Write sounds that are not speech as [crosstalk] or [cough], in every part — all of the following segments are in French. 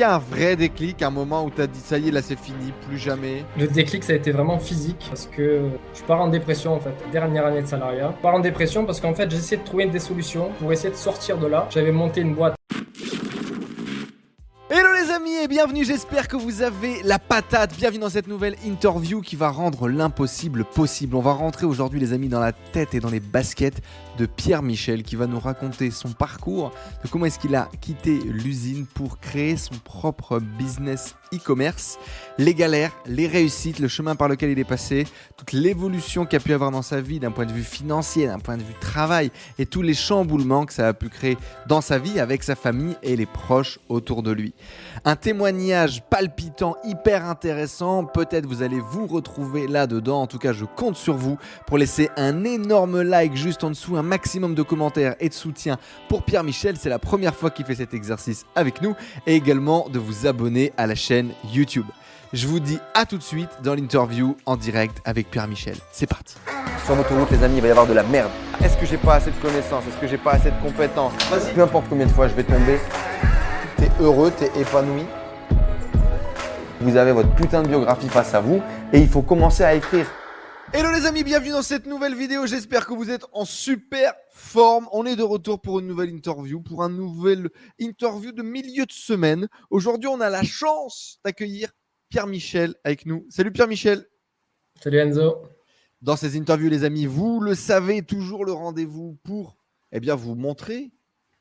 y a un vrai déclic, un moment où tu as dit ça y est, là c'est fini, plus jamais? Le déclic, ça a été vraiment physique parce que je pars en dépression en fait, dernière année de salariat. Je pars en dépression parce qu'en fait, j'essaie de trouver des solutions pour essayer de sortir de là. J'avais monté une boîte bienvenue, j'espère que vous avez la patate. Bienvenue dans cette nouvelle interview qui va rendre l'impossible possible. On va rentrer aujourd'hui les amis dans la tête et dans les baskets de Pierre Michel qui va nous raconter son parcours, de comment est-ce qu'il a quitté l'usine pour créer son propre business e-commerce, les galères, les réussites, le chemin par lequel il est passé, toute l'évolution qu'il a pu avoir dans sa vie d'un point de vue financier, d'un point de vue travail et tous les chamboulements que ça a pu créer dans sa vie avec sa famille et les proches autour de lui. Un témoignage palpitant, hyper intéressant, peut-être vous allez vous retrouver là-dedans, en tout cas je compte sur vous pour laisser un énorme like juste en dessous, un maximum de commentaires et de soutien pour Pierre Michel. C'est la première fois qu'il fait cet exercice avec nous et également de vous abonner à la chaîne YouTube. Je vous dis à tout de suite dans l'interview en direct avec Pierre Michel. C'est parti. Sur l'autoroute, les amis, il va y avoir de la merde. Est-ce que j'ai pas assez de connaissances? Est-ce que j'ai pas assez de compétences? Peu importe combien de fois je vais tomber, t'es heureux, t'es épanoui. Vous avez votre putain de biographie face à vous et il faut commencer à écrire. Hello les amis, bienvenue dans cette nouvelle vidéo. J'espère que vous êtes en super forme. On est de retour pour une nouvelle interview, pour un nouvel interview de milieu de semaine. Aujourd'hui, on a la chance d'accueillir Pierre Michel avec nous. Salut Pierre Michel. Salut Enzo. Dans ces interviews, les amis, vous le savez, toujours le rendez-vous pour eh bien, vous montrer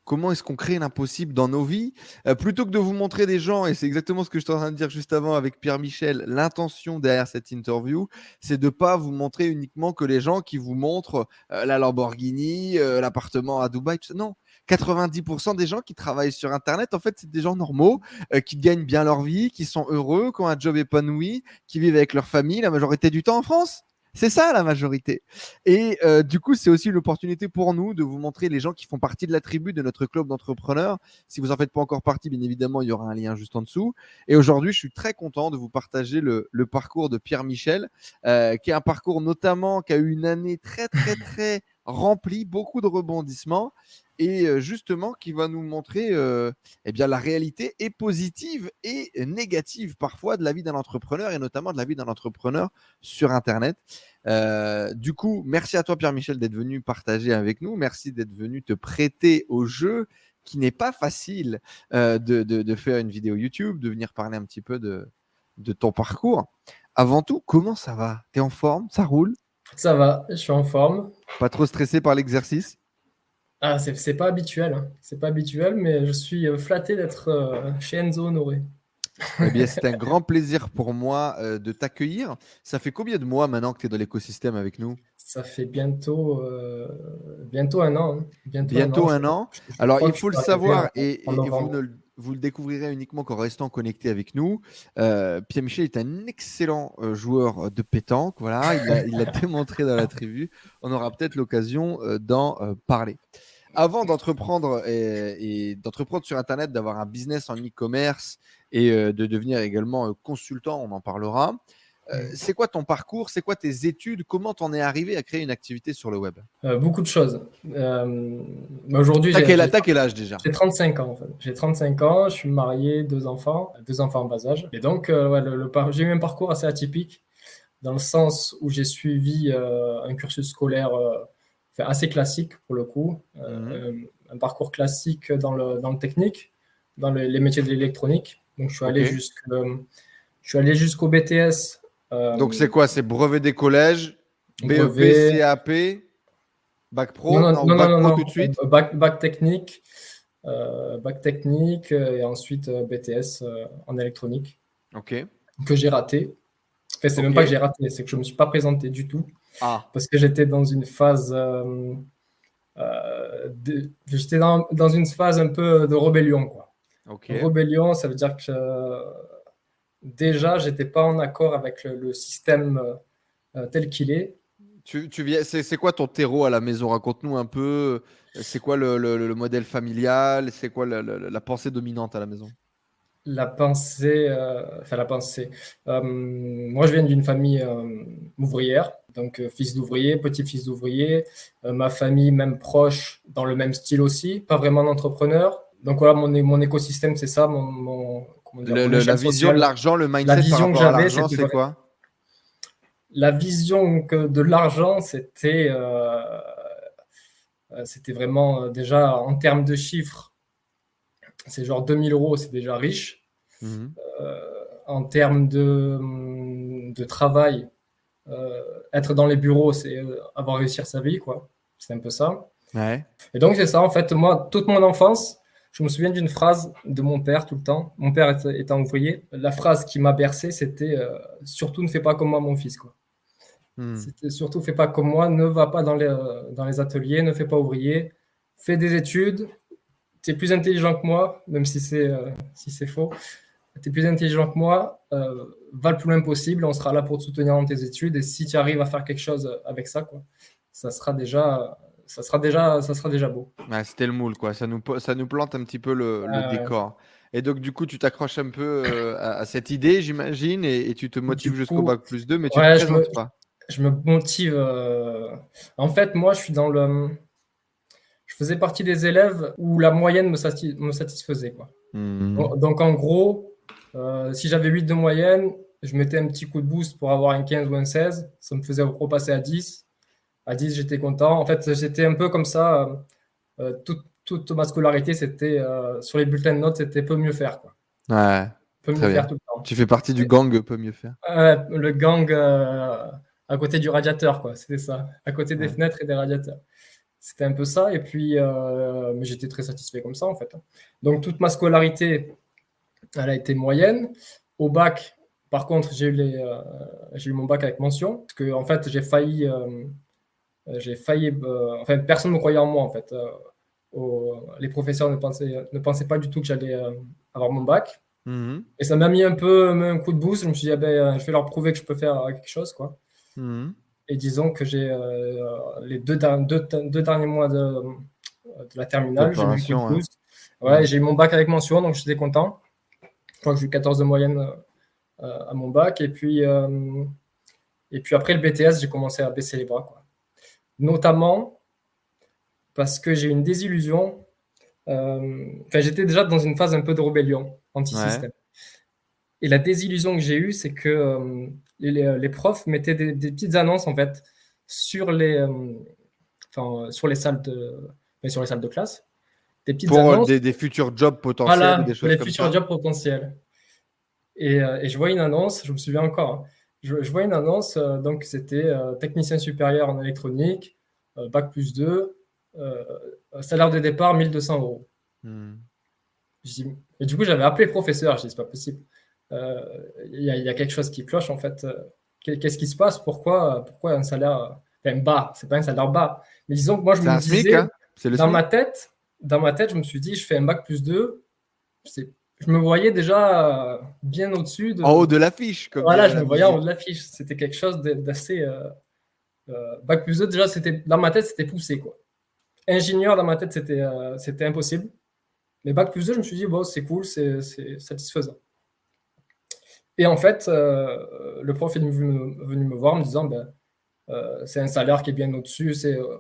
comment est-ce qu'on crée l'impossible dans nos vies euh, Plutôt que de vous montrer des gens, et c'est exactement ce que je suis en train de dire juste avant avec Pierre Michel, l'intention derrière cette interview, c'est de pas vous montrer uniquement que les gens qui vous montrent euh, la Lamborghini, euh, l'appartement à Dubaï, tout ça. Non. 90% des gens qui travaillent sur Internet, en fait, c'est des gens normaux, qui gagnent bien leur vie, qui sont heureux, qui ont un job épanoui, qui vivent avec leur famille la majorité du temps en France. C'est ça la majorité. Et euh, du coup, c'est aussi une opportunité pour nous de vous montrer les gens qui font partie de la tribu de notre club d'entrepreneurs. Si vous en faites pas encore partie, bien évidemment, il y aura un lien juste en dessous. Et aujourd'hui, je suis très content de vous partager le, parcours de Pierre Michel, euh, qui est un parcours notamment qui a eu une année très très très remplie, beaucoup de rebondissements et justement qui va nous montrer eh bien, la réalité est positive et négative parfois de la vie d'un entrepreneur et notamment de la vie d'un entrepreneur sur Internet. du coup, merci à toi Pierre-Michel d'être venu partager avec nous. Merci d'être venu te prêter au jeu qui n'est pas facile de, de, faire une vidéo YouTube, de venir parler un petit peu de, de ton parcours. Avant tout, comment ça va? Tu es en forme? Ça roule? Ça va, je suis en forme. Pas trop stressé par l'exercice? Ah, c'est pas habituel, hein. c'est pas habituel, mais je suis euh, flatté d'être euh, chez Enzo Honoré. [laughs] Eh bien, c'est un grand plaisir pour moi euh, de t'accueillir. Ça fait combien de mois maintenant que tu es dans l'écosystème avec nous? Ça fait bientôt, bientôt un an. Hein. Bientôt, un an. Alors, il faut le savoir, et, vous, le découvrirez uniquement en restant connecté avec nous. Pierre Michel est un excellent joueur de pétanque. Voilà, il l'a [laughs] démontré dans la tribu. On aura peut-être l'occasion d'en parler avant d'entreprendre et, d'entreprendre sur Internet, d'avoir un business en e-commerce et euh, de devenir également euh, consultant, on en parlera. Euh, mmh. c'est quoi ton parcours? C'est quoi tes études? Comment t'en es arrivé à créer une activité sur le web? Beaucoup de choses. Aujourd'hui, j'ai quel, quel âge déjà? J'ai 35 ans en fait. J'ai 35 ans, je suis marié, deux enfants, deux enfants en bas âge. Et donc, le, j'ai eu un parcours assez atypique dans le sens où j'ai suivi un cursus scolaire assez classique pour le coup. Euh, mhm. un parcours classique dans le, dans le technique, dans les métiers de l'électronique. Donc, je suis allé je suis allé jusqu'au BTS. Euh, Donc, c'est quoi? C'est brevet des collèges, BEP, CAP, bac pro? Non, non, non, non, tout de suite? Bac, bac technique, euh, bac technique et ensuite BTS en électronique. Ok. Que j'ai raté. Enfin, c'est même pas que j'ai raté, c'est que je me suis pas présenté du tout. Ah. Parce que j'étais dans une phase. Euh, euh, j'étais dans, dans, une phase un peu de rébellion. Quoi. Rébellion, ça veut dire que euh, déjà, j'étais pas en accord avec le, système tel qu'il est. Tu, tu viens, c'est, quoi ton terreau à la maison? Raconte-nous un peu. C'est quoi le, le, modèle familial? C'est quoi la pensée dominante à la maison? La pensée, enfin la pensée. moi, je viens d'une famille ouvrière, donc euh, fils d'ouvrier, petit-fils d'ouvrier, euh, ma famille même proche, dans le même style aussi, pas vraiment d'entrepreneur. Donc voilà, mon, mon écosystème, c'est ça, mon, la vision de l'argent, le mindset la vision par rapport que j'avais, c'est quoi? La vision que de l'argent, c'était euh, c'était vraiment déjà en termes de chiffres, c'est genre 2000 euros, c'est déjà riche. Mhm. en termes de, de travail, être dans les bureaux, c'est avoir réussi sa vie, quoi. C'est un peu ça. Et donc, c'est ça, en fait, moi, toute mon enfance, je me souviens d'une phrase de mon père tout le temps. Mon père étant ouvrier, la phrase qui m'a bercé, c'était euh, Surtout ne fais pas comme moi, mon fils. Quoi. Hmm. C'était surtout fais pas comme moi, ne va pas dans les, euh, dans les ateliers, ne fais pas ouvrier, fais des études. Tu es plus intelligent que moi, même si c'est euh, si c'est faux. Tu es plus intelligent que moi, va le plus loin possible, on sera là pour te soutenir dans tes études. Et si tu arrives à faire quelque chose avec ça, quoi, ça sera déjà ça sera déjà, ça sera déjà beau. C'était le moule, quoi. Ça nous, ça nous plante un petit peu le, décor. Et donc, du coup, tu t'accroches un peu euh, à, cette idée, j'imagine, et, tu te motives jusqu'au bac plus 2, mais tu ne te présentes pas. Je me motive. Euh, en fait, moi, je suis dans le. Je faisais partie des élèves où la moyenne me, me satisfaisait. Quoi. Mmh. Donc, en gros, euh, si j'avais 8 de moyenne, je mettais un petit coup de boost pour avoir un 15 ou un 16. Ça me faisait repasser à 10 à 10, j'étais content. En fait, j'étais un peu comme ça. Euh, euh, toute, toute, ma scolarité, c'était euh, sur les bulletins de notes, c'était peu mieux faire. Quoi. Ouais. Peu mieux faire tout le temps. Tu fais partie du gang peu mieux faire. le gang à côté du radiateur, quoi. C'était ça. À côté des fenêtres et des radiateurs. C'était un peu ça. Et puis, mais j'étais très satisfait comme ça, en fait. Donc, toute ma scolarité, elle a été moyenne. Au bac, par contre, j'ai eu, les, j'ai eu mon bac avec mention. Parce que, en fait, j'ai failli euh, j'ai failli. Euh, enfin, personne ne croyait en moi, en fait. Euh, les professeurs ne pensaient, ne pensaient pas du tout que j'allais avoir mon bac. Mhm. Et ça m'a mis un peu un coup de boost. Je me suis dit, ah ben, je vais leur prouver que je peux faire quelque chose. Quoi. Mhm. Et disons que j'ai les deux, deux, deux, derniers mois de, de la terminale, j'ai eu coup de boost. Ouais, j'ai eu mon bac avec mention, donc j'étais content. Je crois que j'ai eu 14 de moyenne à mon bac. Et puis, et puis après le BTS, j'ai commencé à baisser les bras. Quoi notamment parce que j'ai une désillusion. Euh, enfin, j'étais déjà dans une phase un peu de rébellion anti-système. Et la désillusion que j'ai eue, c'est que euh, les, profs mettaient des, petites annonces en fait sur les, euh, enfin, sur les salles de, sur les salles de classe. Des petites pour annonces, des, futurs jobs potentiels, voilà, des choses les futurs jobs potentiels. Et, et, je vois une annonce, je me souviens encore. Hein je, vois une annonce, euh, donc c'était euh, technicien supérieur en électronique, euh, bac plus 2, salaire de départ 1200 euros. Hmm. Et du coup, j'avais appelé le professeur, je dis, c'est pas possible. Il y, a quelque chose qui cloche en fait. Qu'est-ce qui se passe? Pourquoi, pourquoi un salaire enfin, bas? C'est pas un salaire bas. Mais disons que moi, je me disais, hein dans ma tête, dans ma tête, je me suis dit, je fais un bac plus 2, c'est je me voyais déjà bien au-dessus. De... En haut de l'affiche. Voilà, je me voyais en haut de l'affiche. C'était quelque chose d'assez. Euh, euh, bac plus 2, déjà, c'était dans ma tête, c'était poussé. Quoi. Ingénieur, dans ma tête, c'était euh, c'était impossible. Mais Bac plus 2, je me suis dit, bon, c'est cool, c'est satisfaisant. Et en fait, le prof est venu, me voir en me disant, ben, c'est un salaire qui est bien au-dessus.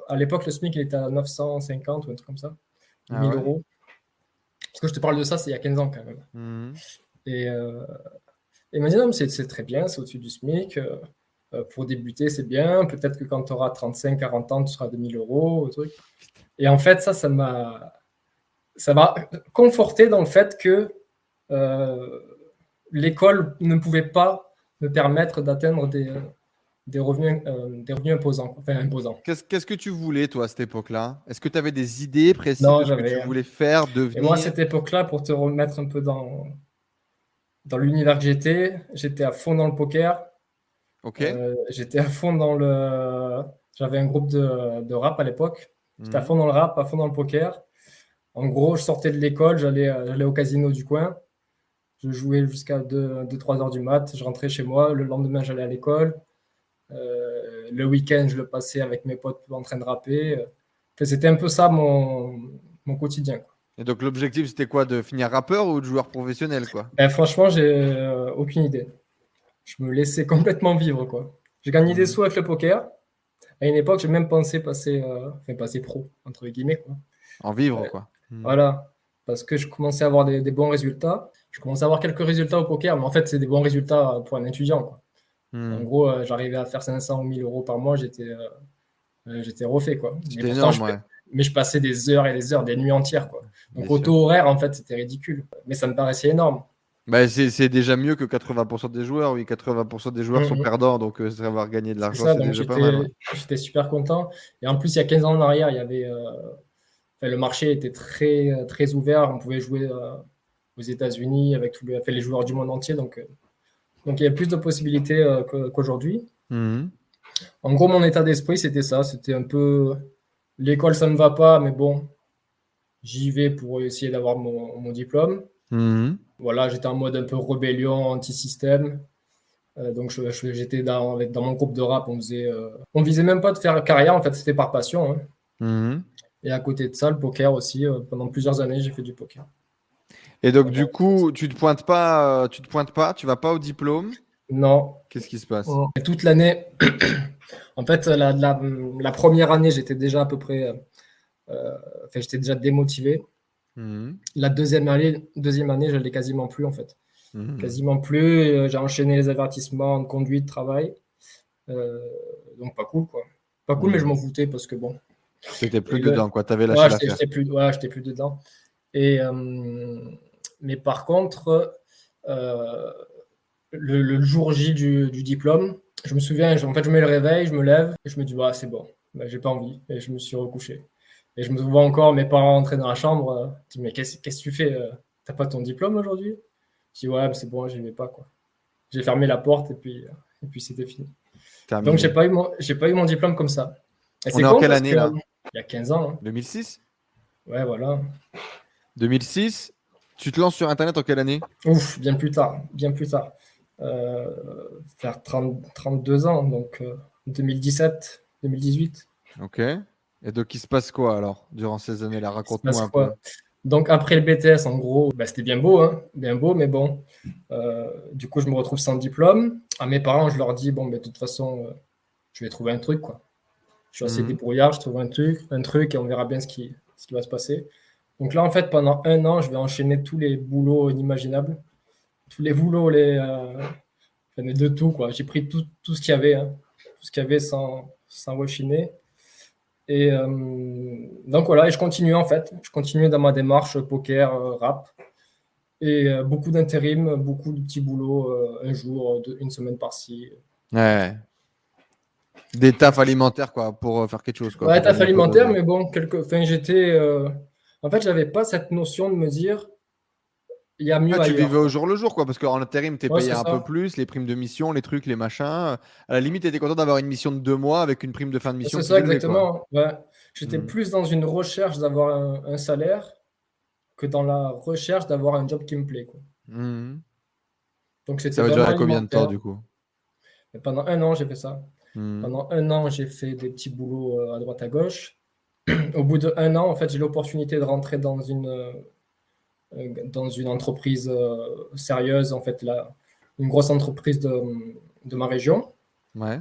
À l'époque, le SMIC il était à 950 ou un truc comme ça, 1000 ah euros. Parce que je te parle de ça, c'est il y a 15 ans quand même. Mhm. Et, euh, il m'a dit non, c'est très bien, c'est au-dessus du SMIC. Euh, euh, pour débuter, c'est bien. Peut-être que quand tu auras 35, 40 ans, tu seras à 2000 euros. Truc. Et en fait, ça, ça m'a ça m'a conforté dans le fait que l'école ne pouvait pas me permettre d'atteindre des, des revenus, euh, des revenus imposants. Enfin, imposants. Qu'est-ce, que tu voulais, toi, à cette époque-là? Est-ce que tu avais des idées précises de ce que tu voulais faire, devenir? Et moi, à cette époque-là, pour te remettre un peu dans, dans l'univers que j'étais, j'étais à fond dans le poker. Ok. Euh, j'étais à fond dans le. J'avais un groupe de, de rap à l'époque. J'étais à mhm. fond dans le rap, à fond dans le poker. En gros, je sortais de l'école, j'allais, j'allais au casino du coin. Je jouais jusqu'à 2-3 heures du mat. Je rentrais chez moi. Le lendemain, j'allais à l'école. Euh, le week-end, je le passais avec mes potes en train de rapper. c'était un peu ça mon, mon quotidien. Et donc l'objectif, c'était quoi De finir rappeur ou de joueur professionnel quoi? Ben, Franchement, j'ai euh, aucune idée. Je me laissais [laughs] complètement vivre. quoi. J'ai gagné des mmh. sous avec le poker. À une époque, j'ai même pensé passer, euh, enfin, passer pro, entre guillemets. Quoi. En vivre, quoi. Mmh. Voilà. Parce que je commençais à avoir des, des bons résultats. je commençais à avoir quelques résultats au poker, mais en fait, c'est des bons résultats pour un étudiant. Quoi. Hmm. En gros, euh, j'arrivais à faire 500 ou 1000 euros par mois, j'étais j'étais refait. Quoi. Mais, énorme, je, mais je passais des heures et des heures, des nuits entières. Quoi. Donc, au taux horaire, en fait, c'était ridicule. Mais ça me paraissait énorme. Bah, c'est déjà mieux que 80% des joueurs. Oui, 80% des joueurs sont mhm. perdants, donc euh, avoir gagné de l'argent, c'est déjà pas mal. [laughs] J'étais super content. Et en plus, il y a 15 ans en arrière, il y avait, euh, le marché était très, très ouvert. On pouvait jouer euh, aux États-Unis avec tous les, les joueurs du monde entier. Donc, donc il y a plus de possibilités qu'aujourd'hui. Mhm. En gros, mon état d'esprit, c'était ça. C'était un peu l'école, ça ne va pas, mais bon, j'y vais pour essayer d'avoir mon, mon diplôme. Mhm. Voilà, j'étais en mode un peu rébellion, anti-système. Euh, donc j'étais dans, dans mon groupe de rap, on faisait, euh, on visait même pas de faire carrière, en fait, c'était par passion. Hein. Mhm. Et à côté de ça, le poker aussi. Euh, pendant plusieurs années, j'ai fait du poker. Et donc du coup, tu te pointes pas, tu te pointes pas, tu vas pas au diplôme Non. Qu'est-ce qui se passe Toute l'année, [clears throat] en fait, la, la, première année, j'étais déjà à peu près, enfin, j'étais déjà démotivé. Mhm. La deuxième année, deuxième année, je l'ai quasiment plus en fait. Mhm. Quasiment plus. Euh, j'ai enchaîné les avertissements de conduite, de travail. Euh, donc pas cool quoi. Pas cool, mais je mhm. m'en foutais parce que bon. C'était plus dedans quoi. T'avais lâché ouais, J'étais plus, ouais, plus dedans. Et euh, mais par contre, le, jour J du, diplôme, je me souviens, en fait, je mets le réveil, je me lève et je me dis, ouais, c'est bon, ben, j'ai pas envie. Et je me suis recouché. Et je me vois encore mes parents entrer dans la chambre. Euh, je dis, mais qu'est-ce que tu fais euh, T'as pas ton diplôme aujourd'hui? Je dis, ouais, c'est bon, j'y vais pas. quoi. J'ai fermé la porte et puis, euh, et puis c'était fini. Donc, j'ai pas, eu mon, pas eu mon diplôme comme ça. Et On est en quelle année là? Il y a 15 ans. 2006 hein. Ouais, voilà. 2006 Tu te lances sur Internet en quelle année? Ouf, bien plus tard. Bien plus tard. faire 30, 32 ans, donc 2017, 2018. Ok. Et donc, il se passe quoi alors durant ces années-là? Raconte-moi un peu. Donc, après le BTS, en gros, bah, c'était bien beau, hein bien beau, mais bon. Euh, du coup, je me retrouve sans diplôme. À mes parents, je leur dis bon, mais de toute façon, euh, je vais trouver un truc, quoi. Je suis assez mmh. débrouillard, je trouve un truc, un truc, et on verra bien ce qui, ce qui va se passer. Donc là, en fait, pendant un an, je vais enchaîner tous les boulots inimaginables, tous les boulots, les, euh, de tout, quoi. J'ai pris tout, tout ce qu'il y avait, hein. tout ce qu'il y avait sans, sans rechiner. Et euh, donc voilà, et je continue en fait. Je continue dans ma démarche poker, euh, rap. Et euh, beaucoup d'intérim, beaucoup de petits boulots, un jour, une semaine par-ci. Ouais. Des tafs alimentaires, quoi, pour faire quelque chose. Quoi, ouais, taf alimentaire, mais bon, quelque... enfin, j'étais. En fait, j'avais pas cette notion de me dire il y a mieux ah, tu vivais au jour le jour, quoi, parce qu'en intérim, tu es payé un peu plus, les primes de mission, les trucs, les machins. À la limite, tu étais content d'avoir une mission de deux mois avec une prime de fin de mission. C'est ça, exactement. J'étais hmm. plus dans une recherche d'avoir un, salaire que dans la recherche d'avoir un job qui me plaît. Quoi. Hmm. Donc, ça va durer combien de temps, du coup? Pendant un an, j'ai fait ça. Hmm. Pendant un an, j'ai fait des petits boulots euh, à droite à gauche. Au bout d'un an, en fait, j'ai l'opportunité de rentrer dans une euh, dans une entreprise euh, sérieuse, en fait, là, une grosse entreprise de, de ma région. Ouais.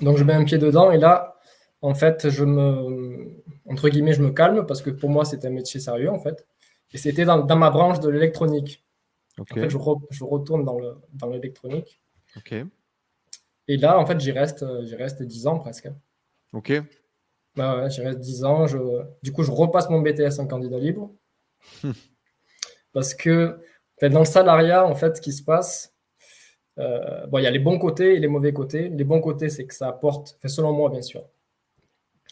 Donc je mets un pied dedans et là, en fait, je me, entre guillemets, je me calme parce que pour moi, c'était un métier sérieux, en fait. Et c'était dans, dans, ma branche de l'électronique. En fait, je, je retourne dans l'électronique. Dans ok. Et là, en fait, j'y reste, j'y reste 10 ans presque. Ok. Bah ouais, j'y reste 10 ans. Je... Du coup, je repasse mon BTS en candidat libre. Parce que dans le salariat, en fait, ce qui se passe, euh, bon, il y a les bons côtés et les mauvais côtés. Les bons côtés, c'est que ça apporte, selon moi, bien sûr,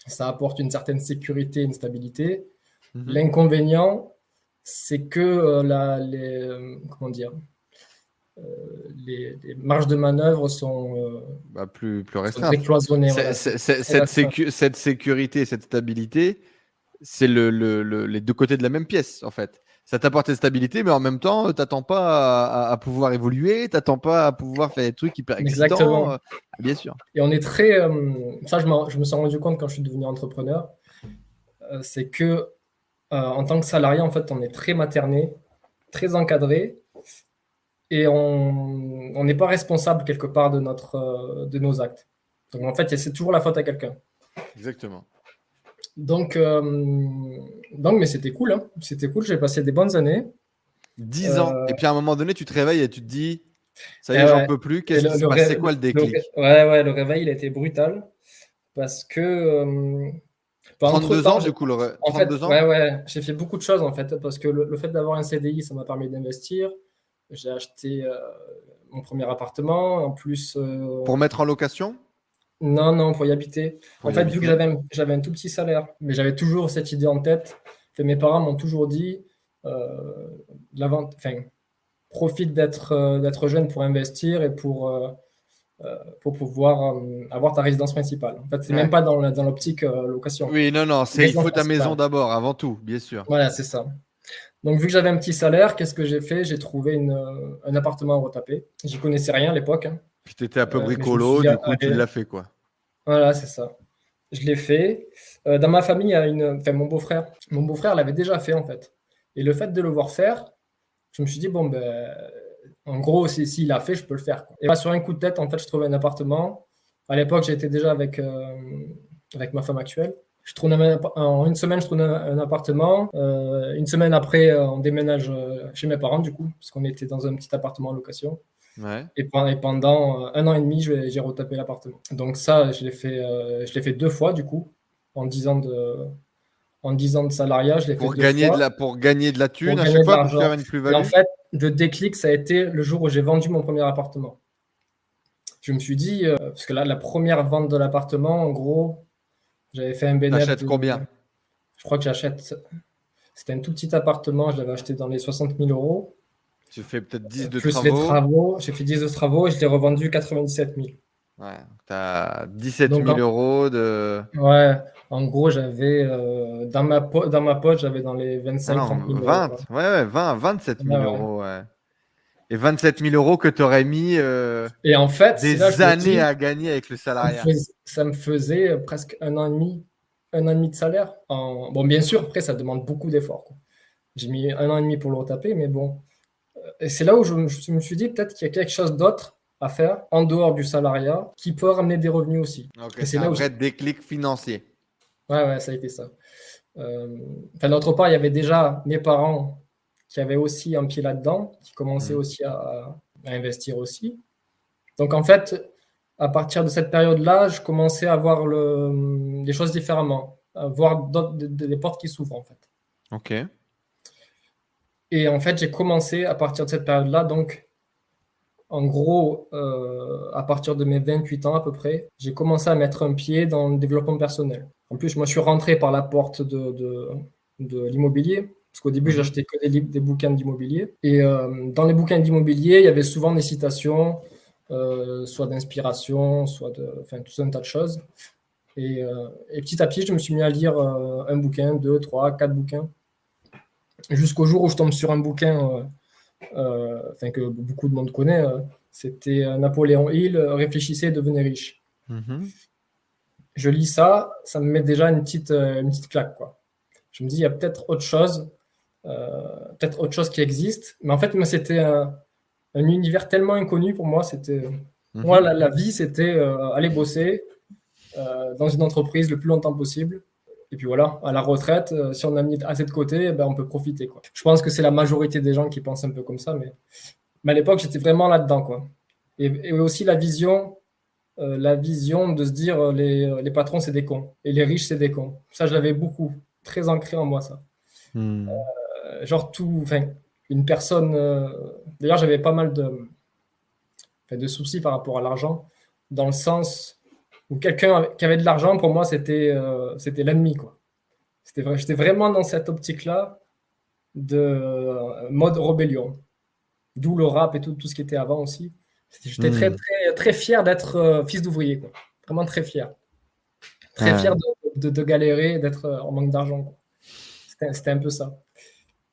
ça apporte une certaine sécurité, une stabilité. Mhm. L'inconvénient, c'est que euh, la, les, euh, comment dire, les, marges de manœuvre sont bah, plus, plus restreintes. Cette, cette, sécurité, cette stabilité, c'est le, le, les deux côtés de la même pièce, en fait ça t'apporte une stabilité, mais en même temps, tu n'attends pas à, pouvoir évoluer, tu n'attends pas à pouvoir faire des trucs hyper excitants. Exactement. Euh, bien sûr. Et on est très. Euh, ça, je, je, me suis rendu compte quand je suis devenu entrepreneur, euh, c'est que en tant que salarié, en fait, on est très materné, très encadré, et on n'est pas responsable quelque part de, notre, de nos actes. Donc, en fait, c'est toujours la faute à quelqu'un. Exactement. Donc, euh, donc mais c'était cool. Hein. C'était cool. J'ai passé des bonnes années. 10 ans. Euh, Et puis à un moment donné, tu te réveilles et tu te dis, ça y Eh est, j'en ouais. peux plus. Qu'est-ce le- qui le C'est quoi le le déclic? ré- Ouais, ouais, le réveil, il a été brutal. Parce que. euh, bah, 32 entre-temps, ans, j'ai- du coup, le En fait, 32 ans? ouais, ouais, j'ai fait beaucoup de choses en fait, parce que le, le fait d'avoir un CDI, ça m'a permis d'investir. J'ai acheté euh, mon premier appartement, en plus. euh, Pour mettre en location? Non, non, pour y habiter. Pour en y fait, habiter. vu que j'avais un, j'avais un tout petit salaire, mais j'avais toujours cette idée en tête, que mes parents m'ont toujours dit, euh, l'avant- enfin, profite d'être d'être jeune pour investir et pour, pour pouvoir euh, avoir ta résidence principale. En fait, c'est Ouais. même pas dans, la- dans l'optique euh, location. Oui, non, non, c'est il faut ta maison d'abord, avant tout, bien sûr. Voilà, c'est ça. Donc, vu que j'avais un petit salaire, qu'est-ce que j'ai fait? J'ai trouvé une, euh, un appartement à retapé. J'y connaissais rien à l'époque. hein. Puis tu étais un peu Euh, bricolo, dit, du coup, tu allez. l'as fait, quoi. Voilà, c'est ça. Je l'ai fait. Euh, dans ma famille, il y a une, enfin, mon beau-frère. Mon beau-frère l'avait déjà fait, en fait. Et le fait de le voir faire, je me suis dit, bon, ben, en gros, si- s'il l'a fait, je peux le faire. quoi. Et là, sur un coup de tête, en fait, je trouvais un appartement. À l'époque, j'étais déjà avec, euh, avec ma femme actuelle. Je trouve un en une semaine, je trouve un, un appartement. Euh, une semaine après, euh, on déménage euh, chez mes parents, du coup, parce qu'on était dans un petit appartement en location. Ouais. Et pen- et pendant un an et demi, j'ai retapé l'appartement. Donc ça, je l'ai fait, euh, je l'ai fait deux fois du coup, en 10 ans de, en 10 ans de salariat, je l'ai fait Pour deux gagner, fois. de la, pour gagner de la thune à gagner chaque fois, pour faire une plus-value en fait, le déclic, ça a été le jour où j'ai vendu mon premier appartement. Je me suis dit, euh, parce que là, la première vente de l'appartement, en gros, j'avais fait un bénéfice. T'achètes combien Je crois que j'achète. C'était un tout petit appartement, je l'avais acheté dans les 60 000 euros. Tu fais peut-être 10 de plus travaux. travaux, j'ai fait 10 de travaux et je l'ai revendu 97 000. Ouais, tu as 17 Donc, 000 en- euros de. Ouais, en gros, j'avais euh, dans ma po- dans ma poche, j'avais dans les Ah 25 non, 30 000 euros, 20, quoi. ouais, ouais, 20, 27 000 Ouais, ouais. euros. Ouais. Et 27 000 euros que tu aurais mis euh, Et en fait, des là années dis, à gagner avec le me salariat. Ça me faisait euh, presque un an et demi, un an et demi de salaire. En... Bon, bien sûr, après, ça demande beaucoup d'efforts. J'ai mis un an et demi pour le retaper, mais bon. Euh, Et c'est là où je, me- je me suis dit peut-être qu'il y a quelque chose d'autre à faire en dehors du salariat qui peut ramener des revenus aussi. Ok, Et c'est là où vrai déclic financier. Ouais, ouais, ça a été ça. Euh, enfin, d'autre part, il y avait déjà mes parents qui avaient aussi un pied là-dedans, qui commençaient Mhm. aussi à, à investir aussi. Donc, en fait, à partir de cette période-là, je commençais à voir le, les choses différemment, à voir des, portes qui s'ouvrent, en fait. Ok. Et en fait, j'ai commencé à partir de cette période-là, donc, en gros, euh, à partir de mes 28 ans à peu près, j'ai commencé à mettre un pied dans le développement personnel. En plus, moi, je suis rentré par la porte de, de, de l'immobilier, parce qu'au début, Mhm. j'achetais que des, livres- des bouquins d'immobilier. Et euh, dans les bouquins d'immobilier, il y avait souvent des citations, euh, soit d'inspiration, soit de, enfin, tout un tas de choses. Et, euh, et petit à petit, je me suis mis à lire euh, un bouquin, deux, trois, quatre bouquins jusqu'au jour où je tombe sur un bouquin enfin, que beaucoup de monde connaît. C'était Napoléon Hill, Réfléchissez et devenez riche. Mhm. Je lis ça, ça me met déjà une petite, une petite claque. Quoi. Je me dis, il y a peut-être autre chose, peut-être autre chose qui existe. Mais en fait, moi, c'était un, un univers tellement inconnu pour moi. C'était, moi, la, la vie, c'était euh, aller bosser euh, dans une entreprise le plus longtemps possible. Et puis voilà, à la retraite, euh, si on a mis assez de côté, eh ben, on peut profiter. Quoi. Je pense que c'est la majorité des gens qui pensent un peu comme ça, mais, mais à l'époque, j'étais vraiment là-dedans. Quoi. Et, et aussi la vision, la vision de se dire les, les patrons, c'est des cons, et les riches, c'est des cons. Ça, je l'avais beaucoup, très ancré en moi, ça. Hmm. Genre tout, enfin, une personne. euh, D'ailleurs, j'avais pas mal de, soucis par rapport à l'argent, dans le sens où quelqu'un qui avait de l'argent, pour moi, c'était euh, c'était l'ennemi, quoi. C'était vrai, j'étais vraiment dans cette optique-là de euh, mode rébellion. D'où le rap et tout, tout ce qui était avant aussi. J'étais Hmm. très, très, très fier d'être euh, fils d'ouvrier. Vraiment très fier. Très fier de, de- de galérer, d'être euh, en manque d'argent. c'était un peu ça.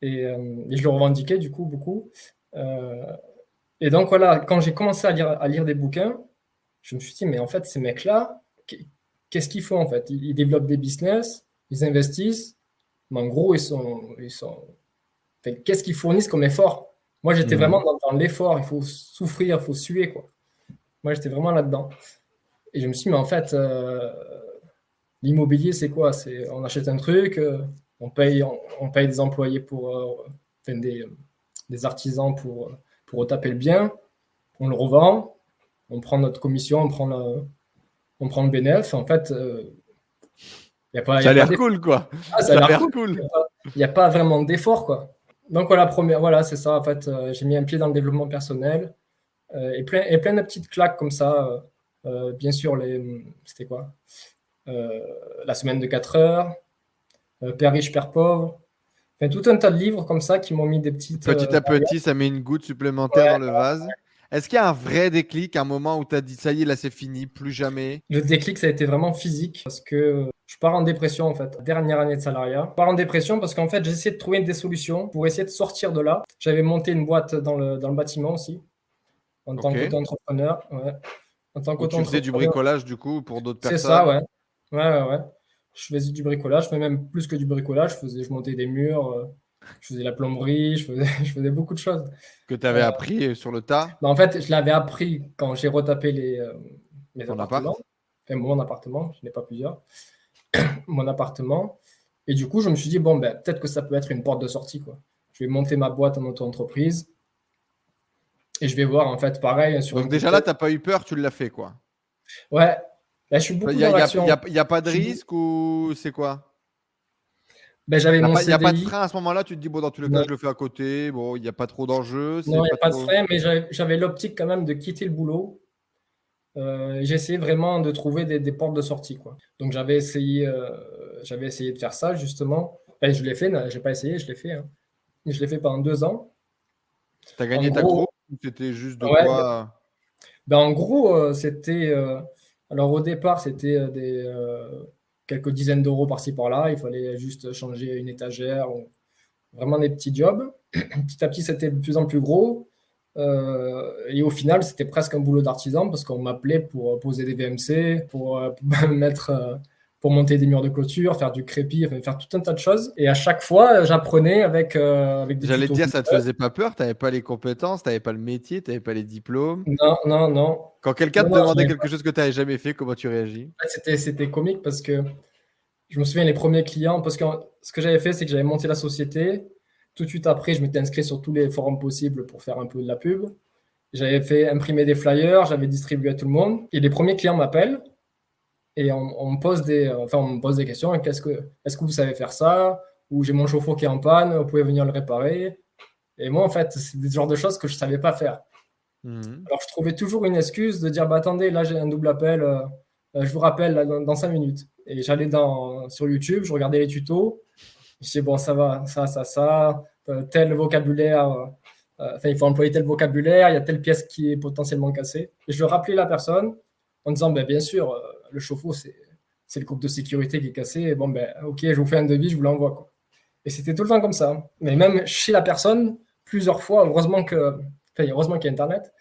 Et, euh, et je le revendiquais du coup beaucoup. Euh, et donc voilà, quand j'ai commencé à lire, à lire des bouquins, je me suis dit, mais en fait, ces mecs-là, qu'est- qu'est-ce qu'ils font en fait? Ils, ils développent des business, ils investissent, mais en gros, ils sont. Ils sont... enfin, qu'est-ce qu'ils fournissent comme effort? Moi, j'étais Mhm. vraiment dans, dans l'effort, il faut souffrir, il faut suer, quoi. Moi, j'étais vraiment là-dedans. Et je me suis dit, mais en fait, euh, l'immobilier, c'est quoi? C'est on achète un truc, euh, on paye, on, on paye des employés pour, euh, enfin, des, des artisans pour, pour retaper le bien. On le revend, on prend notre commission, on prend le, on prend le bénéfice. En fait, euh, y a pas, ça a l'air cool, quoi. Ah, ça, a l'air cool. Il n'y a, pas vraiment d'effort, quoi. Donc, voilà, première, voilà c'est ça. En fait, euh, j'ai mis un pied dans le développement personnel euh, et, plein, et plein de petites claques comme ça. bien sûr, les, c'était quoi La semaine de 4 heures, Père riche, Père pauvre. Enfin, tout un tas de livres comme ça qui m'ont mis des petites. Petit à petit, ça met une goutte supplémentaire dans le vase. Est-ce qu'il y a un vrai déclic, un moment où tu as dit ça y est, là c'est fini, plus jamais? Le déclic, ça a été vraiment physique parce que je pars en dépression en fait, dernière année de salariat. Je pars en dépression parce qu'en fait, j'essaie de trouver des solutions pour essayer de sortir de là. J'avais monté une boîte dans le, dans le bâtiment aussi, en tant qu'auto-entrepreneur. Ouais. En tant tu faisais du bricolage du coup pour d'autres personnes C'est ça, ouais. Ouais, ouais, ouais. Je faisais du bricolage, je faisais même plus que du bricolage. Je, faisais, je montais des murs. Euh, je faisais la plomberie, je faisais, [laughs] je faisais beaucoup de choses. Que tu avais euh, appris sur le tas? bah, En fait, je l'avais appris quand j'ai retapé les, euh, mes appartements. mon appartement, je n'ai pas plusieurs. [coughs] mon appartement. Et du coup, je me suis dit, bon, ben, peut-être que ça peut être une porte de sortie. Quoi. Je vais monter ma boîte en auto-entreprise. Et je vais voir, en fait, pareil. Sur Donc, déjà là, tu n'as pas eu peur, tu l'as fait, quoi. Ouais. Là, je suis beaucoup Il n'y a, a, pas de risque ou c'est quoi? Ben, j'avais mon Il n'y a pas de frein à ce moment-là, tu te dis, bon, dans tous les cas, je le fais à côté, bon, il n'y a pas trop d'enjeux. Non, il n'y a pas de frein, mais j'avais l'optique quand même de quitter le boulot. Euh, j'ai essayé vraiment de trouver des, portes de sortie. Quoi. Donc j'avais essayé, euh, j'avais essayé de faire ça justement. Ben, je l'ai fait, je n'ai pas essayé, je l'ai fait. Hein. Je l'ai fait pendant deux ans. Tu as gagné ta gros, ou c'était juste de quoi? Ben, En gros, euh, c'était. Alors au départ, c'était des quelques dizaines d'euros par-ci par-là. Il fallait juste changer une étagère, ou vraiment des petits jobs. [clears throat] petit à petit, c'était de plus en plus gros. Euh, et au final, c'était presque un boulot d'artisan parce qu'on m'appelait pour poser des VMC, pour, euh, [laughs] mettre, euh, pour monter des murs de clôture, faire du crépi, faire tout un tas de choses. Et à chaque fois, j'apprenais avec, avec des J'allais te dire, ça te faisait pas peur? Tu n'avais pas les compétences, tu n'avais pas le métier, tu n'avais pas les diplômes? Non, non, non. Quand quelqu'un te demandait quelque chose que tu n'avais jamais fait, comment tu réagis? C'était comique parce que je me souviens les premiers clients, parce que ce que j'avais fait, c'est que j'avais monté la société. Tout de suite après, je m'étais inscrit sur tous les forums possibles pour faire un peu de la pub. J'avais fait imprimer des flyers, j'avais distribué à tout le monde. Et les premiers clients m'appellent et on, me pose des, enfin, on me pose des questions. Qu'est-ce que, est-ce que vous savez faire ça? Ou j'ai mon chauffe-eau qui est en panne, vous pouvez venir le réparer. Et moi, en fait, c'est des genres de choses que je ne savais pas faire. Mhm. Alors, je trouvais toujours une excuse de dire bah, attendez, là, j'ai un double appel, euh, je vous rappelle dans, dans 5 minutes. Et j'allais sur YouTube, je regardais les tutos. Je disais, bon, ça va, ça, ça, ça, euh, tel vocabulaire, euh, enfin, il faut employer tel vocabulaire, il y a telle pièce qui est potentiellement cassée. Et je rappelais la personne en disant, ben, bien sûr, euh, le chauffe-eau, c'est, le groupe de sécurité qui est cassé. Et bon, ben, ok, je vous fais un devis, je vous l'envoie. Quoi. Et c'était tout le temps comme ça. Mais même chez la personne, plusieurs fois, heureusement que, enfin, heureusement qu'il y a Internet,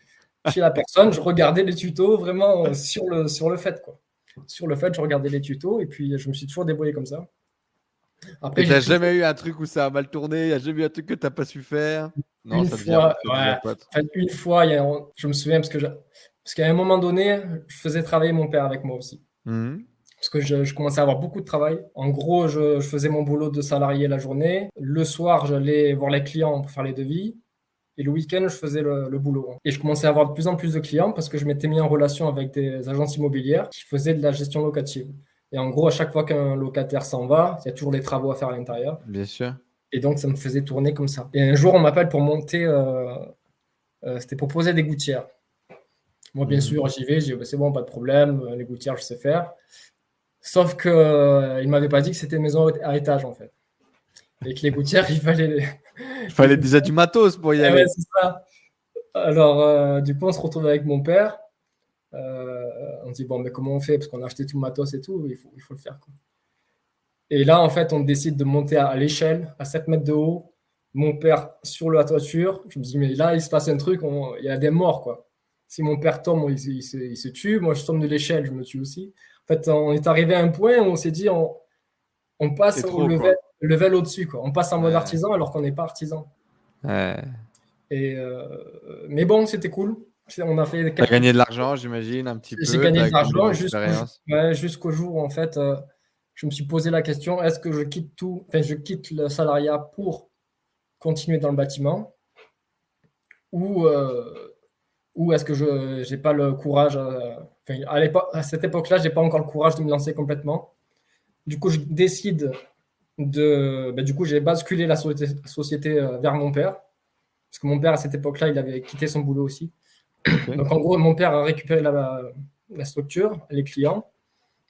chez la personne, je regardais les tutos vraiment sur le, sur le fait. Quoi sur le fait, je regardais les tutos et puis je me suis toujours débrouillé comme ça. Après, tu n'as jamais eu un truc où ça a mal tourné? Il n'y a jamais eu un truc que tu n'as pas su faire? Non, une ça fois, une fois, je me souviens parce que parce qu'à un moment donné, je faisais travailler mon père avec moi aussi. Mmh. Parce que je, commençais à avoir beaucoup de travail. En gros, je, je, faisais mon boulot de salarié la journée. Le soir, j'allais voir les clients pour faire les devis. Et le week-end, je faisais le, boulot. Et je commençais à avoir de plus en plus de clients parce que je m'étais mis en relation avec des agences immobilières qui faisaient de la gestion locative. Et en gros, à chaque fois qu'un locataire s'en va, il y a toujours des travaux à faire à l'intérieur. Bien sûr. Et donc, ça me faisait tourner comme ça. Et un jour, on m'appelle pour monter, euh, euh, c'était pour poser des gouttières. Moi, bien mmh. sûr, j'y vais, j'ai bah, c'est bon, pas de problème, les gouttières, je sais faire. Sauf qu'il euh, ne m'avait pas dit que c'était une maison à étage, en fait. Et que les gouttières, [laughs] il fallait il fallait déjà du matos pour y aller. Ouais, c'est ça. Alors, euh, du coup, on se retrouve avec mon père. Euh, on dit, bon, mais comment on fait? Parce qu'on a acheté tout le matos et tout, il faut, il faut le faire. Quoi. Et là, en fait, on décide de monter à, l'échelle, à 7 mètres de haut. Mon père sur la toiture. Je me dis, mais là, il se passe un truc, il y a des morts, quoi. Si mon père tombe, il, il, se, il, se, tue. Moi, je tombe de l'échelle, je me tue aussi. En fait, on est arrivé à un point où on s'est dit, on, on passe au level, level au-dessus. On passe en mode artisan alors qu'on n'est pas artisan. Et, euh, mais bon, c'était cool. On a fait. Quelques... gagné de l'argent, j'imagine, un petit peu. J'ai gagné de l'argent jusqu'au jour où, en fait, euh, je me suis posé la question est-ce que je quitte tout, enfin, je quitte le salariat pour continuer dans le bâtiment ou, ou est-ce que je n'ai pas le courage à, à cette époque-là, je n'ai pas encore le courage de me lancer complètement. Du coup, je décide de. Ben, du coup, j'ai basculé la société, vers mon père. Parce que mon père, à cette époque-là, il avait quitté son boulot aussi. Donc, en gros, mon père a récupéré la, la structure, les clients.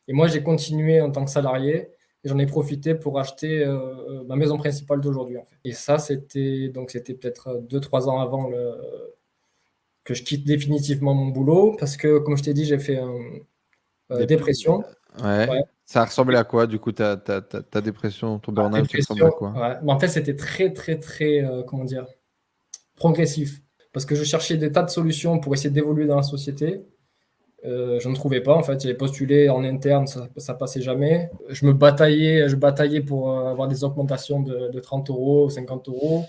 Et moi, j'ai continué en tant que salarié et j'en ai profité pour acheter euh, ma maison principale d'aujourd'hui. En fait. Et ça, c'était donc c'était peut-être 2-3 ans avant le, que je quitte définitivement mon boulot parce que, comme je t'ai dit, j'ai fait une euh, dépression. Ouais. Ça ressemblait à quoi, du coup, ta, ta, ta, dépression, ton burn-out, ressemblait à quoi? Mais En fait, c'était très, très, très, euh, comment dire, progressif. Parce que je cherchais des tas de solutions pour essayer d'évoluer dans la société. Euh, je ne trouvais pas en fait. J'avais postulé en interne, ça, ça passait jamais. Je me bataillais, je bataillais pour avoir des augmentations de, 30 euros, 50 euros.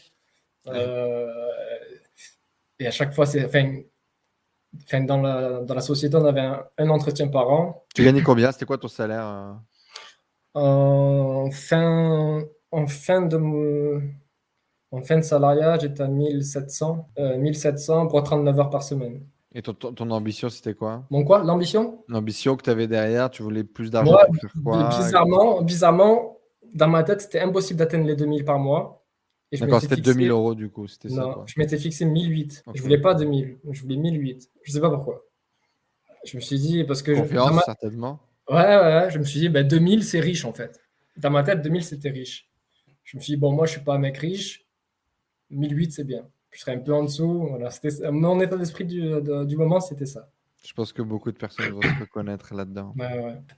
Et à chaque fois, c'est, enfin, dans, la, dans la société, on avait un, entretien par an. Tu gagnais combien? C'était quoi ton salaire En fin, en fin de en fin de salariat, j'étais à 1700, 1700 pour 39 heures par semaine. Et ton, ton, ambition, c'était quoi? Mon quoi? L'ambition? L'ambition que tu avais derrière, tu voulais plus d'argent pour faire quoi? bizarrement, bizarrement, dans ma tête, c'était impossible d'atteindre les 2000 par mois. D'accord, c'était 2000 euros du coup. C'était non, je m'étais fixé 1008. Je Je voulais pas 2000, je voulais 1008. Je sais pas pourquoi. Je me suis dit, parce que. Confiance, certainement. Ouais, ouais, je me suis dit, bah, 2000, c'est riche en fait. Dans ma tête, 2000, c'était riche. Je me suis dit, bon, moi, je suis pas un mec riche. 1008, c'est bien je serais un peu en dessous. Voilà, c'était mon état d'esprit du, du, moment, c'était ça. Je pense que beaucoup de personnes vont se reconnaître là-dedans.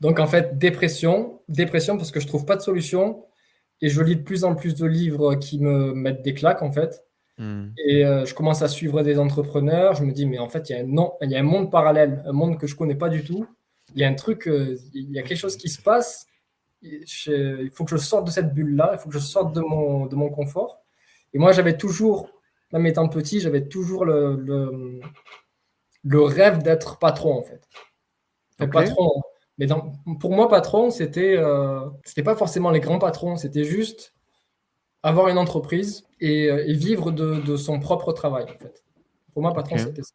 Donc en fait, dépression, dépression parce que je trouve pas de solution et je lis de plus en plus de livres qui me mettent des claques en fait. Hmm. Et euh, je commence à suivre des entrepreneurs. Je me dis mais en fait il y a un non, il y a un monde parallèle, un monde que je connais pas du tout. Il y a un truc, euh, il y a quelque chose qui se passe. il faut que je sorte de cette bulle là. Il faut que je sorte de mon de mon confort. Et moi j'avais toujours même étant petit, j'avais toujours le, le, rêve d'être patron, en fait. Patron. Mais pour moi, patron, c'était euh, c'était pas forcément les grands patrons, c'était juste avoir une entreprise et, euh, vivre de, son propre travail, en fait. Pour moi, patron, c'était ça.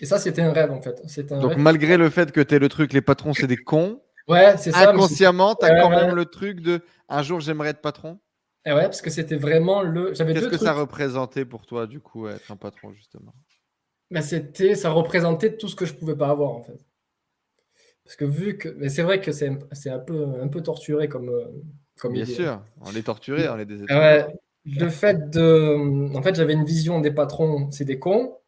Et ça, c'était un rêve, en fait. Donc, malgré le fait que tu es le truc, les patrons, c'est des cons. Ouais, c'est ça. Inconsciemment, tu as quand même le truc de un jour, j'aimerais être patron? Et eh ouais, parce que c'était vraiment le. Qu'est-ce que ça représentait pour toi, du coup, être un patron, justement? Ben, c'était, Ça représentait tout ce que je pouvais pas avoir, en fait. Parce que vu que. Mais c'est vrai que c'est, un, peu, un peu torturé comme. Euh, comme Bien sûr, on est torturé, on est des ouais, Le fait de. En fait, j'avais une vision des patrons, c'est des cons,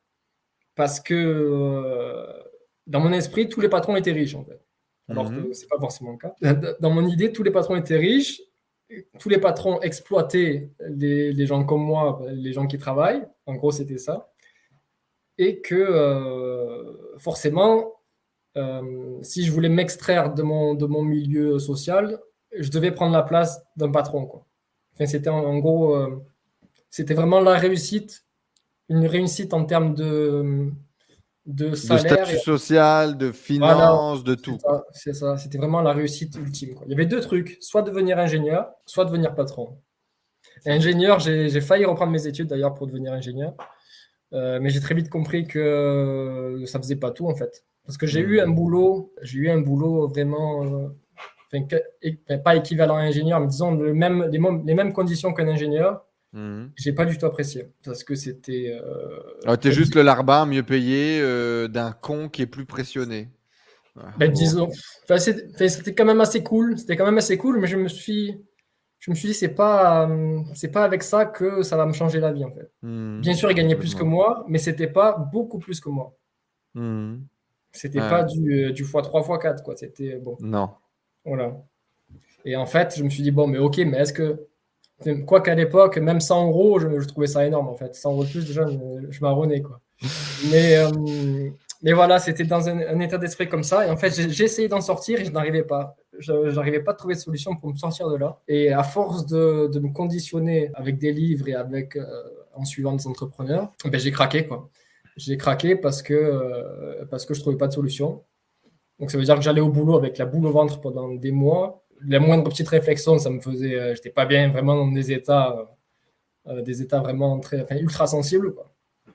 parce que euh, dans mon esprit, tous les patrons étaient riches, en fait. Alors mhm. que c'est pas forcément le cas. Dans mon idée, tous les patrons étaient riches tous les patrons exploitaient les, gens comme moi, les gens qui travaillent. En gros, c'était ça. Et que euh, forcément, si je voulais m'extraire de mon, de mon milieu social, je devais prendre la place d'un patron. Quoi. Enfin, c'était en, gros, euh, c'était vraiment la réussite, une réussite en termes de, de salaire. De statut social, de finances, de tout. C'est ça, c'était vraiment la réussite ultime. Il y avait deux trucs, soit devenir ingénieur, soit devenir patron. ingénieur, j'ai failli reprendre mes études d'ailleurs pour devenir ingénieur, euh, mais j'ai très vite compris que ça faisait pas tout en fait. Parce que j'ai eu un boulot, j'ai eu un boulot vraiment, euh, pas équivalent à ingénieur, mais disons le même, les, les mêmes conditions qu'un ingénieur, Mhm. J'ai pas du tout apprécié parce que c'était. Euh, ah, T'es juste le larbin mieux payé euh, d'un con qui est plus pressionné. Ben, disons, c'était quand même assez cool. C'était quand même assez cool, mais je me suis, je me suis dit c'est pas, c'est pas avec ça que ça va me changer la vie en fait. Mhm. Bien sûr, il gagnait plus que moi, mais c'était pas beaucoup plus que moi. Mhm. C'était pas du, euh, du x3, x4 quoi. C'était bon. Non. Voilà. Et en fait, je me suis dit bon, mais ok, mais est-ce que Quoi qu'à l'époque, même 100 euros, je, trouvais ça énorme en fait. 100 euros de plus, déjà, je, je marronnais quoi. [laughs] Mais, euh, mais voilà, c'était dans un, état d'esprit comme ça. Et en fait, j'ai essayé d'en sortir et je n'arrivais pas. Je n'arrivais pas à trouver de solution pour me sortir de là. Et à force de, de me conditionner avec des livres et avec, euh, en suivant des entrepreneurs, ben, j'ai craqué quoi. J'ai craqué parce que, euh, parce que je ne trouvais pas de solution. Donc ça veut dire que j'allais au boulot avec la boule au ventre pendant des mois la moindre petite réflexion, ça me faisait. Euh, j'étais pas bien, vraiment dans des états, euh, euh, des états vraiment très, ultra sensibles.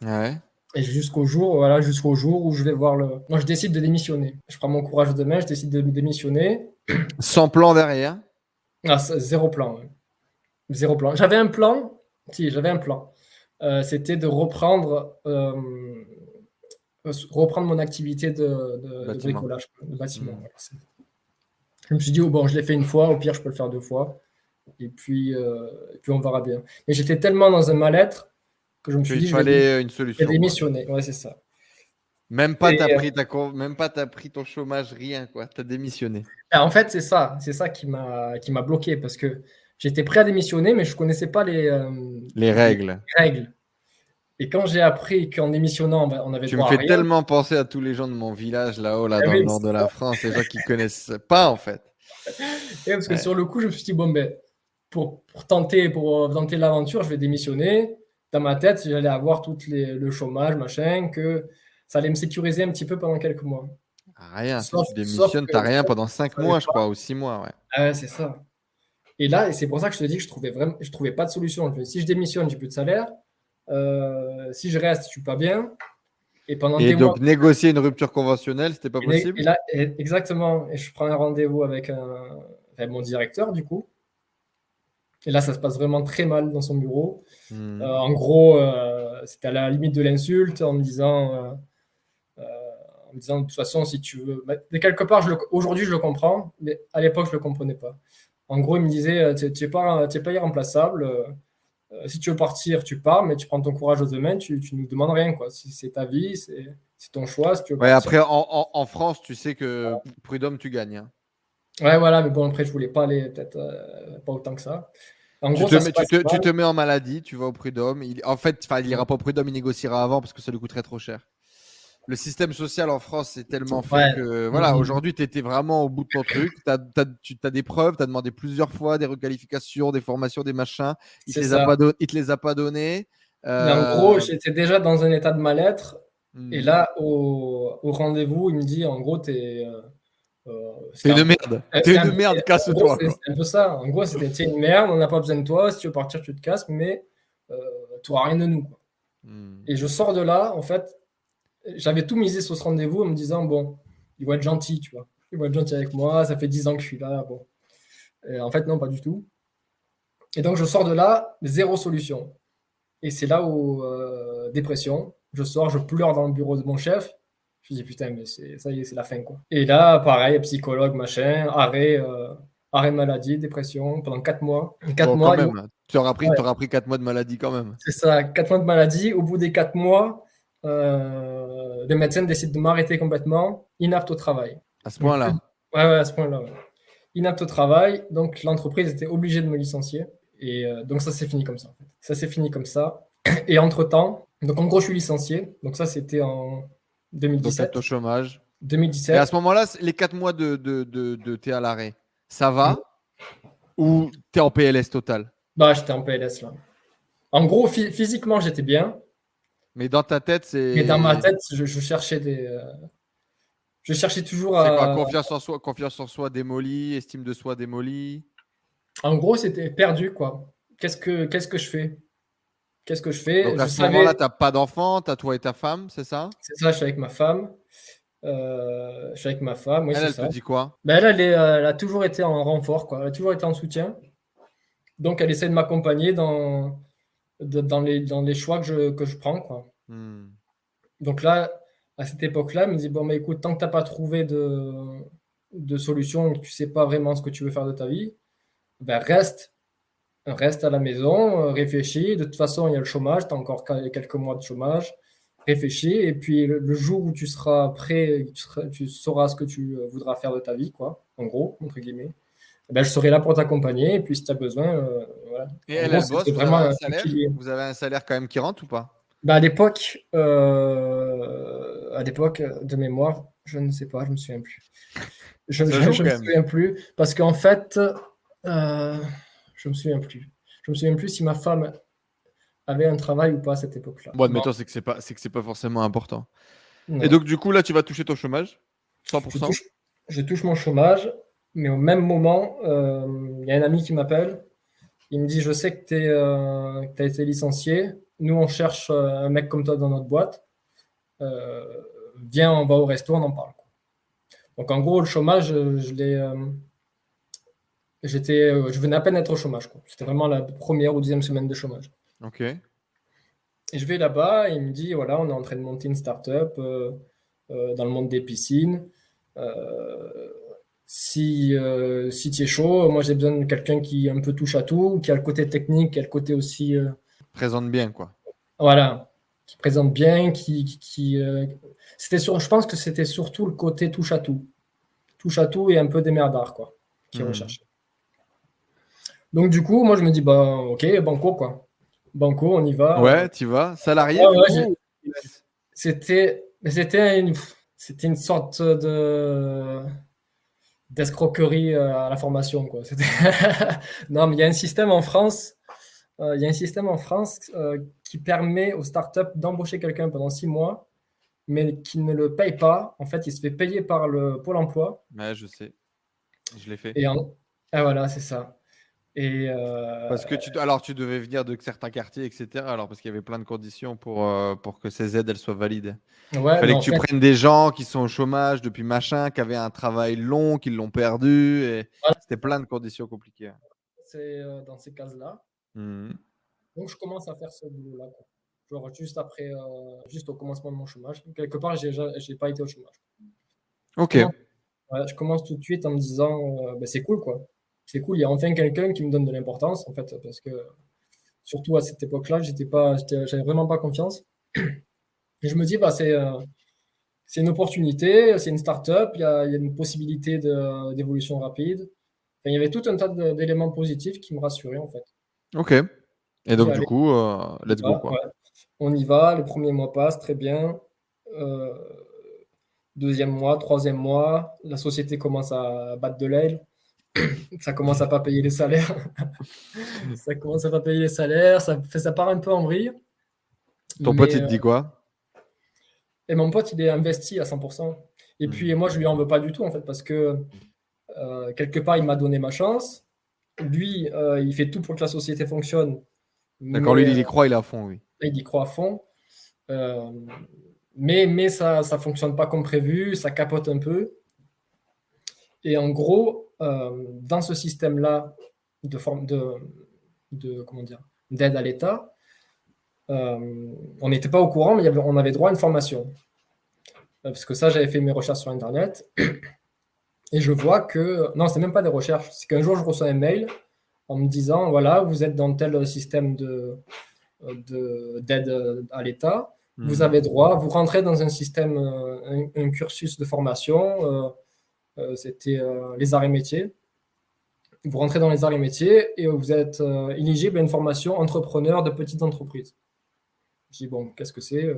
Ouais. Et jusqu'au jour, voilà, jusqu'au jour où je vais voir le. Non, je décide de démissionner. Je prends mon courage de main, je décide de démissionner. [clears throat] Sans plan derrière? Ah, Zéro plan. Zéro plan. J'avais un plan. Si, j'avais un plan. Euh, c'était de reprendre, euh, reprendre mon activité de, de, bricolage, de bâtiment. Mmh. je me suis dit, oh, bon, je l'ai fait une fois, au pire, je peux le faire deux fois. Et puis, euh, et puis on verra bien. Mais j'étais tellement dans un mal-être que je me suis dit, il fallait une solution. démissionner. Ouais, c'est ça. Même pas, t'as pris, même pas as pris ton chômage, rien, quoi. Tu as démissionné. Ah, en fait, c'est ça. C'est ça qui m'a bloqué parce que J'étais prêt à démissionner, mais je ne connaissais pas les, euh, les règles. règles. Et quand j'ai appris qu'en démissionnant, on avait Tu me fais tellement penser à tous les gens de mon village là-haut, là, ah dans le nord de la France, les gens qui ne connaissent pas en fait. [laughs] Et parce que sur le coup, je me suis dit, bon, ben, pour, pour tenter, pour tenter l'aventure, je vais démissionner. Dans ma tête, j'allais avoir tout le chômage, machin, que ça allait me sécuriser un petit peu pendant quelques mois. Rien, si tu démissionnes, tu n'as rien pendant cinq mois, je crois, ou six mois. Ouais. Ah c'est ça. Et là, c'est pour ça que je te dis que je trouvais vraiment, je trouvais pas de solution. Si je démissionne, j'ai plus de salaire. Euh, si je reste, je suis pas bien. Et pendant et donc négocier une rupture conventionnelle, c'était pas possible. Et là, exactement. Et je prends un rendez-vous avec, mon directeur du coup. Et là, ça se passe vraiment très mal dans son bureau. Hmm. Euh, en gros, euh, c'était à la limite de l'insulte en me disant, en me disant de toute façon, si tu veux, mais quelque part, aujourd'hui, je le comprends, mais à l'époque, je le comprenais pas. En gros, il me disait Tu n'es pas, pas irremplaçable. Euh, euh, si tu veux partir, tu pars, mais tu prends ton courage aux mains, tu, ne nous demandes rien. Quoi. C'est ta vie, c'est ton choix. après, en, France, tu sais que prud'homme, tu gagnes. Hein. Ouais, voilà, mais bon, après, je voulais pas aller, peut-être pas autant que ça. En tu, gros, te, mets, tu, te, mets, en maladie, tu vas au prud'homme. en fait, il n'ira pas au prud'homme, il négociera avant parce que ça lui coûterait trop cher le système social en France est tellement fait que voilà, mm-hmm. aujourd'hui, tu étais vraiment au bout de ton truc. tu as des preuves, tu as demandé plusieurs fois des requalifications, des formations, des machins. Il ne te les a pas données. en euh, gros, j'étais déjà dans un état de mal-être. Et hmm. là, au, rendez-vous, il me dit en gros, tu es. Euh, euh une merde. T'es une merde, casse-toi. C'est un peu ça. En gros, c'était une merde, on n'a pas besoin de toi. Si tu veux partir, tu te casses, mais euh, tu n'auras rien de nous. Hmm. Et je sors de là, en fait, j'avais tout misé sur ce rendez-vous en me disant, bon, il va être gentil, tu vois. Il va être gentil avec moi, ça fait 10 ans que je suis là. Bon. en fait, non, pas du tout. Et donc, je sors de là, zéro solution. Et c'est là où, euh, dépression, je sors, je pleure dans le bureau de mon chef. Je me dis, putain, mais ça y est, c'est la fin, quoi. Et là, pareil, psychologue, machin, arrêt, euh, arrêt de maladie, dépression, pendant 4 mois. 4 mois. Tu auras pris, pris 4 mois de maladie quand même. C'est ça, 4 mois de maladie. Au bout des 4 mois, euh, le médecin décide de m'arrêter complètement, inapte au travail. À ce point-là Ouais, ouais, à ce point-là. Inapte au travail, donc l'entreprise était obligée de me licencier. Et euh, donc ça s'est fini comme ça. Ça s'est fini comme ça. [clears throat] Et entre-temps, donc en gros, je suis licencié. Donc ça, c'était en 2017. Donc, au chômage. 2017. Et à ce moment-là, les 4 mois de, de, de, t'es à l'arrêt, ça va mm. Ou t'es en PLS total? Bah, j'étais en PLS là. En gros, physiquement, j'étais bien. Mais dans ta tête, c'est. Mais dans ma tête, je, cherchais des. Euh, je cherchais toujours à. Quoi, confiance en soi, confiance en soi démolie, estime de soi démolie? En gros, c'était perdu, quoi. Qu'est-ce que, qu'est-ce que je fais? Qu'est-ce que je fais? Donc à ce moment-là, tu n'as pas d'enfant, tu as toi et ta femme, c'est ça? C'est ça, je suis avec ma femme. Euh, je suis avec ma femme. Oui, elle, elle te dit quoi? Ben, elle, euh, elle, a toujours été en renfort, quoi. Elle a toujours été en soutien. Donc, elle essaie de m'accompagner dans, dans, les, dans les choix que je, que je prends. Quoi. Hmm. Donc là, à cette époque-là, elle me dit Bon, mais écoute, tant que tu n'as pas trouvé de, de solution, que tu ne sais pas vraiment ce que tu veux faire de ta vie, ben reste. Reste à la maison, réfléchis. De toute façon, il y a le chômage, tu as encore quelques mois de chômage. Réfléchis. Et puis, le, jour où tu seras prêt, tu, tu, sauras ce que tu voudras faire de ta vie, quoi, en gros, entre guillemets. Ben, je serai là pour t'accompagner. Et puis, si tu as besoin, euh, voilà. Et elle, bosse, vraiment vous, avez un salaire, vous avez un salaire quand même qui rentre ou pas? Ben, À l'époque, euh, à l'époque de mémoire, je ne sais pas, je ne me souviens plus. Je ne me souviens plus parce qu'en fait, euh, je me souviens plus. Je me souviens plus si ma femme avait un travail ou pas à cette époque-là. Bon, admettons, c'est que c'est pas, c'est que c'est pas forcément important. Et donc, du coup, là, tu vas toucher ton chômage? 100% je touche mon chômage. Mais au même moment, euh, il y a un ami qui m'appelle. Il me dit Je sais que tu euh, as été licencié. nous, on cherche un mec comme toi dans notre boîte. viens, on va au resto, on en parle. Donc, en gros, le chômage, je l'ai. J'étais, je venais à peine d'être au chômage. C'était vraiment la première ou deuxième semaine de chômage. Ok. Et je vais là-bas il me dit voilà, on est en train de monter une start-up euh, euh, dans le monde des piscines. Euh, si, si tu es chaud, moi j'ai besoin de quelqu'un qui un peu touche à tout, qui a le côté technique, qui a le côté aussi. Présente bien, quoi. Voilà, qui présente bien, qui. qui, c'était sur, je pense que c'était surtout le côté touche à tout. Touche à tout et un peu démerdard, quoi, qui mmh. recherche. Donc, du coup, moi je me dis bah, ok, banco, quoi. Banco, on y va. Ouais, tu vas. Salarié C'était c'était une, c'était une sorte de d'escroquerie euh, à la formation. Quoi. [laughs] non, mais il y a un système en France, euh, il y a un système en France euh, qui permet aux startups d'embaucher quelqu'un pendant six mois, mais qui ne le paye pas. En fait, il se fait payer par le Pôle emploi. Ouais, je sais. Je l'ai fait. Et, ah, voilà, c'est ça. Et euh, Parce que tu, alors tu devais venir de certains quartiers, etc. Alors parce qu'il y avait plein de conditions pour, euh, pour que ces aides elles soient valides. Ouais, Il fallait que tu prennes des gens qui sont au chômage depuis machin, qui avaient un travail long, qui l'ont perdu. Et... C'était plein de conditions compliquées. C'est euh, dans ces cases-là. Mmh. Donc je commence à faire ce boulot-là. Genre juste après, juste au commencement de mon chômage. Quelque part, j'ai n'ai pas été au chômage. Ok. je commence tout de suite en me disant, ben, c'est cool quoi c'est cool, il y a enfin quelqu'un qui me donne de l'importance, en fait, parce que surtout à cette époque-là, j'étais pas, j'avais vraiment pas confiance. [clears throat] Et je me dis, bah, c'est, euh, c'est une opportunité, c'est une start-up, il y a, une possibilité d'évolution rapide. il y avait tout un tas d'éléments positifs qui me rassuraient, en fait. Ok. Et donc, du coup, euh, let's go. Quoi. On y va, les premiers mois passent très bien. Euh, deuxième mois, troisième mois, la société commence à battre de l'aile [coughs] ça commence à pas payer les salaires. [laughs] ça commence à pas payer les salaires, ça, fait, ça part un peu en vrille. Ton pote, il te dit quoi? Et mon pote, il est investi à 100%. Et puis, moi, je lui en veux pas du tout, en fait, parce que euh, quelque part, il m'a donné ma chance. Lui, euh, il fait tout pour que la société fonctionne. D'accord, lui, il y croit, il est à fond, oui. Il y croit à fond. Euh, mais, mais ça ne fonctionne pas comme prévu, ça capote un peu. Et en gros, euh, dans ce système-là de forme de, de comment dire d'aide à l'État, euh, on n'était pas au courant, mais on avait droit à une formation. Euh, parce que ça, j'avais fait mes recherches sur Internet. Et je vois que. Non, c'est même pas des recherches. C'est qu'un jour, je reçois un mail en me disant voilà, vous êtes dans tel système de, d'aide à l'État. Vous mhm. avez droit, vous rentrez dans un système, un, cursus de formation. Euh, c'était euh, les arts et métiers. Vous rentrez dans les arts et métiers et vous êtes euh, éligible à une formation entrepreneur de petites entreprises. Je dis, bon, qu'est-ce que c'est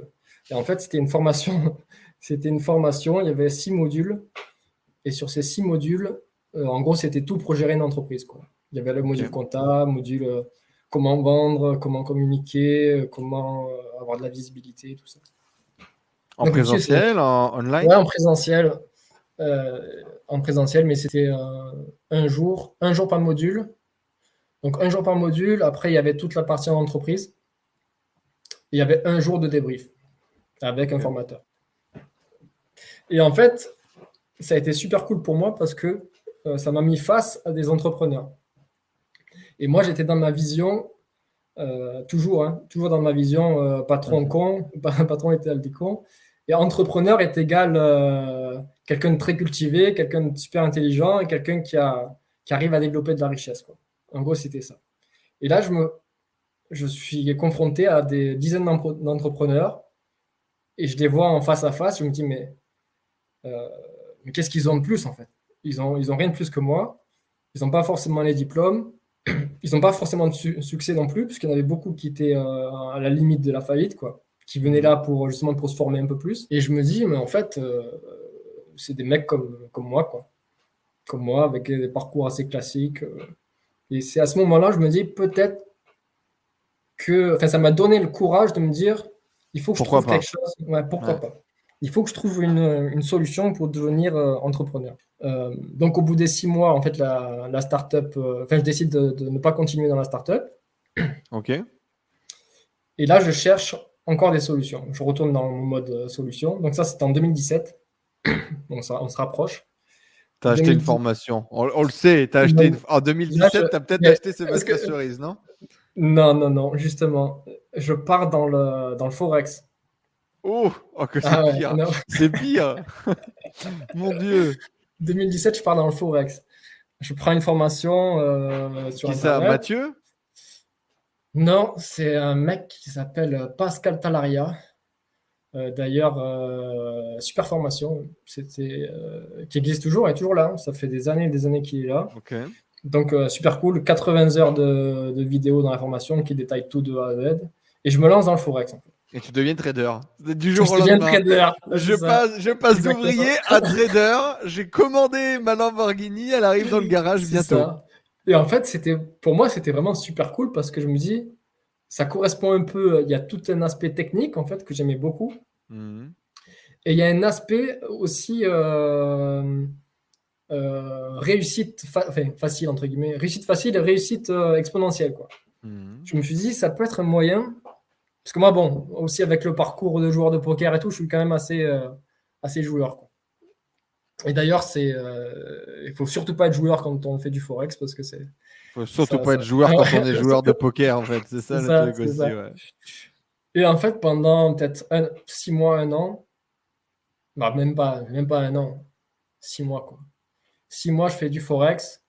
Et en fait, c'était une formation. [laughs] c'était une formation, il y avait six modules. Et sur ces six modules, en gros, c'était tout pour gérer une entreprise. Quoi. Il y avait le module comptable, module comment vendre, comment communiquer, comment avoir de la visibilité, tout ça. En présentiel, en online? Oui, en présentiel. Euh, en présentiel, mais c'était euh, un jour, un jour par module. Donc un jour par module. Après, il y avait toute la partie en entreprise. Il y avait un jour de débrief avec un formateur. Et en fait, ça a été super cool pour moi parce que euh, ça m'a mis face à des entrepreneurs. Et moi, j'étais dans ma vision, toujours, hein, toujours dans ma vision, patron con, [laughs] patron était des con, et entrepreneur est égal quelqu'un de très cultivé, quelqu'un de super intelligent et quelqu'un qui, qui arrive à développer de la richesse. Quoi. En gros, c'était ça. Et là, je, me, je suis confronté à des dizaines d'entrepreneurs et je les vois en face à face. Je me dis, mais, euh, qu'est-ce qu'ils ont de plus en fait? Ils n'ont ils ont rien de plus que moi. Ils n'ont pas forcément les diplômes. [clears throat] Ils n'ont pas forcément de succès non plus, puisqu'il y en avait beaucoup qui étaient euh, à la limite de la faillite, quoi, qui venaient là pour justement se former un peu plus. Et je me dis, mais en fait, euh, c'est des mecs comme, comme moi, quoi. Comme moi, avec des parcours assez classiques. Euh. Et c'est à ce moment-là, je me dis peut-être que. Enfin, ça m'a donné le courage de me dire il faut que je trouve quelque chose. Ouais, pourquoi pas? Il faut que je trouve une, une solution pour devenir euh, entrepreneur. Euh, donc, au bout des six mois, en fait, la, la start-up. Enfin, je décide de, de, ne pas continuer dans la start-up. Ok. Et là, je cherche encore des solutions. Je retourne dans mon mode solution. Donc ça, c'était en 2017. [coughs] On se rapproche. Tu as acheté une formation. On, le sait. As acheté En 2017, tu as peut-être acheté Sébastien Cerise, non? Non, non, non. Justement, je pars dans le, dans le Forex. Oh, oh c'est ah pire. [laughs] c'est pire. [laughs] Mon Dieu. 2017, je pars dans le Forex. Je prends une formation euh, sur Qui ça, Mathieu? Non, c'est un mec qui s'appelle Pascal Talaria. Euh, d'ailleurs, euh, super formation, c'était qui existe toujours, il est toujours là. Ça fait des années et des années qu'il est là. Donc super cool, 80 heures de, de vidéos dans la formation qui détaille tout de A à Z. Et je me lance dans le forex. En fait. Et tu deviens trader. Du jour au lendemain. Trader, je, passe, je passe d'ouvrier à trader. J'ai commandé ma Lamborghini, elle arrive dans le garage bientôt. Et en fait, c'était pour moi, c'était vraiment super cool parce que je me dis, ça correspond un peu. Il y a tout un aspect technique en fait que j'aimais beaucoup. Mhm. Et il y a un aspect aussi euh, euh, réussite facile entre guillemets, réussite facile et réussite euh, exponentielle quoi. Mhm. Je me suis dit, ça peut être un moyen parce que moi, bon, aussi avec le parcours de joueur de poker et tout, je suis quand même assez, euh, assez joueur. Et d'ailleurs, c'est, euh, il faut surtout pas être joueur quand on fait du forex parce que c'est. Faut surtout pas être joueur quand on est [laughs] joueur de poker en fait, c'est ça le truc aussi. Ouais. Et en fait, pendant peut-être six mois, un an, bah, même pas, même pas un an, six mois quoi. Six mois, je fais du forex.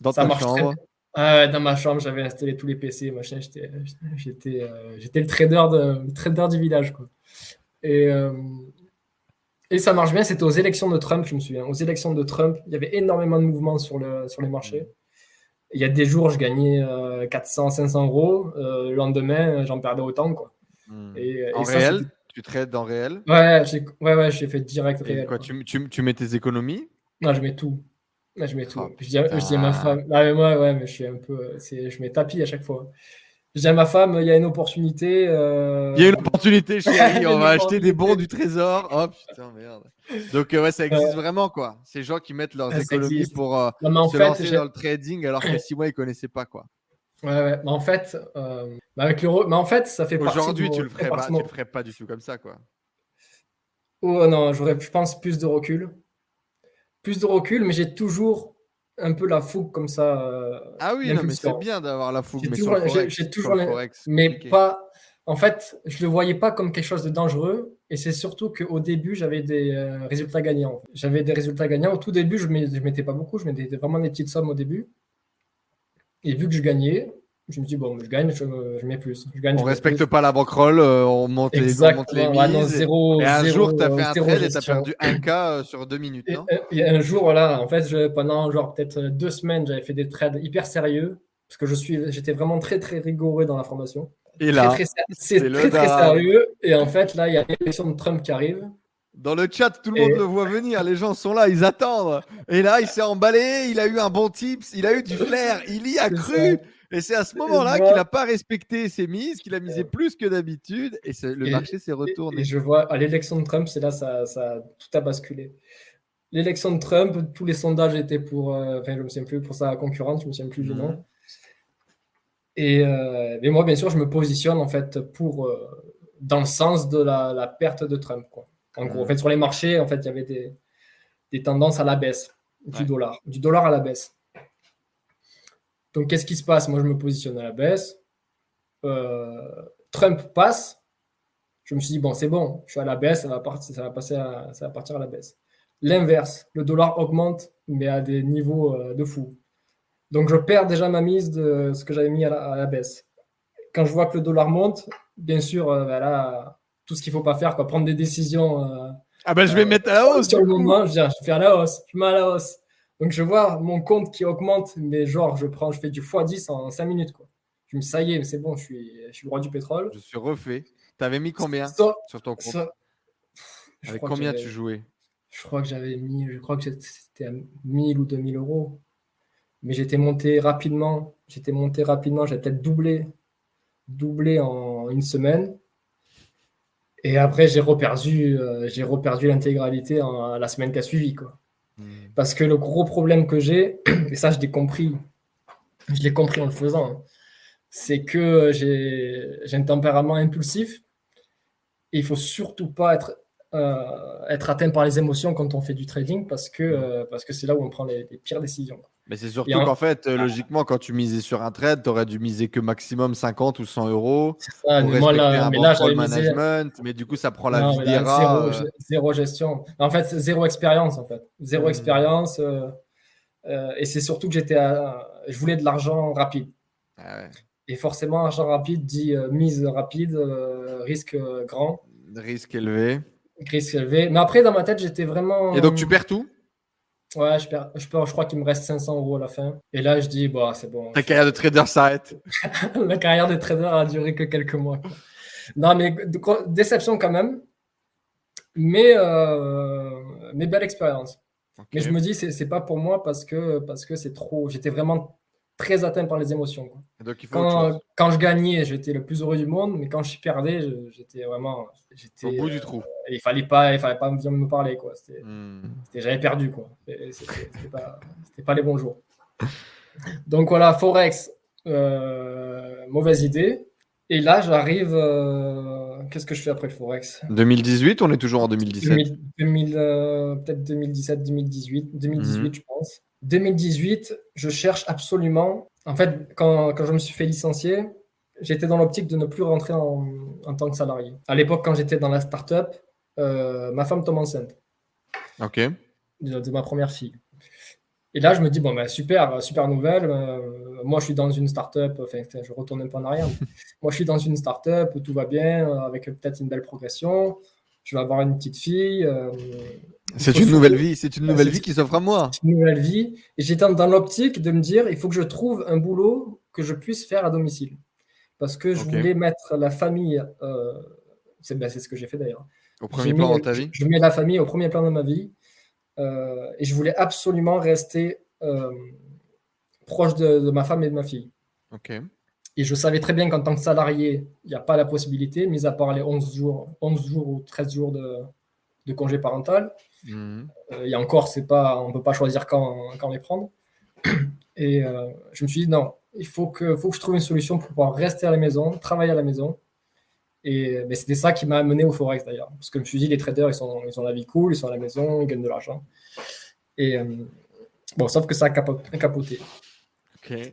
Dans ça ta marche chambre. Dans ma chambre, j'avais installé tous les PC, machin. J'étais, j'étais, euh, j'étais le trader, de, trader du village, quoi. Et, euh, et ça marche bien. C'était aux élections de Trump, je me souviens. Aux élections de Trump, il y avait énormément de mouvements sur, le, sur les marchés. Il y a des jours, je gagnais 400, euh, 500 euros. le lendemain, j'en perdais autant, quoi. Hmm. Et, en réel? Tu trades en réel? Ouais, j'ai, ouais, ouais, j'ai fait direct réel. Quoi, tu, tu, tu mets tes économies? Non, je mets tout je mets tout. Oh, je, dis, à ma femme, ah, mais moi, ouais, mais je suis un peu. Je mets tapis à chaque fois. Je dis à ma femme, il y a une opportunité. Euh, il y a une opportunité, [laughs] chérie. on va acheter des bons du trésor. Oh putain, merde. Donc, euh, ouais, ça existe vraiment, quoi. Ces gens qui mettent leurs économies pour euh, se lancer dans le trading alors que [clears throat] six mois, ils ne connaissaient pas, quoi. Ouais, ouais. Mais en fait, avec l'euro, mais en fait, ça fait partie. Aujourd'hui, tu le ferais pas, tu le ferais pas du tout comme ça, quoi. Oh non, j'aurais, je pense, plus de recul plus de recul, mais j'ai toujours un peu la fougue comme ça. Euh, ah oui, mais c'est bien d'avoir la fougue. J'ai toujours, mais pas. En fait, je le voyais pas comme quelque chose de dangereux, et c'est surtout qu'au début, j'avais des euh, résultats gagnants. J'avais des résultats gagnants. Au tout début, je ne mettais pas beaucoup, je mettais vraiment des petites sommes au début. Et vu que je gagnais, je me dis, bon, je gagne, je, mets plus. Je gagne, on respecte pas la bankroll, euh, on, monte les, on monte les mises. et un jour, tu as fait un trade et tu as perdu un k euh, sur deux minutes, non et, un jour, voilà, en fait, je, pendant genre peut-être deux semaines, j'avais fait des trades hyper sérieux parce que je suis, j'étais vraiment très, très rigoureux dans la formation. Et là, c'est très, très, sérieux. Et en fait, là, il y a l'élection de Trump qui arrive. Dans le chat, tout le monde le voit venir. Les gens sont là, ils attendent. Et là, il s'est emballé, il a eu un bon tips, il a eu du flair, il y a cru. Et c'est à ce moment-là qu'il n'a pas respecté ses mises, qu'il a misé plus que d'habitude, et le marché s'est retourné. Et je vois à l'élection de Trump, c'est là ça, ça tout a basculé. L'élection de Trump, tous les sondages étaient pour, euh, enfin, je me souviens plus pour sa concurrente, je me souviens plus du nom. Mhm. Et, euh, et, moi, bien sûr, je me positionne en fait pour euh, dans le sens de la, perte de Trump. Quoi. En gros, en fait, sur les marchés, en fait, il y avait des, des tendances à la baisse du dollar, du dollar à la baisse. Donc, qu'est-ce qui se passe? Moi, je me positionne à la baisse. Euh, Trump passe. Je me suis dit, bon, c'est bon, je suis à la baisse, ça va, partir, ça va, passer ça va partir à la baisse. L'inverse, le dollar augmente, mais à des niveaux euh, de fou. Donc, je perds déjà ma mise de ce que j'avais mis à la, baisse. Quand je vois que le dollar monte, bien sûr, euh, ben tout ce qu'il ne faut pas faire, quoi, prendre des décisions. ah ben, je vais mettre à la hausse. Sur le moment, je, je vais à la hausse. Je mets à la hausse. Donc je vois mon compte qui augmente, mais genre je prends, je fais du x10 en 5 minutes. Quoi. Je me dis, ça y est, c'est bon, je suis, je suis le roi du pétrole. Je suis refait. Tu avais mis combien sur ton compte Avec combien tu jouais Je crois que j'avais mis, je crois que c'était à 1000 ou 2000 euros. Mais j'étais monté rapidement. J'étais monté rapidement, j'ai peut-être doublé, doublé en une semaine. Et après, j'ai reperdu, euh, j'ai reperdu l'intégralité la semaine qui a suivi. Quoi. Parce que le gros problème que j'ai, [clears throat] et ça je l'ai compris, je l'ai compris en le faisant, hein, c'est que j'ai un tempérament impulsif. Et il faut surtout pas être, euh, être atteint par les émotions quand on fait du trading parce que euh, parce que c'est là où on prend les, pires décisions. Mais c'est surtout qu'en fait, euh, logiquement, quand tu misais sur un trade, tu aurais dû miser que maximum 50 ou 100 euros. C'est ça, mais moi, là, mais là, management, mais du coup, ça prend la vie des rats. Zéro, gestion. En fait, zéro expérience, en fait. Zéro expérience. et c'est surtout que j'étais je voulais de l'argent rapide. Ah et forcément, argent rapide dit mise rapide, risque grand. Risque élevé. Risque élevé. Mais après, dans ma tête, j'étais vraiment. Et donc, tu perds tout? Ouais, je, perds, je, perds, je crois qu'il me reste 500 euros à la fin. Et là, je dis, bah, c'est bon. Ta carrière de trader s'arrête. [laughs] la carrière de trader a duré que quelques mois. Non, mais déception quand même. Mais, euh, mais belle expérience. Mais je me dis, c'est pas pour moi parce que parce que c'est trop. J'étais vraiment très atteint par les émotions. quand, quand, je gagnais, j'étais le plus heureux du monde, mais quand je perdais, j'étais vraiment. Au bout du trou. Euh, il fallait pas, il fallait pas me parler. Quoi. Hmm. J'avais perdu. Quoi. C'était pas, pas les bons jours. Donc voilà, Forex, euh, mauvaise idée. Et là, j'arrive. Euh, qu'est-ce que je fais après le Forex? 2018, on est toujours en 2017 Peut-être 2017, 2018. 2018, je pense. 2018, je cherche absolument. En fait, quand, quand je me suis fait licencier, j'étais dans l'optique de ne plus rentrer en, en, tant que salarié. À l'époque, quand j'étais dans la start-up, euh, ma femme tombe enceinte. Ok. De, ma première fille. Et là, je me dis, bon, ben, super, super nouvelle. Euh, moi, je suis dans une start-up. Enfin, je retourne un peu en arrière. [laughs] moi, je suis dans une start-up, tout va bien, avec peut-être une belle progression. Je vais avoir une petite fille. C'est une nouvelle vie, c'est une nouvelle vie qui s'offre à moi. Une nouvelle vie. Et j'étais dans l'optique de me dire, il faut que je trouve un boulot que je puisse faire à domicile. Parce que je voulais mettre la famille, euh, ben, c'est ce que j'ai fait d'ailleurs. Au premier plan dans ta vie Je mets la famille au premier plan de ma vie. Euh, et je voulais absolument rester euh, proche de, ma femme et de ma fille. Ok. Et je savais très bien qu'en tant que salarié, il n'y a pas la possibilité, mis à part les 11 jours, 11 jours ou 13 jours de, de congé parental. Mhm. Euh, et encore, c'est pas, on ne peut pas choisir quand, quand les prendre. Et euh, je me suis dit, non, il faut que, faut que je trouve une solution pour pouvoir rester à la maison, travailler à la maison. Et c'était ça qui m'a amené au Forex d'ailleurs. Parce que je me suis dit, les traders, ils sont, ils ont la vie cool, ils sont à la maison, ils gagnent de l'argent. Et euh, bon, sauf que ça a capoté.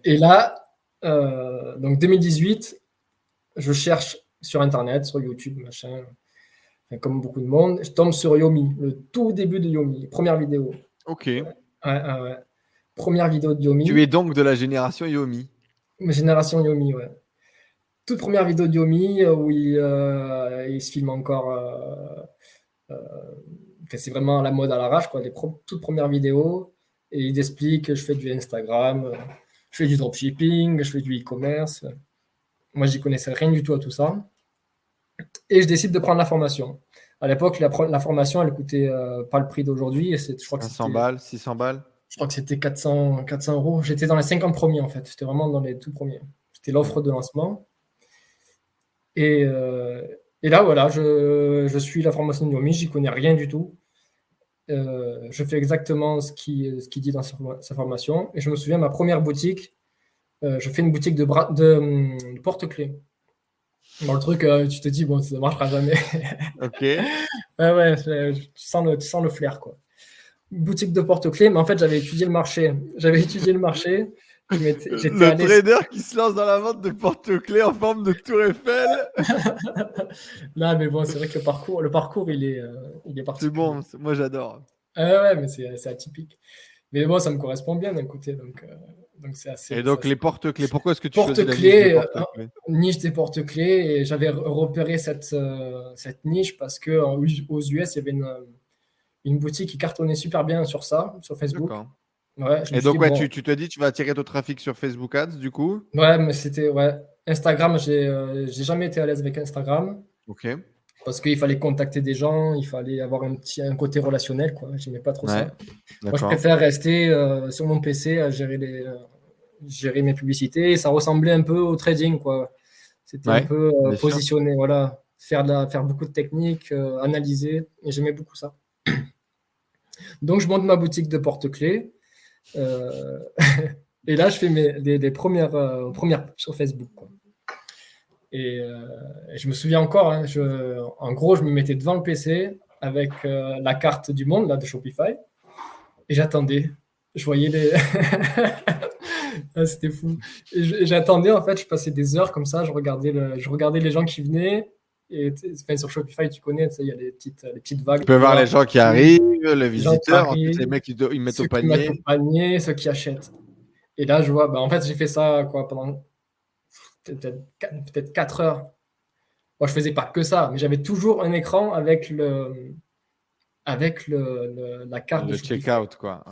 Et là, donc 2018, je cherche sur Internet, sur YouTube, machin, comme beaucoup de monde, je tombe sur Yomi, le tout début de Yomi, première vidéo. Ok. Ouais, ouais, Première vidéo de Yomi. Tu es donc de la génération Yomi. Génération Yomi, ouais. Toute première vidéo de Yomi euh, où il, euh, il se filme encore. Euh, c'est vraiment la mode à l'arrache, quoi. Les toutes premières vidéos. Et il explique je fais du Instagram, je fais du dropshipping, je fais du e-commerce. Moi, j'y connaissais rien du tout à tout ça et je décide de prendre la formation. À l'époque, la, la, formation, elle coûtait euh, pas le prix d'aujourd'hui. Je crois 500 balles, 600 balles? Je crois que c'était 400, 400 euros. J'étais dans les 50 premiers, en fait. J'étais vraiment dans les tout premiers. C'était l'offre de lancement. Et, euh, et, là, voilà, je, je, suis la formation de Yomi. J'y connais rien du tout. Euh, je fais exactement ce qu'il ce qui dit dans sa, formation. Et je me souviens, ma première boutique, je fais une boutique de, de, de porte-clés. Dans le truc, euh, tu te dis, bon, ça ne marchera jamais. [laughs] ok. ouais, ouais, tu sens, le, tu sens le flair, quoi. Boutique de porte-clés, mais en fait, j'avais étudié le marché. J'avais étudié le marché. [laughs] Le trader qui se lance dans la vente de porte-clés en forme de tour Eiffel. [laughs] non, mais bon, c'est vrai que le parcours, le parcours il est, euh, il est C'est bon, moi j'adore. ouais, mais c'est atypique. Mais bon, ça me correspond bien d'un côté. Donc, euh, et donc les porte-clés, pourquoi est-ce que tu porte-clés, euh, niche des porte-clés et j'avais repéré cette, euh, cette niche parce que aux US il y avait une, une, boutique qui cartonnait super bien sur ça, sur Facebook. Ouais, et donc ouais, tu, tu, te dis tu vas attirer ton trafic sur Facebook Ads du coup Ouais, mais c'était ouais. Instagram, j'ai euh, jamais été à l'aise avec Instagram. Ok. Parce qu'il fallait contacter des gens, il fallait avoir un petit un côté relationnel quoi. J'aimais pas trop ça. Moi, je préfère rester sur mon PC à gérer les gérer mes publicités. Ça ressemblait un peu au trading, quoi. C'était un peu euh, positionné, voilà. Faire, de la, faire beaucoup de techniques, euh, analyser, et j'aimais beaucoup ça. [clears throat] Donc, je monte ma boutique de porte-clés. Euh, [laughs] Et là, je fais mes, des, premières, euh, premières sur Facebook. Et, je me souviens encore, hein, en gros, je me mettais devant le PC avec la carte du monde là, de Shopify et j'attendais. Je voyais les. [laughs] ah, C'était fou. J'attendais, en fait, je passais des heures comme ça, je regardais, je regardais les gens qui venaient. Et sur Shopify, tu connais, il y a les petites, les petites vagues. Tu peux voir les gens qui arrivent, les visiteurs, les mecs qui ils mettent au panier. Qui mettent au panier, ceux qui achètent. Et là, je vois, bah, en fait, j'ai fait ça quoi, pendant peut-être 4 heures. Moi, je faisais pas que ça, mais j'avais toujours un écran avec le, avec le, la carte le check-out, quoi.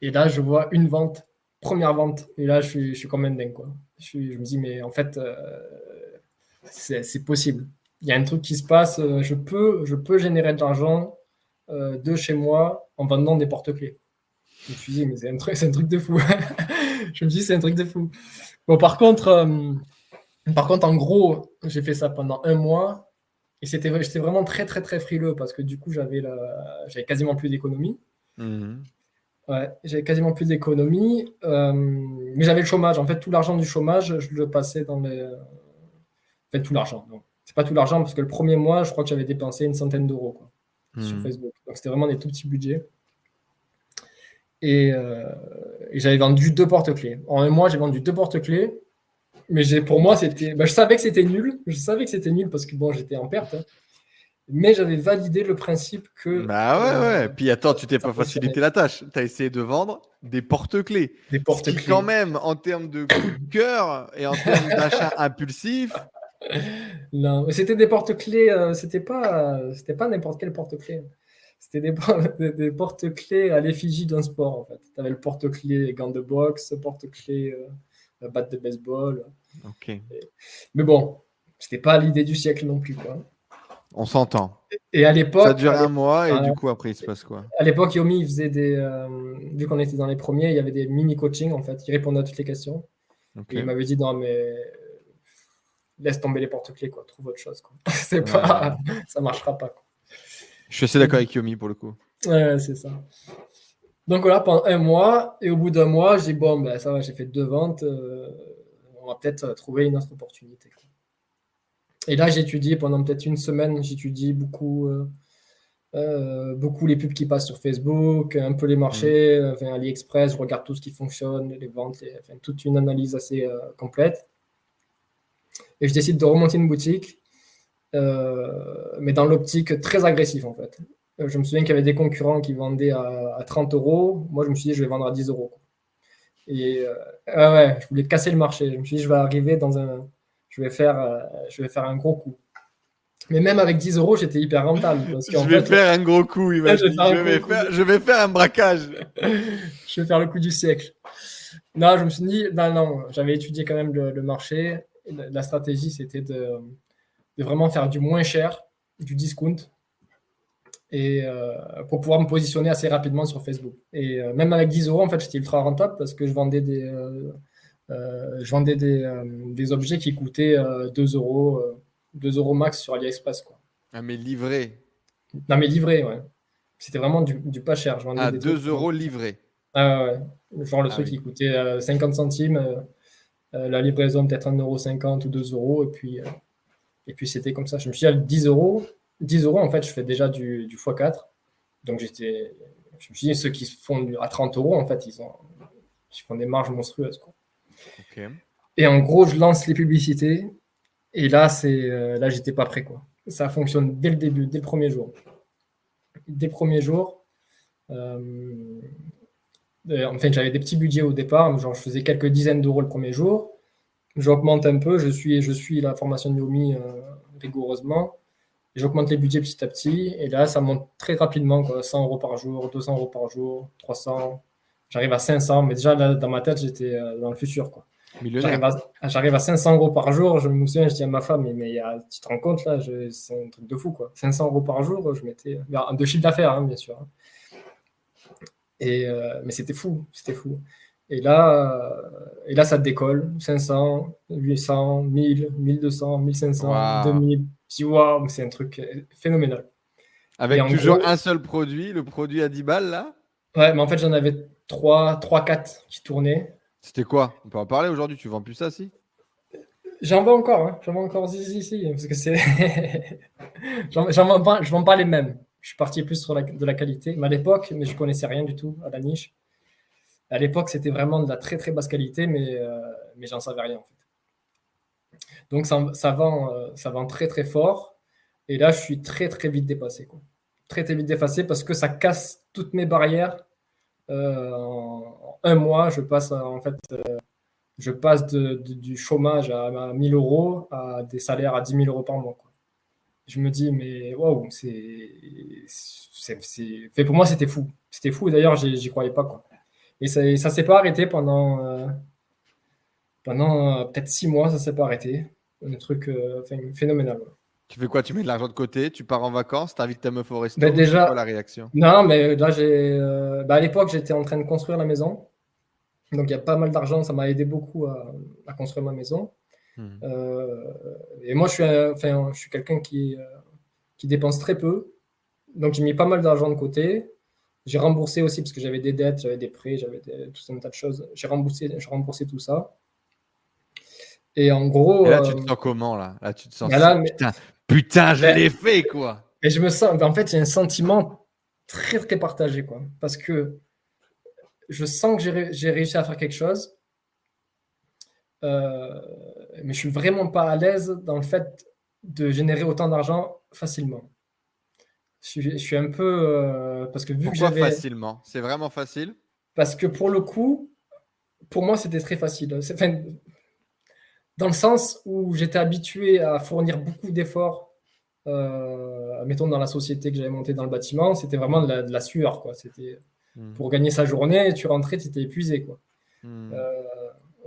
Et là, je vois une vente, première vente. Et là, je suis, je suis comme un dingue, quoi. Je, me dis, mais en fait, euh, c'est possible. Il y a un truc qui se passe. Euh, je peux, je peux générer de l'argent euh, de chez moi en vendant des porte-clés. Je me suis dit, mais c'est un, truc, un truc de fou. [laughs] je me dis, c'est un truc de fou. Bon, par contre, par contre, en gros, j'ai fait ça pendant un mois. Et c'était, j'étais vraiment très, très, très frileux parce que du coup, j'avais, la, j'avais quasiment plus d'économie. Mhm. Ouais, j'avais quasiment plus d'économie. Euh, mais j'avais le chômage. En fait, tout l'argent du chômage, je le passais dans les. En fait, tout l'argent. Donc, c'est pas tout l'argent parce que le premier mois, je crois que j'avais dépensé une centaine d'euros quoi, sur. Facebook. Donc, c'était vraiment des tout petits budgets. Et, euh, et j'avais vendu deux porte-clés. En un mois, j'ai vendu deux porte-clés mais pour moi, c'était. Bah, je savais que c'était nul. Je savais que c'était nul parce que bon, j'étais en perte. Hein. Mais j'avais validé le principe que. Bah ouais, ouais. Euh, Puis attends, tu t'es pas facilité la tâche. Tu as essayé de vendre des porte-clés. Des porte-clés. Quand même, en termes de coup de cœur et en termes d'achat [laughs] impulsif. Non, c'était des porte-clés. Euh, c'était pas, c'était pas n'importe quel porte-clés. C'était [laughs] des, des porte-clés à l'effigie d'un sport en fait. Tu avais le porte-clés gants de boxe, porte-clés. Euh, batte de baseball. Mais bon, c'était pas l'idée du siècle non plus. Quoi. On s'entend. Et à l'époque. Ça dure un mois et du coup, après, il se passe quoi? À l'époque, Yomi, il faisait des. Euh, vu qu'on était dans les premiers, il y avait des mini-coaching en fait. Il répondait à toutes les questions. il m'avait dit non, mais laisse tomber les porte-clés, quoi. Trouve autre chose. Quoi. [laughs] C'est pas... ça marchera pas. Je suis assez d'accord avec Yomi pour le coup. Ouais, c'est ça. Donc voilà, pendant un mois, et au bout d'un mois, j'ai bon, ben, ça va, j'ai fait deux ventes, euh, on va peut-être trouver une autre opportunité. Et là, j'étudie pendant peut-être une semaine, j'étudie beaucoup, euh, euh, beaucoup les pubs qui passent sur Facebook, un peu les marchés, mmh. AliExpress, je regarde tout ce qui fonctionne, les ventes, toute une analyse assez complète. Et je décide de remonter une boutique, mais dans l'optique très agressive en fait. Euh, je me souviens qu'il y avait des concurrents qui vendaient à, 30 euros. Moi, je me suis dit, je vais vendre à 10 euros. Et euh, ouais, je voulais casser le marché. Je me suis dit, je vais arriver dans un. Je vais faire, euh, je vais faire un gros coup. Mais même avec 10 euros, j'étais hyper rentable. je vais faire un gros coup, il je, vais faire, je vais faire un braquage. [laughs] je vais faire le coup du siècle. Non, je me suis dit, non, non, j'avais étudié quand même le, marché. La, stratégie, c'était de, de, vraiment faire du moins cher, du discount, et euh, pour pouvoir me positionner assez rapidement sur Facebook. Et euh, même avec 10 euros, en fait, j'étais ultra rentable parce que je vendais des, euh, je vendais des, des, objets qui coûtaient 2 euros, 2 euros max sur AliExpress. Quoi. Ah, mais livré Non, mais livré, ouais. C'était vraiment du, du, pas cher. Je vendais ah, 2 euros livré Ah, ouais. Genre le ah truc qui coûtait 50 centimes, la livraison peut-être 1,50 euro ou 2 euros, et puis, et puis c'était comme ça. Je me suis dit, à 10 euros, 10 euros, en fait, je fais déjà du, du x4. Donc, j'étais, je me suis dit, ceux qui font à 30 euros, en fait, ils, ont, ils font des marges monstrueuses. Quoi. Et en gros, je lance les publicités. Et là, c'est, euh, là, j'étais pas prêt. Quoi. Ça fonctionne dès le début, dès le premier jour. Dès le premier jour. Euh, en fait, j'avais des petits budgets au départ. Genre, je faisais quelques dizaines d'euros le premier jour. J'augmente un peu. Je suis, je suis la formation de Yomi euh, rigoureusement. J'augmente les budgets petit à petit. Et là, ça monte très rapidement, quoi. 100 euros par jour, 200 euros par jour, 300. J'arrive à 500. Mais déjà, dans ma tête, j'étais euh, dans le futur. Quoi. J'arrive à, 500 euros par jour. Je me souviens, je dis à ma femme, mais, mais tu te rends compte là, c'est un truc de fou. Quoi. 500 euros par jour, je mettais. De chiffre d'affaires, hein, bien sûr. Hein. Et, euh, mais c'était fou, c'était fou. Et là, et là, ça décolle. 500, 800, 1000, 1200, 1500, 2000. Je waouh, c'est un truc euh, phénoménal. Avec toujours un seul produit, le produit à 10 balles là? Ouais, mais en fait, j'en avais 3, 3, 4 qui tournaient. C'était quoi? On peut en parler aujourd'hui? Tu vends plus ça, si? J'en vends encore, hein. j'en vends encore, si, si, si, parce que c'est. [laughs] j'en vends pas, je vends pas les mêmes. Je suis parti plus sur la, de la qualité. Mais à l'époque, mais je connaissais rien du tout à la niche. À l'époque, c'était vraiment de la très très basse qualité, mais, euh, mais j'en savais rien en fait. Donc ça, ça, vend, euh, ça vend très très fort. Et là, je suis très très vite dépassé. Très très vite dépassé parce que ça casse toutes mes barrières. Euh, en un mois, je passe en fait je passe du chômage à, 1000 euros à des salaires à 10 000 euros par mois. Je me dis, mais waouh, c'est. Pour moi, c'était fou. C'était fou, d'ailleurs, j'y croyais pas. Quoi. Et ça ne s'est pas arrêté pendant, euh, pendant euh, peut-être six mois, ça s'est pas arrêté. Un truc euh, phénoménal. Tu fais quoi? Tu mets de l'argent de côté, tu pars en vacances, tu invites ta meuf au resto. Ben déjà, quoi la réaction? Non, mais là, j'ai. Bah, à l'époque, j'étais en train de construire la maison. Donc il y a pas mal d'argent, ça m'a aidé beaucoup à, construire ma maison. Hmm. Euh, et moi, je suis, enfin, je suis quelqu'un qui, euh, qui dépense très peu. Donc j'ai mis pas mal d'argent de côté. J'ai remboursé aussi parce que j'avais des dettes, j'avais des prêts, j'avais tout un tas de choses. J'ai remboursé, remboursé tout ça. Et en gros. Et là, tu te euh, sens comment là? Là, tu te sens. Bah putain, putain, je ben, l'ai fait quoi. Et je me sens. En fait, j'ai un sentiment très très partagé quoi. Parce que je sens que j'ai réussi à faire quelque chose, euh, mais je suis vraiment pas à l'aise dans le fait de générer autant d'argent facilement. Je, suis un peu euh, parce que vu Pourquoi que j'avais facilement, c'est vraiment facile? Parce que pour le coup, pour moi, c'était très facile. Enfin, dans le sens où j'étais habitué à fournir beaucoup d'efforts, euh, mettons dans la société que j'avais montée dans le bâtiment, c'était vraiment de la, de la sueur, quoi. C'était Hmm. Pour gagner sa journée, tu rentrais, tu étais épuisé. Quoi. Hmm. Euh,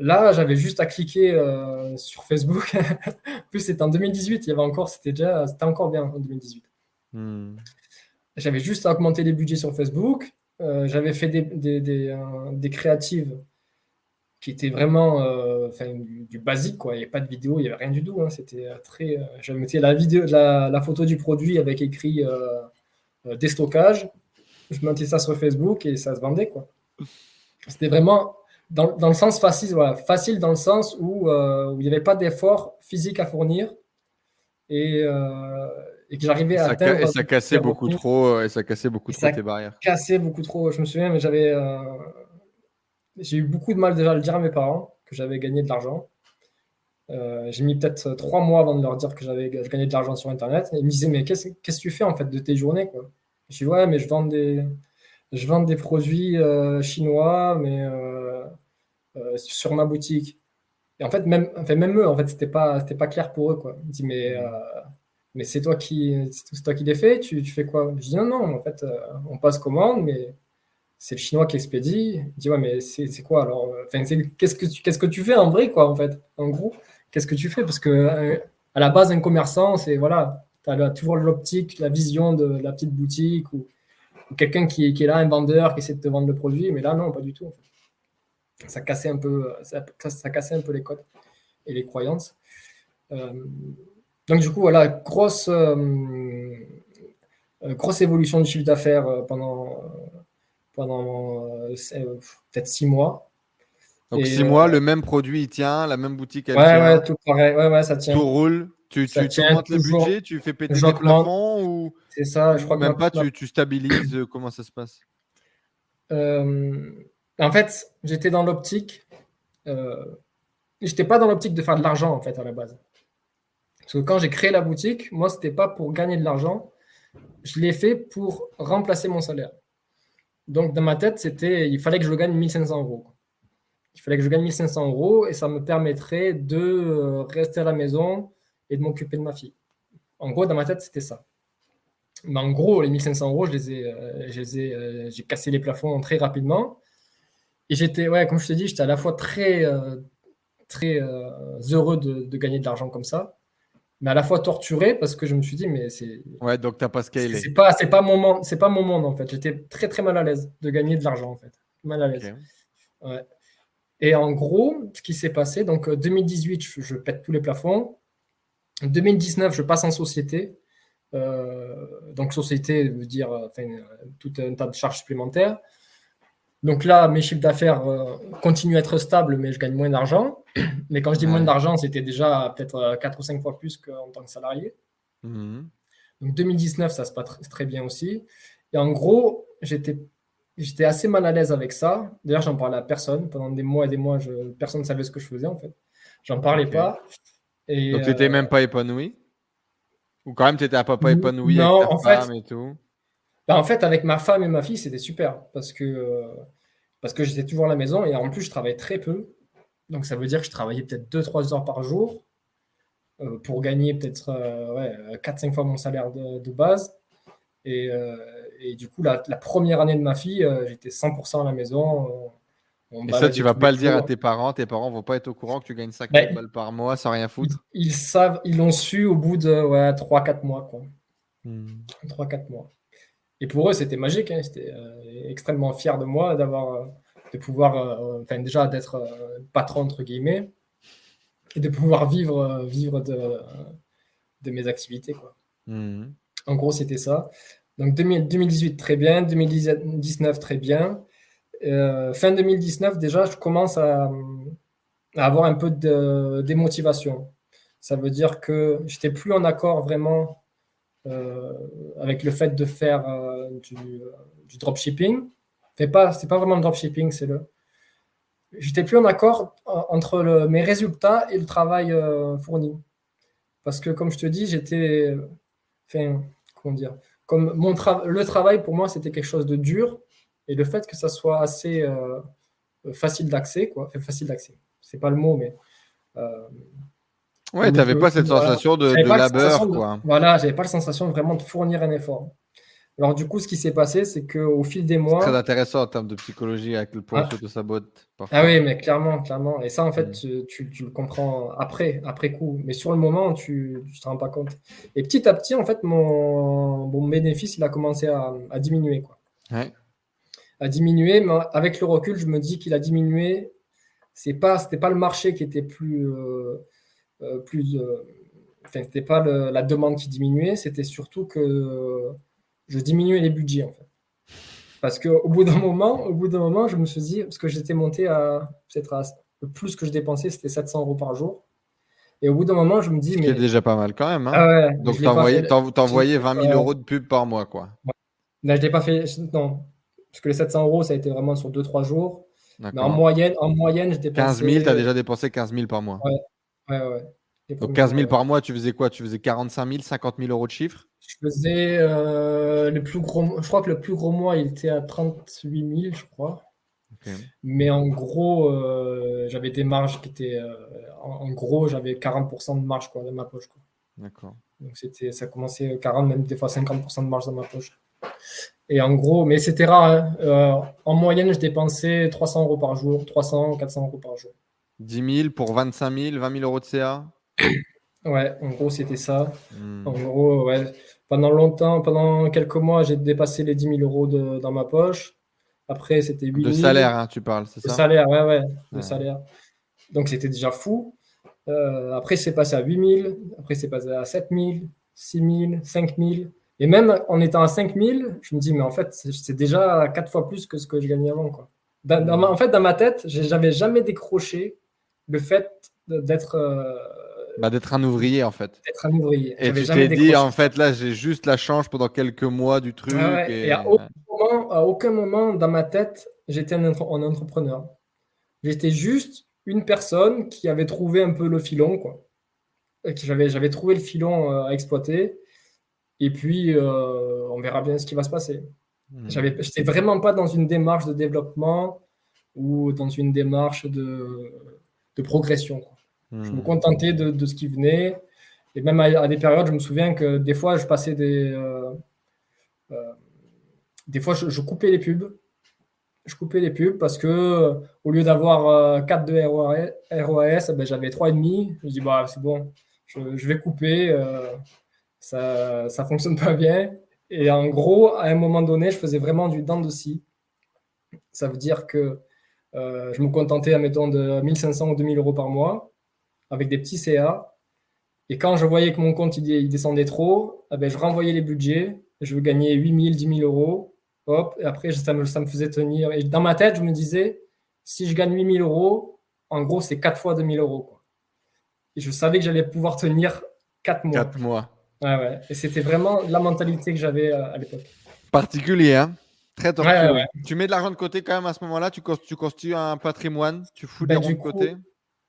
là, j'avais juste à cliquer euh, sur Facebook. [laughs] en plus, c'était en 2018, il y avait encore, c'était déjà, c'était encore bien en 2018. Hmm. J'avais juste à augmenter les budgets sur Facebook. Euh, j'avais fait des, des, des, créatives qui étaient vraiment du, basique. Quoi. Il n'y avait pas de vidéo, il n'y avait rien du tout. Hein. C'était très. je mettais la, vidéo, la, la, photo du produit avec écrit déstockage je mettais ça sur Facebook et ça se vendait. quoi. C'était vraiment dans, dans, le sens facile, voilà, facile dans le sens où, euh, où il n'y avait pas d'effort physique à fournir et, euh, et que j'arrivais à atteindre. Et ça cassait beaucoup, trop, et ça cassait beaucoup trop tes barrières. Cassait beaucoup trop. Je me souviens, mais j'avais, euh, j'ai eu beaucoup de mal déjà à le dire à mes parents que j'avais gagné de l'argent. j'ai mis peut-être trois mois avant de leur dire que j'avais gagné de l'argent sur Internet. Et ils me disaient, mais qu'est-ce que tu fais en fait de tes journées quoi? Je dis, ouais, mais je vends des, je vends des produits euh, chinois, mais euh, euh, sur ma boutique. Et en fait, même, enfin, même eux, en fait, c'était pas, c'était pas clair pour eux, quoi. Ils disent, mais, mais c'est toi qui, c'est toi qui les fais, tu, tu fais quoi? Je dis, non, non, en fait, on passe commande, mais c'est le chinois qui expédie. Il dit, ouais, mais c'est, quoi alors? Enfin, qu'est-ce, que tu, qu'est-ce que tu fais en vrai, quoi, en fait? En gros, qu'est-ce que tu fais? Parce que à la base, un commerçant, c'est voilà, tu as toujours l'optique, la vision de la petite boutique ou, quelqu'un qui, est là, un vendeur qui essaie de te vendre le produit, mais là, non, pas du tout. Ça cassait un peu, ça, cassait un peu les codes et les croyances. Euh, donc, du coup, voilà, grosse, euh, euh, grosse évolution du chiffre d'affaires pendant, pendant peut-être six mois. Donc, six mois, le même produit, il tient, la même boutique, elle ouais, tient. Ouais, tout pareil, ouais, ouais, ça tient. Tout roule. Tu, tu, augmentes le budget, tu fais péter les plafonds ou C'est ça, je crois même pas, tu, tu, stabilises comment ça se passe? Euh, En fait, j'étais dans l'optique. Euh, j'étais pas dans l'optique de faire de l'argent en fait à la base. Parce que quand j'ai créé la boutique, moi c'était pas pour gagner de l'argent, je l'ai fait pour remplacer mon salaire. Donc dans ma tête, c'était il fallait que je gagne 1500 euros. Il fallait que je gagne 1500 euros et ça me permettrait de euh, rester à la maison, et de m'occuper de ma fille. En gros, dans ma tête, c'était ça. Mais en gros, les 1500 euros, je les ai, euh, euh, j'ai cassé les plafonds très rapidement. Et j'étais, ouais, comme je te dis, j'étais à la fois très, euh, très heureux de, gagner de l'argent comme ça, mais à la fois torturé parce que je me suis dit, mais c'est. Ouais, donc t'as pas scalé. C'est pas, c'est pas mon monde, c'est pas mon monde en fait. J'étais très très mal à l'aise de gagner de l'argent en fait, mal à l'aise. Ouais. Et en gros, ce qui s'est passé, donc 2018, je pète tous les plafonds. 2019, je passe en société. Euh, donc, société veut dire euh, enfin, tout un tas de charges supplémentaires. Donc là, mes chiffres d'affaires euh, continuent à être stables, mais je gagne moins d'argent. [clears throat] Mais quand je dis moins d'argent, c'était déjà peut-être 4 ou 5 fois plus qu'en tant que salarié. Mhm. Donc 2019, ça se passe très bien aussi. Et en gros, j'étais j'étais assez mal à l'aise avec ça. D'ailleurs, j'en parlais à personne. Pendant des mois et des mois, je... personne ne savait ce que je faisais en fait. J'en parlais pas. Et, Donc, tu n'étais même pas épanoui? Ou quand même, tu étais à papa épanoui non, avec ta en femme et tout? Bah, En fait, avec ma femme et ma fille, c'était super parce que, euh, parce que j'étais toujours à la maison et en plus, je travaillais très peu. Donc, ça veut dire que je travaillais peut-être 2-3 heures par jour euh, pour gagner peut-être euh, ouais, 4-5 fois mon salaire de, de base. Et, et du coup, la, première année de ma fille, euh, j'étais 100% à la maison. et ça, tu vas pas le dire à tes parents. Tes parents vont pas être au courant que tu gagnes 5 000 balles par mois sans rien foutre. Ils, savent, ils l'ont su au bout de ouais, 3-4 mois. Quoi. 3-4 hmm. mois. Et pour eux, c'était magique. Hein. Ils étaient euh, extrêmement fiers de moi, d'avoir, euh, de pouvoir, enfin déjà d'être patron entre guillemets, et de pouvoir vivre, vivre de, de mes activités. Quoi. Hmm. En gros, c'était ça. Donc 2018, très bien. 2019, très bien. Euh, fin 2019, déjà, je commence à, avoir un peu de démotivation. Ça veut dire que je n'étais plus en accord vraiment euh, avec le fait de faire euh, du, du, dropshipping. Ce n'est pas, vraiment le dropshipping, c'est le. J'étais plus en accord entre mes résultats et le travail fourni. Parce que, comme je te dis, j'étais. Comment dire comme le travail pour moi c'était quelque chose de dur et le fait que ça soit assez euh, facile d'accès quoi facile d'accès c'est pas le mot mais euh, ouais t'avais pas cette sensation de, labeur quoi voilà j'avais pas la sensation vraiment de fournir un effort alors du coup, ce qui s'est passé, c'est qu'au fil des mois... Très intéressant en termes de psychologie avec le point ah. de sa botte. Ah oui, mais clairement, clairement. Et ça, en fait, mm. tu, tu, le comprends après, après coup. Mais sur le moment, tu ne te rends pas compte. Et petit à petit, en fait, mon, mon bénéfice, il a commencé à, à diminuer. Quoi. Ouais. À diminuer, mais avec le recul, je me dis qu'il a diminué. Ce pas, c'était pas le marché qui était plus... Euh, euh, plus euh, enfin, c'était pas la demande qui diminuait, c'était surtout que je diminuais les budgets en fait. Parce qu'au bout d'un [laughs] moment, au bout d'un moment, je me suis dit, parce que j'étais monté à peut-être le plus que je dépensais, c'était 700 euros par jour. Et au bout d'un moment, je me dis. mais... C'est déjà pas mal quand même. Hein. Ah Donc, tu envoyais 20 000 euros de pub par mois, quoi. Là, je l'ai pas fait. Non. Parce que les 700 euros, ça a été vraiment sur 2-3 jours. Mais en moyenne, en moyenne, je dépensais. 15 000, tu as déjà dépensé 15 000 par mois. Ouais, ouais, ouais. Donc 15 000 par mois, tu faisais quoi? Tu faisais 45 000, 50 000 euros de chiffre? Je faisais euh, le plus gros. Je crois que le plus gros mois, il était à 38 000, je crois. Mais en gros, euh, j'avais des marges qui étaient. Euh, en, gros, j'avais 40% de marge quoi, dans ma poche. D'accord. Donc c'était, ça commençait 40, même des fois 50% de marge dans ma poche. Et en gros, mais c'était rare. Hein. en moyenne, je dépensais 300 euros par jour, 300, 400 euros par jour. 10 000 pour 25 000, 20 000 euros de CA Ouais, en gros, c'était ça. Hmm. En gros, ouais. Pendant longtemps, pendant quelques mois, j'ai dépassé les 10 000 euros de, dans ma poche. Après, c'était 8 000. De salaire, hein, tu parles, c'est ça? De salaire, ouais, ouais, de salaire. Donc, c'était déjà fou. Euh, après, c'est passé à 8 000. Après, c'est passé à 7 000, 6 000, 5 000. Et même en étant à 5 000, je me dis, mais en fait, c'est déjà 4 fois plus que ce que je gagnais avant. Quoi. en fait, dans ma tête, j'avais jamais décroché le fait d'être. Euh, bah, d'être un ouvrier en fait. D'être un ouvrier. Et tu t'es dit en fait là j'ai juste la chance pendant quelques mois du truc. et... à, aucun moment, à, aucun moment, dans ma tête j'étais un, entrepreneur. J'étais juste une personne qui avait trouvé un peu le filon quoi. J'avais j'avais trouvé le filon euh, à exploiter. Et puis euh, on verra bien ce qui va se passer. Hmm. J'avais j'étais vraiment pas dans une démarche de développement ou dans une démarche de, de progression. Je me hmm. contentais de, ce qui venait. Et même à, des périodes, je me souviens que des fois, je passais des. Euh, euh, des fois, je, coupais les pubs. Je coupais les pubs parce que au lieu d'avoir 4 euh, de ROAS, ben, j'avais 3,5. Je me dis, bah, c'est bon, je, vais couper. ça ne fonctionne pas bien. Et en gros, à un moment donné, je faisais vraiment du dents de scie. Ça veut dire que je me contentais, admettons, de 1500 ou 2000 euros par mois avec des petits CA. Et quand je voyais que mon compte il, descendait trop, eh ben, je renvoyais les budgets. Je veux gagner 8 000, 10 000 euros. hop, et après, ça me, ça me faisait tenir. Et dans ma tête, je me disais, si je gagne 8000 euros, en gros, c'est 4 fois 2000 euros. Quoi. Et je savais que j'allais pouvoir tenir 4 mois. 4 mois. Ouais, ouais. Et c'était vraiment la mentalité que j'avais euh, à l'époque. Particulier, hein Très tortueux. Tu mets de l'argent de côté quand même à ce moment-là Tu, tu constitues un patrimoine Tu fous des ben, de côté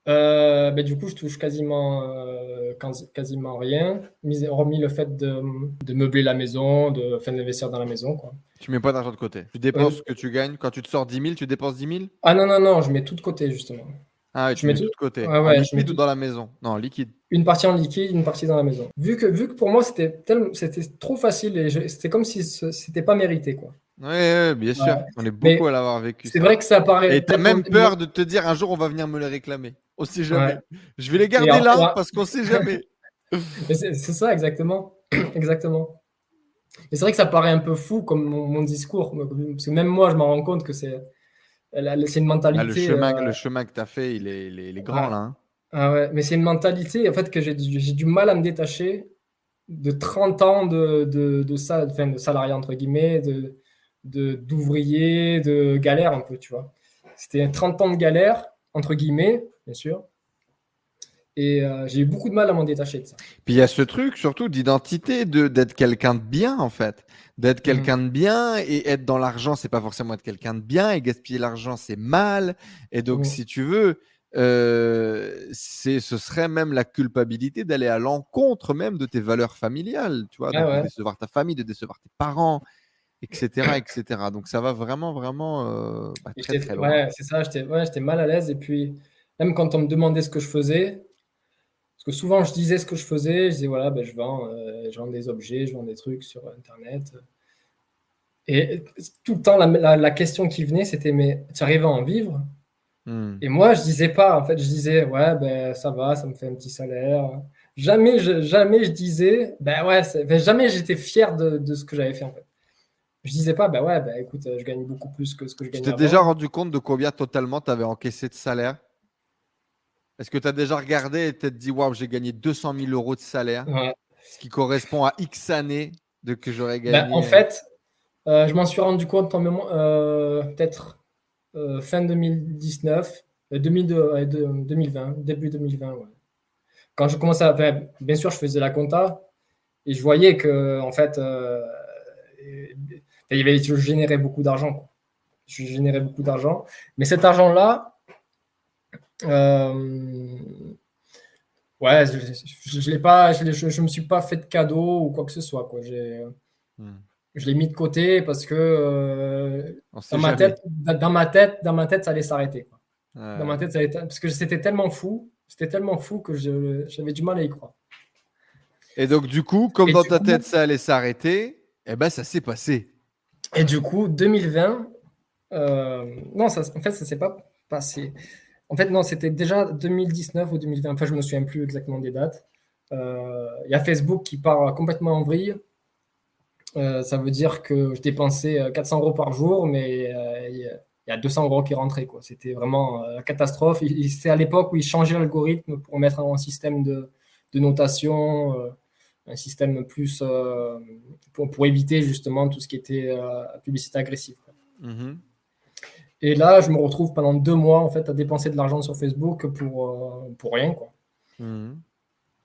euh, ben, du coup, je touche quasiment, euh, quasiment rien, hormis le fait de, de, meubler la maison, de faire d'investir dans la maison. Quoi. Tu mets pas d'argent de côté. Tu dépenses ce que tu gagnes. Quand tu te sors 10 000, tu dépenses 10 000 Ah non, non, non, je mets tout de côté, justement. Ah oui, tu mets tout de côté. Ouais, ouais, liquide ou dans la maison Non, liquide. Une partie en liquide, une partie dans la maison. Vu que, vu que pour moi, c'était trop facile et c'était comme si c'était pas mérité. quoi. Oui, bien sûr. On est beaucoup à l'avoir vécu. C'est vrai que ça paraît. Et tu as même peur de te dire un jour on va venir me les réclamer. On sait jamais. Je vais les garder là parce qu'on sait jamais. [laughs] [laughs] c'est ça, exactement. [clears throat] exactement. Et c'est vrai que ça paraît un peu fou comme mon, discours. Parce que même moi, je m'en rends compte que c'est une mentalité. Ah, le, chemin, euh, le chemin que tu as fait, il est, il est, grand là. Hein. Ah ouais, mais c'est une mentalité en fait que j'ai du mal à me détacher de 30 ans de, de, de, ça, enfin, de salarié entre guillemets, de, d'ouvriers, de, galère un peu, tu vois. C'était 30 ans de galère, entre guillemets, bien sûr. Et euh, j'ai eu beaucoup de mal à m'en détacher de ça. Puis il y a ce truc surtout d'identité, d'être quelqu'un de bien en fait. D'être mmh. quelqu'un de bien et être dans l'argent, c'est pas forcément être quelqu'un de bien. Et gaspiller l'argent, c'est mal. Et donc, mmh. si tu veux, euh, ce serait même la culpabilité d'aller à l'encontre même de tes valeurs familiales. Tu vois, ah de décevoir ta famille, de décevoir tes parents etc., etc. Donc ça va vraiment, vraiment euh, bah, très, très loin. Ouais, c'est ça, j'étais ouais, mal à l'aise. Et puis, même quand on me demandait ce que je faisais, parce que souvent je disais ce que je faisais, je disais voilà, ben, je, vends, euh, je vends des objets, je vends des trucs sur Internet. Et tout le temps, la, la, question qui venait, c'était mais tu arrives à en vivre? Mmh. Et moi, je disais pas, en fait, je disais ouais, ben ça va, ça me fait un petit salaire. Jamais je, jamais je disais, ben ouais, ben, jamais j'étais fier de, de ce que j'avais fait en fait je disais pas, bah ouais, bah écoute, je gagne beaucoup plus que ce que je gagne. Tu t'es déjà rendu compte de combien totalement tu avais encaissé de salaire? Est-ce que tu as déjà regardé et t'es dit, waouh, j'ai gagné 200 000 euros de salaire, ce qui correspond à X années de que j'aurais bah, gagné En fait, euh, je m'en suis rendu compte euh, peut-être euh, fin 2019, 2020, début 2020. Quand je commençais à bien sûr, je faisais la compta et je voyais que, en fait, je générais beaucoup d'argent. Je générais beaucoup d'argent. Mais cet argent-là, euh, ouais, je ne pas, je, je, me suis pas fait de cadeau ou quoi que ce soit. Quoi. Hmm. Je l'ai mis de côté parce que euh, dans, ma tête, dans, ma tête, dans ma tête, ça allait s'arrêter. Dans ma tête, ça allait, parce que c'était tellement fou, c'était tellement fou que j'avais du mal à y croire. Et donc, du coup, comme dans ta tête, ça allait s'arrêter, eh ben, ça s'est passé. Et du coup, 2020, euh, non, ça, en fait, ça ne s'est pas passé. En fait, non, c'était déjà 2019 ou 2020. Enfin, je ne me souviens plus exactement des dates. Il euh, y a Facebook qui part complètement en vrille. Euh, ça veut dire que je dépensais 400 euros par jour, mais il y a 200 euros qui rentraient. C'était vraiment la catastrophe. C'est à l'époque où ils changeaient l'algorithme pour mettre un système de notation un système plus euh, pour, éviter justement tout ce qui était euh, publicité agressive. Mhm. Et là, je me retrouve pendant deux mois en fait à dépenser de l'argent sur Facebook pour, euh, pour rien. Quoi. Mhm.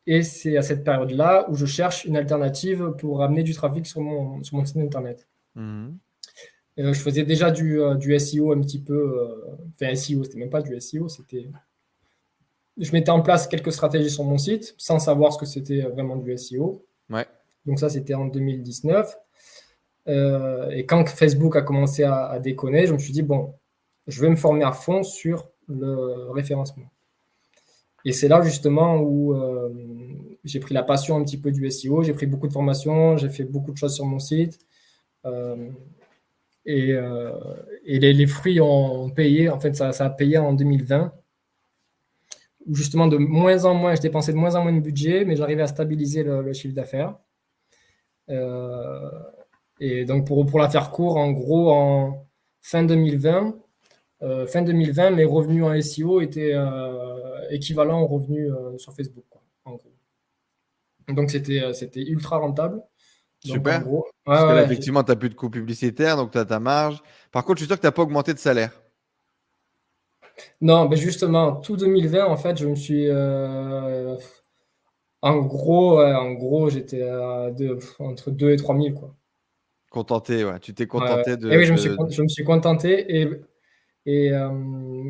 Et c'est à cette période-là où je cherche une alternative pour amener du trafic sur mon, sur mon site internet. Mhm. je faisais déjà du, du, SEO un petit peu. enfin, SEO, c'était même pas du SEO, c'était je mettais en place quelques stratégies sur mon site sans savoir ce que c'était vraiment du SEO. Ouais. Donc ça, c'était en 2019. Euh, et quand Facebook a commencé à, déconner, je me suis dit, bon, je vais me former à fond sur le référencement. Et c'est là justement où euh, j'ai pris la passion un petit peu du SEO, j'ai pris beaucoup de formations, j'ai fait beaucoup de choses sur mon site. Euh, et, les, fruits ont payé, en fait, ça, ça a payé en 2020 où justement de moins en moins, je dépensais de moins en moins de budget, mais j'arrivais à stabiliser le, chiffre d'affaires. Euh, et donc pour, pour la faire court, en gros, en fin 2020, euh, fin 2020, mes revenus en SEO étaient euh, équivalents aux revenus sur Facebook, en gros. Donc c'était, c'était ultra rentable. Super. Parce que là, effectivement, tu n'as plus de coûts publicitaires, donc tu as ta marge. Par contre, je suis sûr que tu n'as pas augmenté de salaire. Non, mais justement, tout 2020, en fait, je me suis. Euh, en gros, en gros j'étais entre 2 et 3 000. Quoi. Contenté, ouais. Tu t'es contenté de. Et oui, je, me suis, je me suis contenté et, et euh,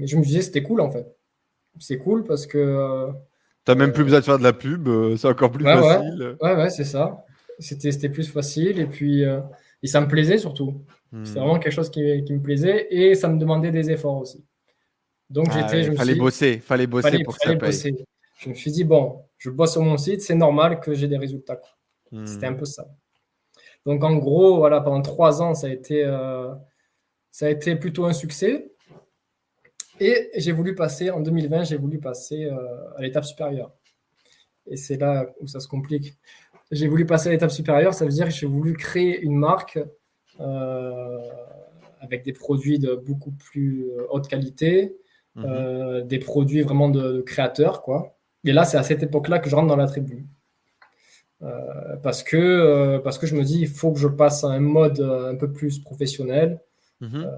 je me disais, c'était cool, en fait. C'est cool parce que. Euh, tu n'as même plus besoin de faire de la pub, c'est encore plus facile. Ouais, ouais, c'est ça. C'était plus facile et puis. et ça me plaisait surtout. C'est C'était hmm. vraiment quelque chose qui, qui me plaisait et ça me demandait des efforts aussi. Donc ah j'étais. fallait bosser, fallait bosser pour que ça paye. Je me suis dit bon, je bosse sur mon site, c'est normal que j'ai des résultats. Hmm. C'était un peu ça. Donc en gros, voilà, pendant trois ans, ça a été, euh, ça a été plutôt un succès. Et j'ai voulu passer en 2020, j'ai voulu passer euh, à l'étape supérieure. Et c'est là où ça se complique. J'ai voulu passer à l'étape supérieure, ça veut dire que j'ai voulu créer une marque euh, avec des produits de beaucoup plus haute qualité, Mhm. Euh, des produits vraiment de, créateurs, quoi. Et là, c'est à cette époque-là que je rentre dans la tribu. Euh, parce, que, euh, parce que je me dis, il faut que je passe à un mode un peu plus professionnel, mhm.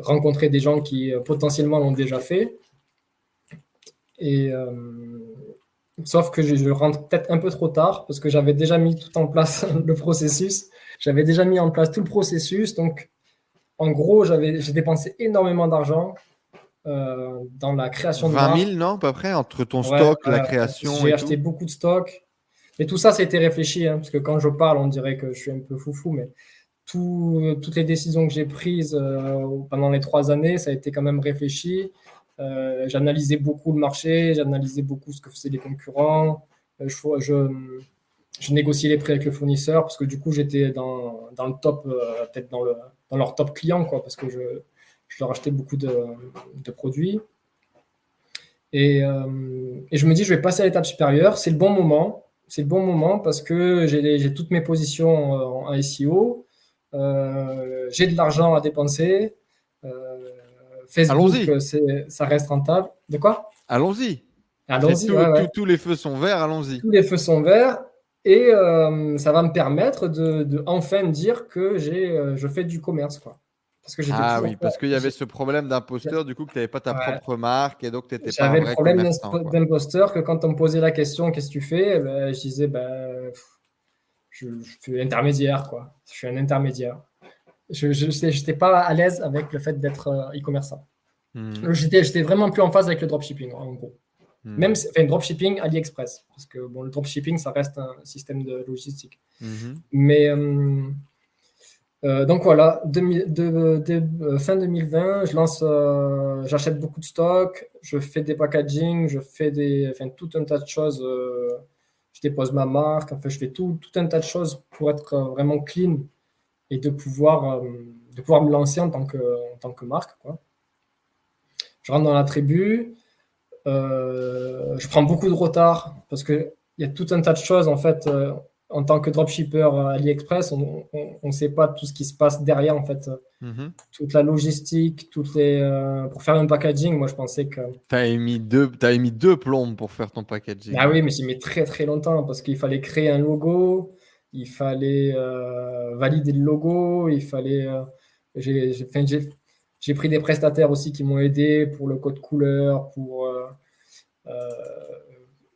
rencontrer des gens qui potentiellement l'ont déjà fait. Et, sauf que je, je rentre peut-être un peu trop tard, parce que j'avais déjà mis tout en place [laughs] le processus. J'avais déjà mis en place tout le processus. Donc, en gros, j'ai dépensé énormément d'argent euh, dans la création de 20 000, non, à peu près, entre ton stock, la création. J'ai acheté beaucoup de stock. Et tout ça, ça a été réfléchi, hein, parce que quand je parle, on dirait que je suis un peu foufou, mais tout, toutes les décisions que j'ai prises euh, pendant les trois années, ça a été quand même réfléchi. Euh, j'analysais beaucoup le marché, j'analysais beaucoup ce que faisaient les concurrents. je, je, je, négociais les prix avec le fournisseur parce que du coup, j'étais dans, dans, le top, peut-être dans, le, dans leur top client, quoi, parce que je, je leur achetais beaucoup de, produits. Euh, et, je me dis, je vais passer à l'étape supérieure. C'est le bon moment. C'est le bon moment parce que j'ai toutes mes positions en SEO. Euh, j'ai de l'argent à dépenser. Euh, Facebook, ça reste rentable. De quoi? Allons-y. Allons-y. tous les feux sont verts, allons-y. Tous les feux sont verts. Et ça va me permettre de, de enfin dire que je fais du commerce. Quoi ah oui, parce qu'il y avait ce problème d'imposteur, du coup, que tu n'avais pas ta propre marque et donc tu n'étais pas J'avais le problème d'imposteur que quand on me posait la question qu'est-ce que tu fais, eh ben, je disais ben, je, suis intermédiaire, quoi. Je suis un intermédiaire. Je n'étais pas à l'aise avec le fait d'être euh, e-commerçant. Hmm. J'étais vraiment plus en phase avec le dropshipping, en gros. Hmm. Même enfin, dropshipping AliExpress, parce que bon, le dropshipping, ça reste un système de logistique. Hmm. Mais. Euh, euh, donc voilà, euh, fin 2020, je lance, euh, j'achète beaucoup de stock, je fais des packaging, je fais des, tout un tas de choses. je dépose ma marque, enfin, je fais tout, un tas de choses pour être vraiment clean et de pouvoir, de pouvoir me lancer en tant que, en tant que marque. Je rentre dans la tribu, je prends beaucoup de retard parce qu'il y a tout un tas de choses en fait en tant que dropshipper AliExpress, on ne sait pas tout ce qui se passe derrière, en fait. Mhm. Toute la logistique, toutes les, euh, pour faire un packaging, moi, je pensais que... Tu as émis deux, as émis deux plombes pour faire ton packaging. Ah oui, mais j'ai mis très, très longtemps parce qu'il fallait créer un logo, il fallait euh, valider le logo, il fallait... Euh, j'ai pris des prestataires aussi qui m'ont aidé pour le code couleur, pour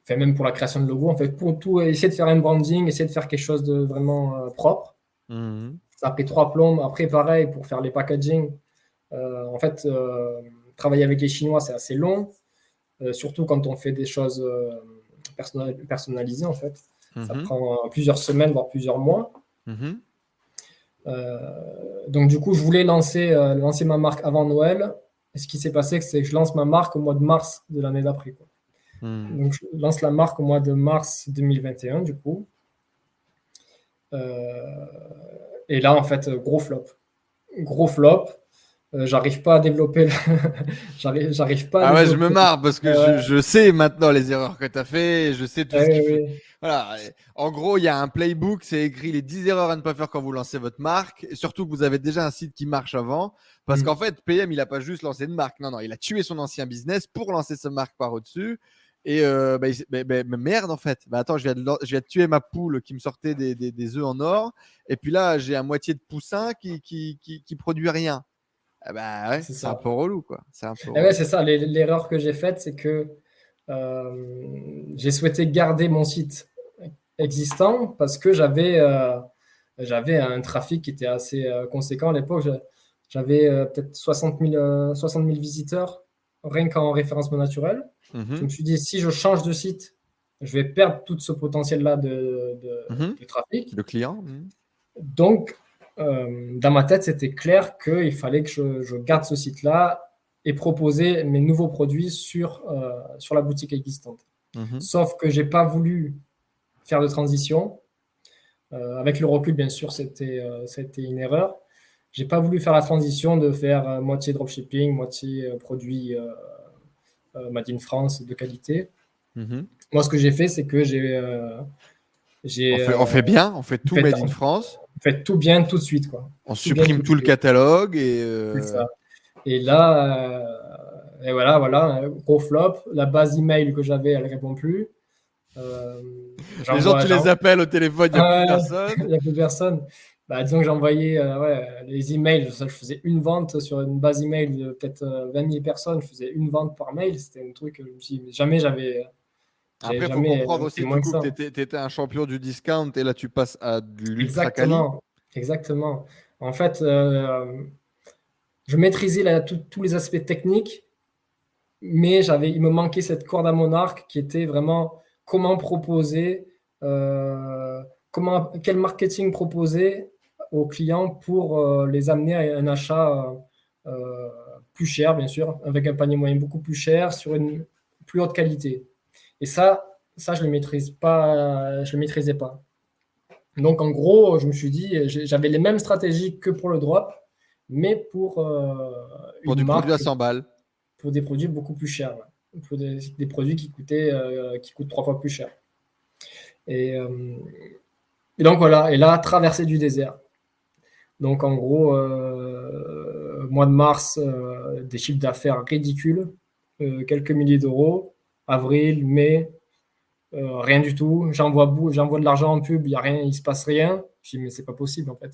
enfin même pour la création de logo, en fait, pour tout, essayer de faire un branding, essayer de faire quelque chose de vraiment euh, propre. Mhm. Ça a pris trois plombes. Après, pareil, pour faire les packaging, euh, en fait, euh, travailler avec les Chinois, c'est assez long, surtout quand on fait des choses personnalisées, en fait. Ça mhm. prend plusieurs semaines, voire plusieurs mois. Mhm. donc, du coup, je voulais lancer, lancer ma marque avant Noël. Et ce qui s'est passé, c'est que je lance ma marque au mois de mars de l'année d'après. Hmm. Donc, je lance la marque au mois de mars 2021, du coup. Euh, et là, en fait, gros flop. Gros flop. Euh, j'arrive pas à développer. [laughs] j'arrive pas. À ah ouais, je me marre parce que je, sais maintenant les erreurs que tu as fait. Je sais tout ce. Voilà. En gros, il y a un playbook, c'est écrit les 10 erreurs à ne pas faire quand vous lancez votre marque. Et surtout que vous avez déjà un site qui marche avant. Parce hmm. qu'en fait, PM, il n'a pas juste lancé une marque. Non, non, il a tué son ancien business pour lancer sa marque par au-dessus. Et euh, bah, bah, bah, bah, merde, en fait. Bah, attends, je viens, de, je viens de tuer ma poule qui me sortait des, des, des œufs en or. Et puis là, j'ai à moitié de poussin qui, qui, qui, qui produit rien. Ah bah ouais, C'est un peu relou, quoi. C'est un peu Eh relou. ouais, c'est ça. l'e- L'erreur que j'ai faite, c'est que euh, j'ai souhaité garder mon site existant parce que j'avais euh, j'avais un trafic qui était assez conséquent à l'époque. J'avais peut-être 60 000, euh, 60 000 visiteurs rien qu'en référencement naturel. Je Mhm, me suis dit, si je change de site, je vais perdre tout ce potentiel-là de, de- Mhm. de trafic. Le client. mhm. Donc, euh, dans ma tête, c'était clair qu'il fallait que je, je garde ce site-là et proposer mes nouveaux produits sur, euh, sur la boutique existante. Sauf que j'ai pas voulu faire de transition. Euh, avec le recul, bien sûr, c'était c'était une erreur. J'ai pas voulu faire la transition de faire euh, moitié dropshipping, moitié euh, produit euh, euh, Made in France de qualité. Mhm. Moi, ce que j'ai fait, c'est que j'ai euh, On, fait, on fait bien, on fait tout fait- made in France. fait tout bien tout de suite. Quoi. On supprime tout tout le catalogue et. euh, ça. Et là, et voilà, voilà, gros flop. La base email que j'avais, elle répond plus. Les gens, tu les appelles au téléphone, il n'y a n'y [laughs] a plus personne. Bah, disons que envoyé euh, ouais, les emails. Ça, je faisais une vente sur une base email de peut-être euh, 20 000 personnes. Je faisais une vente par mail. C'était un truc que je me suis dit, mais jamais j'avais. Après, il faut comprendre aussi du que coup, ça. que tu étais, un champion du discount et là, tu passes à quali. Exactement. Exactement. En fait, euh, je maîtrisais la- tout- tous les aspects techniques, mais j'avais, il me manquait cette corde à mon arc qui était vraiment comment proposer, euh, comment, quel marketing proposer aux clients pour euh, les amener à un achat euh, euh, plus cher, bien sûr, avec un panier moyen beaucoup plus cher, sur une plus haute qualité. Et ça, ça je ne le maîtrise pas, je le maîtrisais pas. Donc, en gros, je me suis dit, j'avais les mêmes stratégies que pour le drop, mais pour, euh, Pour une du marque, produit à 100 balles. pour des produits beaucoup plus chers, pour des, des produits qui coûtaient, euh, qui coûtent trois fois plus cher. Et, euh, et donc voilà, et là, traversée du désert. Donc en gros, euh, mois de mars, euh, des chiffres d'affaires ridicules, euh, quelques milliers d'euros. Avril, mai, rien du tout. J'envoie de l'argent en pub, il rien, il se passe rien. Je dis mais c'est pas possible en fait.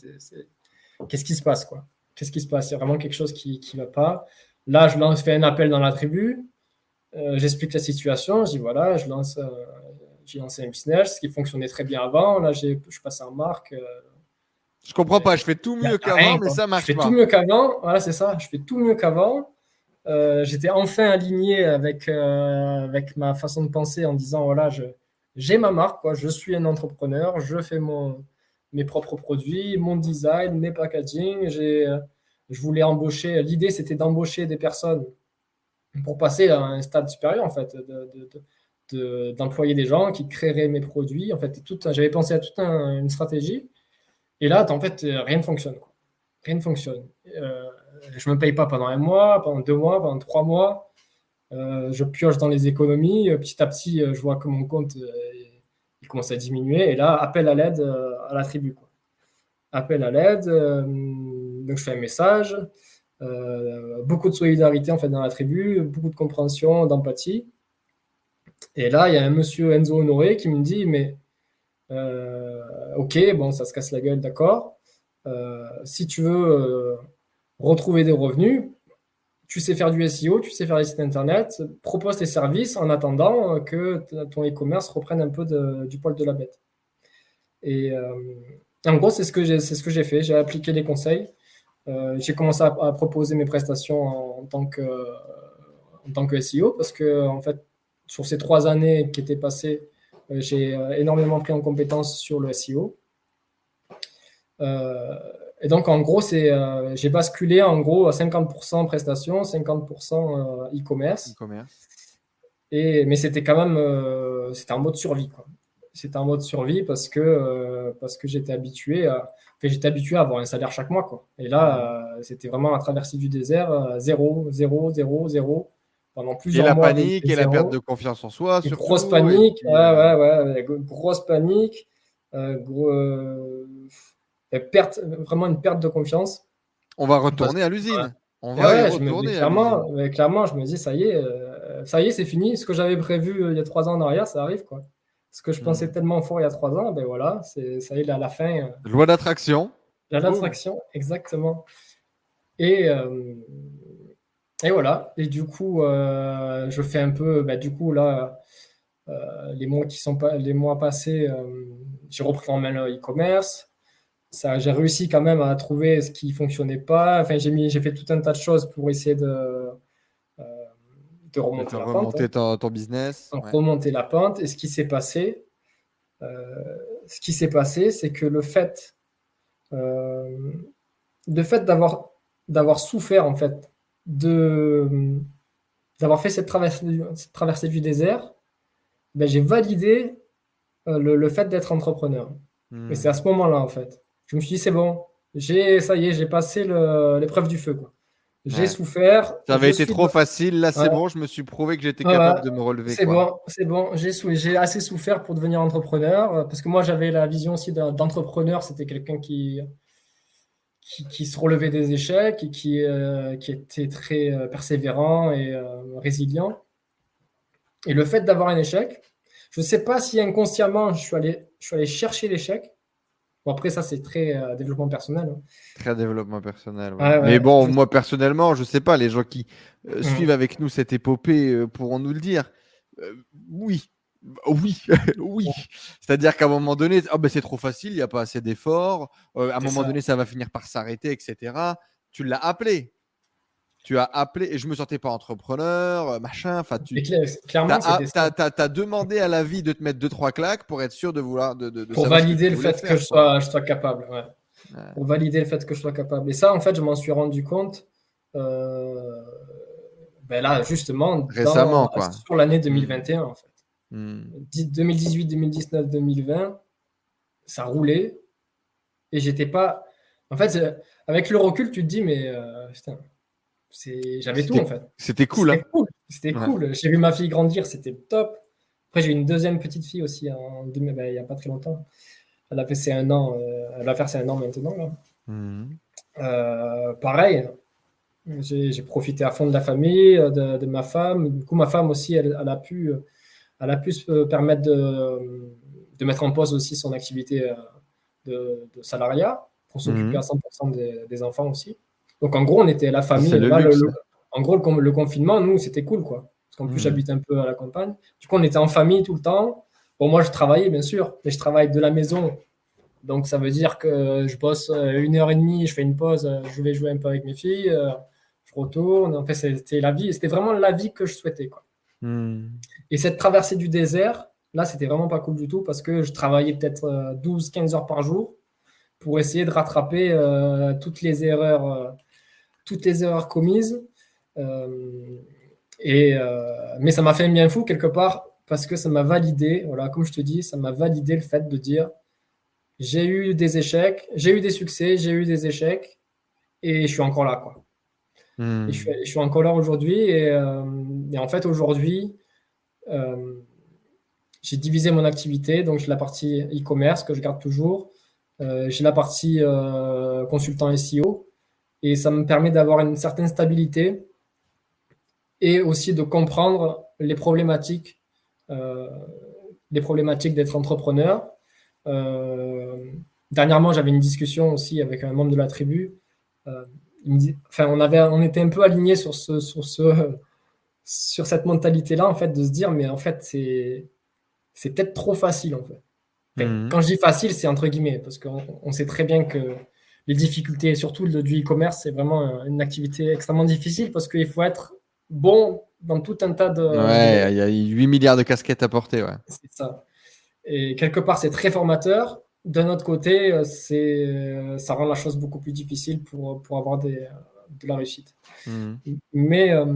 Qu'est-ce qui se passe quoi? Qu'est-ce qui se passe? Il y a vraiment quelque chose qui qui va pas. Là, je lance, fais un appel dans la tribu. J'explique la situation. Je dis voilà, je lance, j'ai lancé un business qui fonctionnait très bien avant. Là, je passe en marque. Je comprends pas, je fais tout mieux qu'avant, mais ça Je marche fais pas. tout mieux qu'avant. Voilà, c'est ça. Je fais tout mieux qu'avant. Euh, J'étais enfin aligné avec, euh, avec ma façon de penser en disant voilà, je- j'ai ma marque, quoi. je suis un entrepreneur, je fais mon, mes propres produits, mon design, mes packaging. euh, Je voulais embaucher. L'idée, c'était d'embaucher des personnes pour passer à un stade supérieur, en fait, de- de- de- de- d'employer des gens qui créeraient mes produits. En fait, j'avais pensé à toute un- une stratégie. Et là, en fait, euh, rien ne fonctionne. Rien ne fonctionne. Euh, je ne me paye pas pendant un mois, pendant deux mois, pendant trois mois. Euh, je pioche dans les économies. Petit à petit, je vois que mon compte il commence à diminuer. Et là, appel à l'aide à la tribu. Appel à l'aide. donc, je fais un message. Beaucoup de solidarité en fait dans la tribu, beaucoup de compréhension, d'empathie. Et là, il y a un monsieur Enzo Honoré qui me dit Mais ok, bon, ça se casse la gueule, d'accord. Euh, si tu veux euh, retrouver des revenus, tu sais faire du SEO, tu sais faire des sites internet, propose tes services en attendant euh, que ton e-commerce reprenne un peu du poil de la bête. Et euh, en gros, c'est ce que j'ai ce que j'ai fait. J'ai appliqué les conseils. Euh, j'ai commencé à, proposer mes prestations en, tant que, en tant que SEO parce que, en fait, sur ces trois années qui étaient passées, euh, euh, j'ai euh, énormément pris en compétences sur le SEO. Euh, et donc, en gros, c'est, j'ai basculé en gros à 50% prestations, 50% e-commerce. e-commerce. Mais c'était quand même c'était en mode survie. Quoi. C'était en mode survie parce que, parce que j'étais habitué à, habitué à avoir un salaire chaque mois. Quoi. Et là, c'était vraiment la traversée du désert, 0, 0, 0, 0 pendant plusieurs et la panique et la perte de confiance en soi. Grosse panique, euh, ah, ouais, ouais, grosse euh, panique, perte, vraiment une perte de confiance. On va retourner à l'usine. On va retourner. Je me, clairement, clairement, je me dis ça y est, euh, ça y est, c'est fini. Ce que j'avais prévu il y a trois ans en arrière, ça arrive quoi. Ce que je hmm. pensais tellement fort il y a trois ans, ben voilà, c'est ça y est, à la fin. Loi d'attraction. Loi d'attraction, exactement. Et et voilà. Et du coup, je fais un peu, ben, du coup, là, les mois qui sont pas, les mois passés, j'ai repris en main le e-commerce j'ai réussi quand même à trouver ce qui fonctionnait pas. Enfin, j'ai mis, j'ai fait tout un tas de choses pour essayer de, euh, de remonter la pente. Ton, ton business. Remonter la pente. Et ce qui s'est passé, euh, ce qui s'est passé, c'est que le fait, euh, le fait d'avoir, d'avoir souffert en fait de, d'avoir fait cette traversée, du, cette traversée du désert, ben, j'ai validé le, le, fait d'être entrepreneur. Et c'est à ce moment-là en fait je me suis dit, c'est bon, j'ai, ça y est, j'ai passé l'épreuve du feu. Quoi. J'ai souffert. Ça avait été trop facile. Là, c'est bon. Je me suis prouvé que j'étais capable de me relever. C'est bon, c'est bon. J'ai, j'ai assez souffert pour devenir entrepreneur. Euh, parce que moi, j'avais la vision aussi d'entrepreneur. C'était quelqu'un qui, qui, se relevait des échecs et qui, euh, qui était très euh, persévérant et résilient. Et le fait d'avoir un échec, je ne sais pas si inconsciemment, je suis allé, je suis allé chercher l'échec Bon, après, ça, c'est très euh, développement personnel. Hein. Très développement personnel. Mais bon, moi, personnellement, je sais pas, les gens qui euh, mmh. suivent avec nous cette épopée euh, pourront nous le dire. oui. Oui, [laughs] oui. C'est-à-dire qu'à un moment donné, oh, ben, c'est trop facile, il n'y a pas assez d'efforts. à un moment donné, ça va finir par s'arrêter, etc. Tu l'as appelé tu as appelé et je me sentais pas entrepreneur, euh, machin. Enfin, tu clairement, as, demandé à la vie de te mettre deux trois claques pour être sûr de vouloir de, de, pour valider le fait que je sois, je sois capable. Pour valider le fait que je sois capable. Et ça, en fait, je m'en suis rendu compte. Euh, ben là, justement, récemment, quoi. sur l'année 2021, en fait. 2018, 2019, 2020, ça roulait et j'étais pas. En fait, avec le recul, tu te dis, mais euh, putain, j'avais tout en fait. C'était cool. C'était hein. cool. C'était cool. J'ai vu ma fille grandir, c'était top. Après, j'ai eu une deuxième petite fille aussi en, ben, il n'y a pas très longtemps. Elle a fait ses un an. Euh, elle va faire ses un an maintenant. Là. Mhm. Euh, pareil, j'ai profité à fond de la famille, de, ma femme. Du coup, ma femme aussi, elle, a pu, elle a pu se permettre de, de, mettre en pause aussi son activité euh, de, salariat pour s'occuper mhm. à 100% des, des, enfants aussi. Donc en gros, on était la famille. en gros, le, confinement, nous, c'était cool, quoi. Parce qu'en plus, hmm. j'habite un peu à la campagne. Du coup, on était en famille tout le temps. Bon, moi, je travaillais, bien sûr, mais je travaille de la maison. Donc, ça veut dire que je bosse euh, une heure et demie, je fais une pause, euh, je vais jouer un peu avec mes filles, euh, je retourne. En fait, c'était la vie. C'était vraiment la vie que je souhaitais, quoi. Hmm. Et cette traversée du désert, là, c'était vraiment pas cool du tout parce que je travaillais peut-être 12-15 heures par jour pour essayer de rattraper toutes les erreurs toutes les erreurs commises. Euh, et, euh, mais ça m'a fait un bien fou quelque part parce que ça m'a validé, voilà, comme je te dis, ça m'a validé le fait de dire j'ai eu des échecs, j'ai eu des succès, j'ai eu des échecs et je suis encore là. Quoi. Hmm. je, suis, encore là aujourd'hui et, euh, en fait aujourd'hui, j'ai divisé mon activité, donc j'ai la partie e-commerce que je garde toujours, j'ai la partie consultant SEO et ça me permet d'avoir une certaine stabilité et aussi de comprendre les problématiques, euh, les problématiques d'être entrepreneur. Euh, dernièrement, j'avais une discussion aussi avec un membre de la tribu. Enfin, on, avait, on était un peu alignés sur, ce, sur, ce, sur cette mentalité-là, en fait, de se dire, mais en fait, c'est, c'est peut-être trop facile, en fait. Mmh. Quand je dis facile, c'est entre guillemets, parce qu'on sait très bien que les difficultés, surtout le, du e-commerce, c'est vraiment une activité extrêmement difficile parce qu'il faut être bon dans tout un tas de. Ouais, il y a 8 milliards de casquettes à porter. Ouais. C'est ça. Et quelque part, c'est très formateur. D'un autre côté, c'est, ça rend la chose beaucoup plus difficile pour, pour avoir des, de la réussite. Mmh. Mais, euh,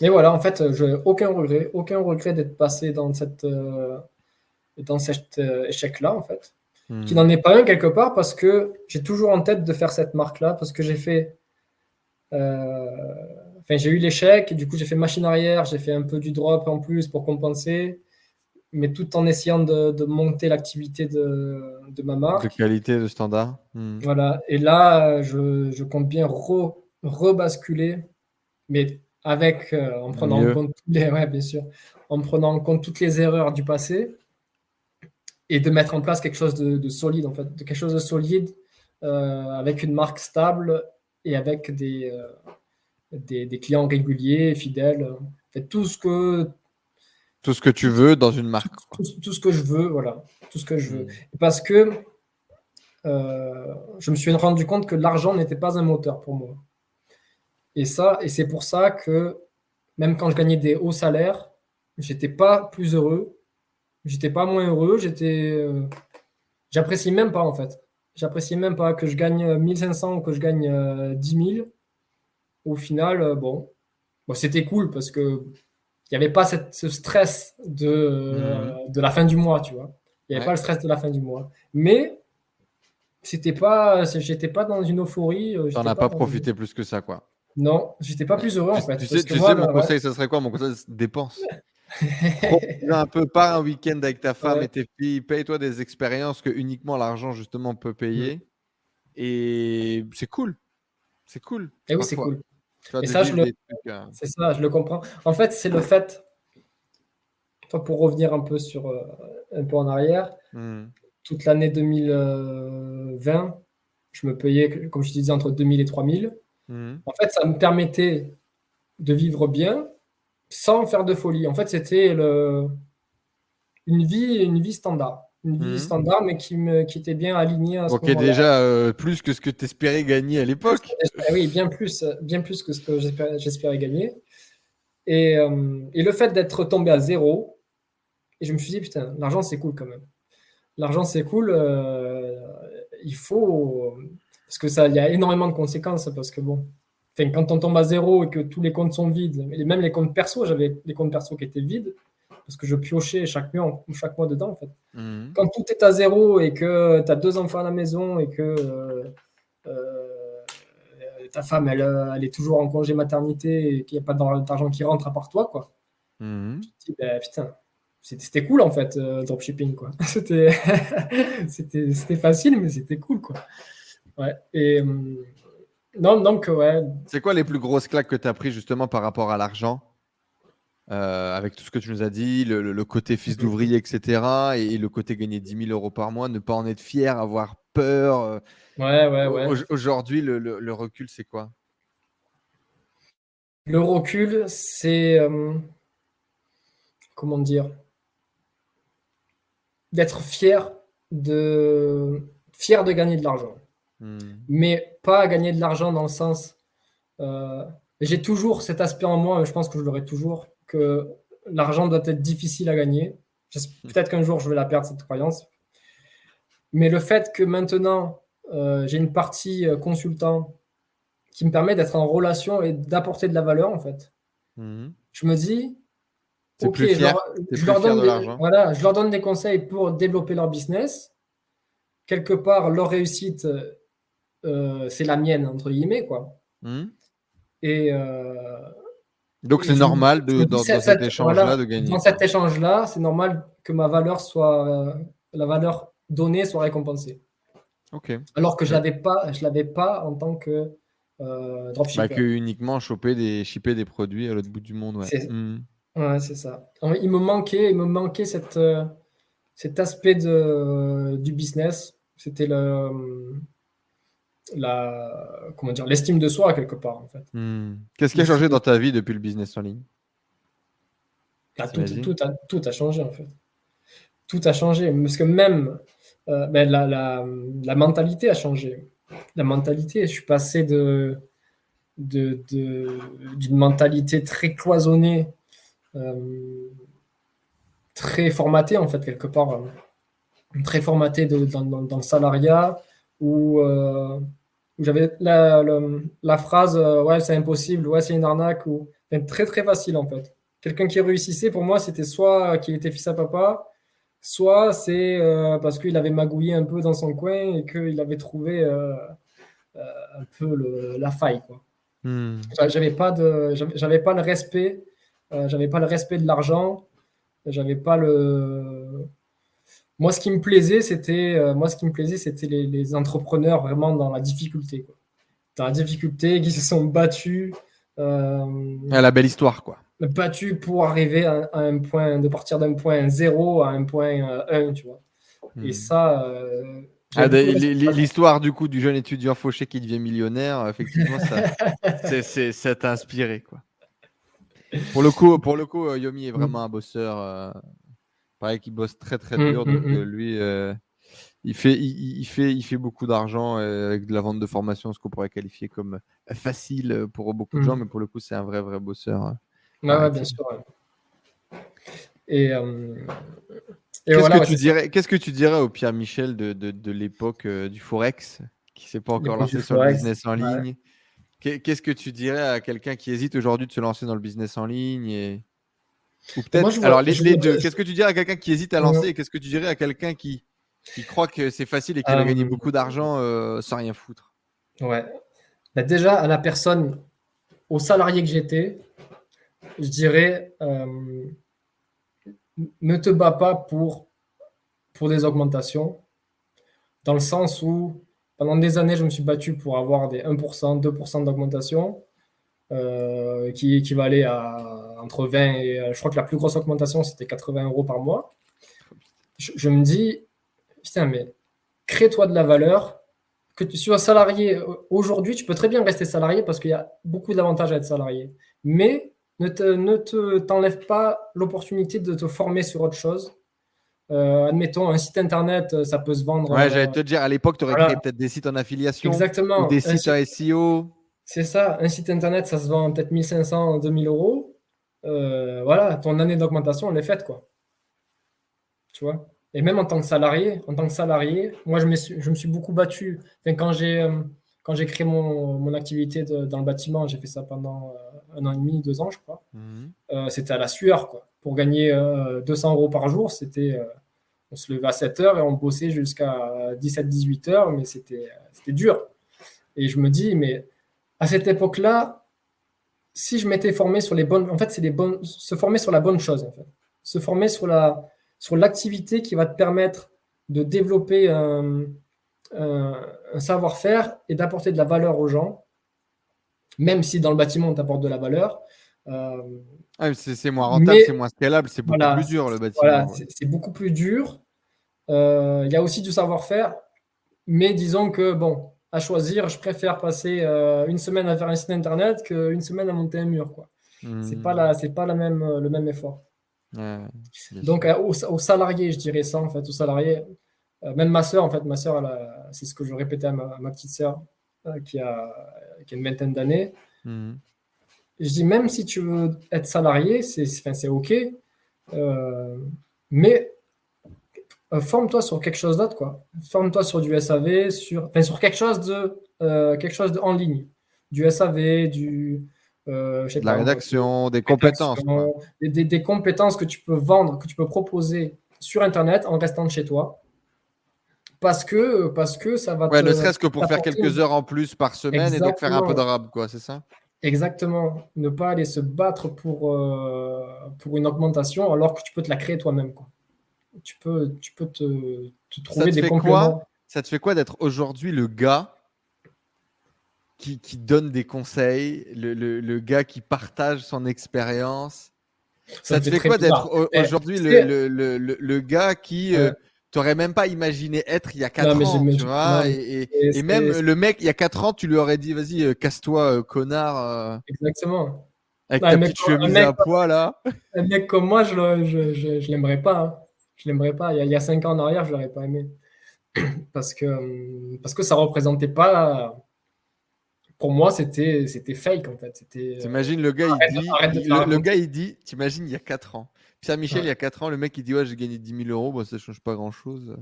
mais voilà, en fait, je aucun regret, aucun regret d'être passé dans, cette, euh, dans cet euh, échec-là, en fait qui n'en est pas un quelque part parce que j'ai toujours en tête de faire cette marque-là parce que j'ai fait. Euh, enfin, j'ai eu l'échec et du coup, j'ai fait machine arrière, j'ai fait un peu du drop en plus pour compenser, mais tout en essayant de, monter l'activité de, de, ma marque. De qualité, de standard. Hmm. Voilà. Et là, je, je compte bien rebasculer, mais avec, euh, en prenant en compte, les, [laughs] ouais, bien sûr, en prenant en compte toutes les erreurs du passé et de mettre en place quelque chose de, solide, en fait, de quelque chose de solide euh, avec une marque stable et avec des, euh, des, des, clients réguliers, fidèles. fait, tout ce que tout ce que tu veux dans une marque. Tout, ce que je veux, voilà, tout ce que je veux. Hmm. Parce que je me suis rendu compte que l'argent n'était pas un moteur pour moi. Et ça, et c'est pour ça que même quand je gagnais des hauts salaires, j'étais pas plus heureux, j'étais pas moins heureux, j'étais, euh, j'apprécie même pas en fait. J'apprécie même pas que je gagne 1500 ou que je gagne 10 euh, 000. Au final, euh, bon, bon c'était cool parce que il n'y avait pas cette, ce stress de, mmh. de la fin du mois, tu vois. Il n'y avait pas le stress de la fin du mois. Mais c'était pas, j'étais pas dans une euphorie. Tu n'en as pas, profité plus que ça, quoi. Non, j'étais pas plus heureux en fait. Tu sais, tu sais mon conseil, ce serait quoi? Mon conseil, dépense. un peu, pars un week-end avec ta femme et tes filles, paye-toi des expériences que uniquement l'argent justement peut payer. Mm. Et c'est cool. C'est cool. Et eh oui, c'est cool. Et ça, je le... Euh, c'est ça, je le comprends. En fait, c'est le fait, pour revenir un peu sur euh, un peu en arrière, mm. toute l'année 2020, je me payais, comme je disais, entre 2000 et 3000. Mhm. En fait, ça me permettait de vivre bien sans faire de folie. En fait, c'était le... une, vie, une vie standard. Une vie mhm. standard, mais qui, me, qui était bien alignée à ce Ok, déjà euh, plus que ce que tu espérais gagner à l'époque. Oui, bien plus, bien plus que ce que j'espérais gagner. Et, euh, et, le fait d'être tombé à zéro, et je me suis dit, putain, l'argent c'est cool quand même. L'argent c'est cool, euh, il faut parce que ça, il y a énormément de conséquences. Parce que bon, quand on tombe à zéro et que tous les comptes sont vides, et même les comptes perso, j'avais les comptes perso qui étaient vides parce que je piochais chaque mois, chaque mois dedans en fait. Mhm. Quand tout est à zéro et que tu as deux enfants à la maison et que euh, euh, ta femme elle, elle, est toujours en congé maternité et qu'il n'y a pas d'argent qui rentre à part toi, quoi. Mhm. dis, ben, putain, c'était cool en fait, euh, dropshipping quoi. [laughs] [laughs] c'était facile, mais c'était cool quoi. Ouais. Et euh, non, donc, ouais. C'est quoi les plus grosses claques que tu as pris justement par rapport à l'argent? Euh, avec tout ce que tu nous as dit, le, côté fils d'ouvrier, etc., et, le côté gagner 10 000 euros par mois, ne pas en être fier, avoir peur. Euh, ouais, ouais, ouais. Aujourd'hui, le, recul, c'est quoi? Le recul, c'est. comment dire? D'être fier de, fier de gagner de l'argent. Hmm. mais pas gagner de l'argent dans le sens. Euh, j'ai toujours cet aspect en moi, je pense que je l'aurai toujours, que l'argent doit être difficile à gagner. Hmm. Peut-être qu'un jour je vais la perdre, cette croyance. Mais le fait que maintenant euh, j'ai une partie euh, consultant qui me permet d'être en relation et d'apporter de la valeur, en fait, hmm. je me dis, ok, je, leur, donne voilà, je leur donne des conseils pour développer leur business. Quelque part, leur réussite euh, c'est la mienne, entre guillemets, quoi. Hmm. Et. Euh, Donc c'est normal de, dans, cet échange-là de gagner. Dans cet échange-là, c'est normal que ma valeur soit. Euh, la valeur donnée soit récompensée. Ok. Alors que je l'avais pas, je l'avais pas en tant que dropshipper. Bah, que uniquement choper des, shipper des produits à l'autre bout du monde. Ouais. C'est hmm. ça. Il me manquait, il me manquait cette, cet aspect de, du business. C'était le la comment dire l'estime de soi quelque part en fait. Hmm. Qu'est-ce qui a changé dans ta vie depuis le business en ligne? Ah, tout, tout, a, tout, a, changé en fait. Tout a changé parce que même euh, ben, la, la, la, mentalité a changé. La mentalité, je suis passé de d'une de, mentalité très cloisonnée, euh, très formatée en fait quelque part, euh, très formatée dans, dans, le salariat où, euh, j'avais la, la, phrase euh, ouais c'est impossible, ouais c'est une arnaque ou très très facile en fait. Quelqu'un qui réussissait pour moi c'était soit qu'il était fils à papa, soit c'est euh, parce qu'il avait magouillé un peu dans son coin et qu'il avait trouvé un peu le, la faille quoi. Hmm. J'avais pas de j'avais pas le respect, j'avais pas le respect de l'argent, j'avais pas le moi, ce qui me plaisait, c'était euh, moi, ce qui me plaisait, c'était les, entrepreneurs vraiment dans la difficulté. dans la difficulté, qui se sont battus. Euh, la belle histoire, quoi. Battus pour arriver à, un point, de partir d'un point 0 à un point 1, tu vois. Et hmm. ça. Euh, ah, l'histoire du coup du jeune étudiant fauché qui devient millionnaire, effectivement, ça, [laughs] ça t'a inspiré, quoi. Pour le coup, pour le coup, Yomi est hmm. vraiment un bosseur. Pareil, qui bosse très très hmm, dur. donc lui, il fait, il, fait, il fait beaucoup d'argent euh, avec de la vente de formation, ce qu'on pourrait qualifier comme euh, facile euh, pour beaucoup de gens, mmh. mais pour le coup, c'est un vrai, vrai bosseur. Hein. Ouais, bien sûr. Et, qu'est-ce, que tu dirais, qu'est-ce que tu dirais au Pierre Michel de, de, de l'époque du Forex, qui ne s'est pas encore lancé sur le business en ligne? Qu'est-ce que tu dirais à quelqu'un qui hésite aujourd'hui de se lancer dans le business en ligne et... Ou peut-être, alors les, les deux, qu'est-ce que tu dirais à quelqu'un qui hésite à lancer et qu'est-ce que tu dirais à quelqu'un qui qui croit que c'est facile et qu'il va gagner euh, beaucoup d'argent euh, sans rien foutre? Ouais. Bah, déjà, à la personne, au salarié que j'étais, je dirais euh, ne te bats pas pour, pour des augmentations, dans le sens où pendant des années, je me suis battu pour avoir des 1%, 2% d'augmentation, qui équivalait à entre 20 et je crois que la plus grosse augmentation, c'était 80 euros par mois. je me dis, putain, mais crée-toi de la valeur. Que tu sois salarié aujourd'hui, tu peux très bien rester salarié parce qu'il y a beaucoup d'avantages à être salarié. Mais ne te, ne te, t'enlève pas l'opportunité de te former sur autre chose. Euh, admettons, un site internet, ça peut se vendre. Ouais, j'allais te dire, à l'époque, tu aurais créé peut-être des sites en affiliation. Exactement. Ou des sites en SEO. C'est ça. Un site internet, ça se vend peut-être 1500, 2000 euros. Euh, voilà, ton année d'augmentation, elle est faite, quoi. Tu vois? Et même en tant que salarié, en tant que salarié, moi, je me suis, je me suis beaucoup battu. quand j'ai euh, quand j'ai créé mon, mon activité dans le bâtiment, j'ai fait ça pendant euh, un an et demi, deux ans, je crois. Mhm. Euh, c'était à la sueur, quoi. Pour gagner 200 euros par jour, c'était on se levait à 7 heures et on bossait jusqu'à 17-18 heures, mais c'était dur. Et je me dis, mais à cette époque-là, si je m'étais formé sur les bonnes, en fait, c'est les bonnes, se former sur la bonne chose, en fait. Se former sur la, sur l'activité qui va te permettre de développer un, savoir-faire et d'apporter de la valeur aux gens, même si dans le bâtiment on t'apporte de la valeur. Euh, ah, c'est moins rentable, c'est moins scalable, c'est beaucoup plus dur le bâtiment. Voilà, c'est beaucoup plus dur. Euh, il y a aussi du savoir-faire, mais disons que, bon, à choisir, je préfère passer euh, une semaine à faire un site internet qu'une semaine à monter un mur. Quoi. Hmm. C'est pas, la, pas la même, le même effort. Donc, aux, salariés, je dirais ça, en fait, aux salariés. Euh, même ma soeur, en fait, ma soeur, c'est ce que je répétais à ma, petite soeur euh, qui, a, qui, a, une vingtaine d'années. Mhm. Je dis, même si tu veux être salarié, c'est OK, euh, forme-toi sur quelque chose d'autre, quoi. Forme-toi sur du SAV, sur, sur quelque chose de, quelque chose de en ligne. Du SAV, du, euh, la rédaction, des compétences. Des, compétences que tu peux vendre, que tu peux proposer sur Internet en restant chez toi. Parce que, parce que ça va ouais, ne serait-ce que pour faire quelques heures en plus par semaine et donc faire un peu d'arabe, quoi, c'est ça? Exactement. Ne pas aller se battre pour, euh, pour une augmentation alors que tu peux te la créer toi-même. Quoi. Tu peux, tu peux te, trouver des compléments. ça te fait quoi d'être aujourd'hui le gars qui, donne des conseils, le, gars qui partage son expérience? Ça, te fait quoi d'être eh, aujourd'hui le, gars qui euh, t'aurais même pas imaginé être il y a 4 ans, tu vois, et, même le mec il y a 4 ans, tu lui aurais dit vas-y euh, casse-toi euh, connard. Exactement. Avec ta petite chemise à poids là. Un mec comme moi, je, je, je, l'aimerais pas. Hein. Je l'aimerais pas. Il y, a, il y a 5 ans en arrière, je l'aurais pas aimé. [clears throat] parce que parce que ça représentait pas pour moi, c'était, c'était fake en fait. C'était, euh, T'imagines le gars, il dit, le, gars, il dit, t'imagines, il y a 4 ans. Pierre Michel, il y a 4 ans, le mec, il dit, ouais, j'ai gagné 10 000 euros, bon, ça change pas grand chose.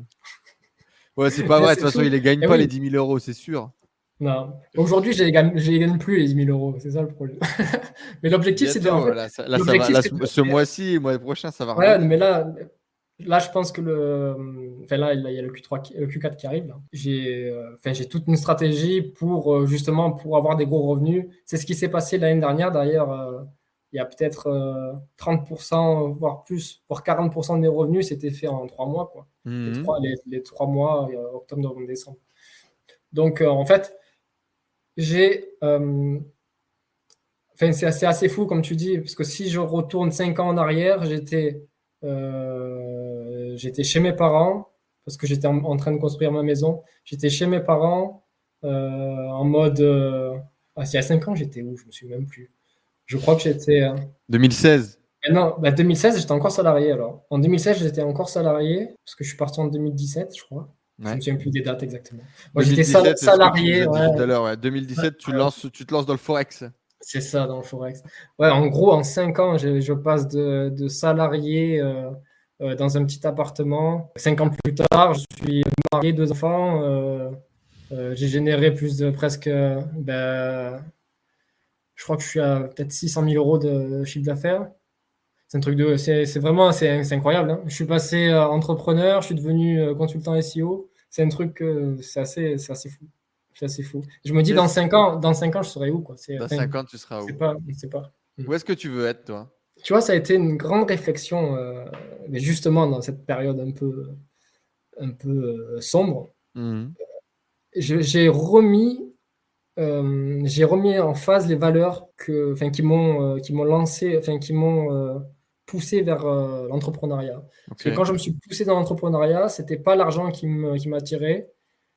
Ouais, c'est pas vrai, de toute façon, il les gagne pas les 10 000 euros, c'est sûr. Non. Aujourd'hui, je gagne, les gagne plus les 10 000 euros, c'est ça le problème. [laughs] mais l'objectif, c'est de. là, ce mois-ci, le mois prochain, ça va. Ouais, mais là, Là, je pense que le. Enfin, là, il y a le, Q3, le Q4 qui arrive. J'ai euh, enfin, j'ai toute une stratégie pour euh, justement pour avoir des gros revenus. C'est ce qui s'est passé l'année dernière. D'ailleurs, euh, il y a peut-être 30%, voire plus, voire 40% de mes revenus, c'était fait en trois mois. Quoi. Les, trois, les, trois mois, octobre, novembre, décembre. Donc, en fait, j'ai. Euh, enfin, c'est assez, assez, fou, comme tu dis, parce que si je retourne 5 ans en arrière, j'étais euh, j'étais chez mes parents, parce que j'étais en, train de construire ma maison. J'étais chez mes parents euh, en mode. Ah, il y a 5 ans, j'étais où? Je me souviens même plus. Je crois que j'étais. 2016 non, bah 2016, j'étais encore salarié alors. En 2016, j'étais encore salarié, parce que je suis parti en 2017, je crois. Je ne me souviens plus des dates exactement. Moi, j'étais salarié. Tout à l'heure, 2017, tu, lances, tu te lances dans le Forex. C'est ça, dans le Forex. Ouais, en gros, en 5 ans, je, je passe de, de salarié euh, euh, dans un petit appartement. 5 ans plus tard, je suis marié, deux enfants. Euh, j'ai généré plus de presque. Ben, je crois que je suis à peut-être 600 000 euros de chiffre d'affaires. C'est un truc de. C'est vraiment. C'est incroyable. Hein. Je suis passé entrepreneur, je suis devenu consultant SEO c'est un truc, c'est assez, assez fou. C'est assez fou. Je me dis, dans 5 ans, dans 5 ans, je serai où quoi? Dans 5 ans, tu seras où? pas, sais pas. Où est-ce que tu veux être, toi? Tu vois, ça a été une grande réflexion, euh, mais justement dans cette période un peu, un peu euh, sombre. Mm. J'ai remis, euh, j'ai remis en phase les valeurs que, qui m'ont, qui m'ont lancé, enfin, qui m'ont poussé vers l'entrepreneuriat. Parce que quand je me suis poussé dans l'entrepreneuriat, c'était pas l'argent qui m'attirait,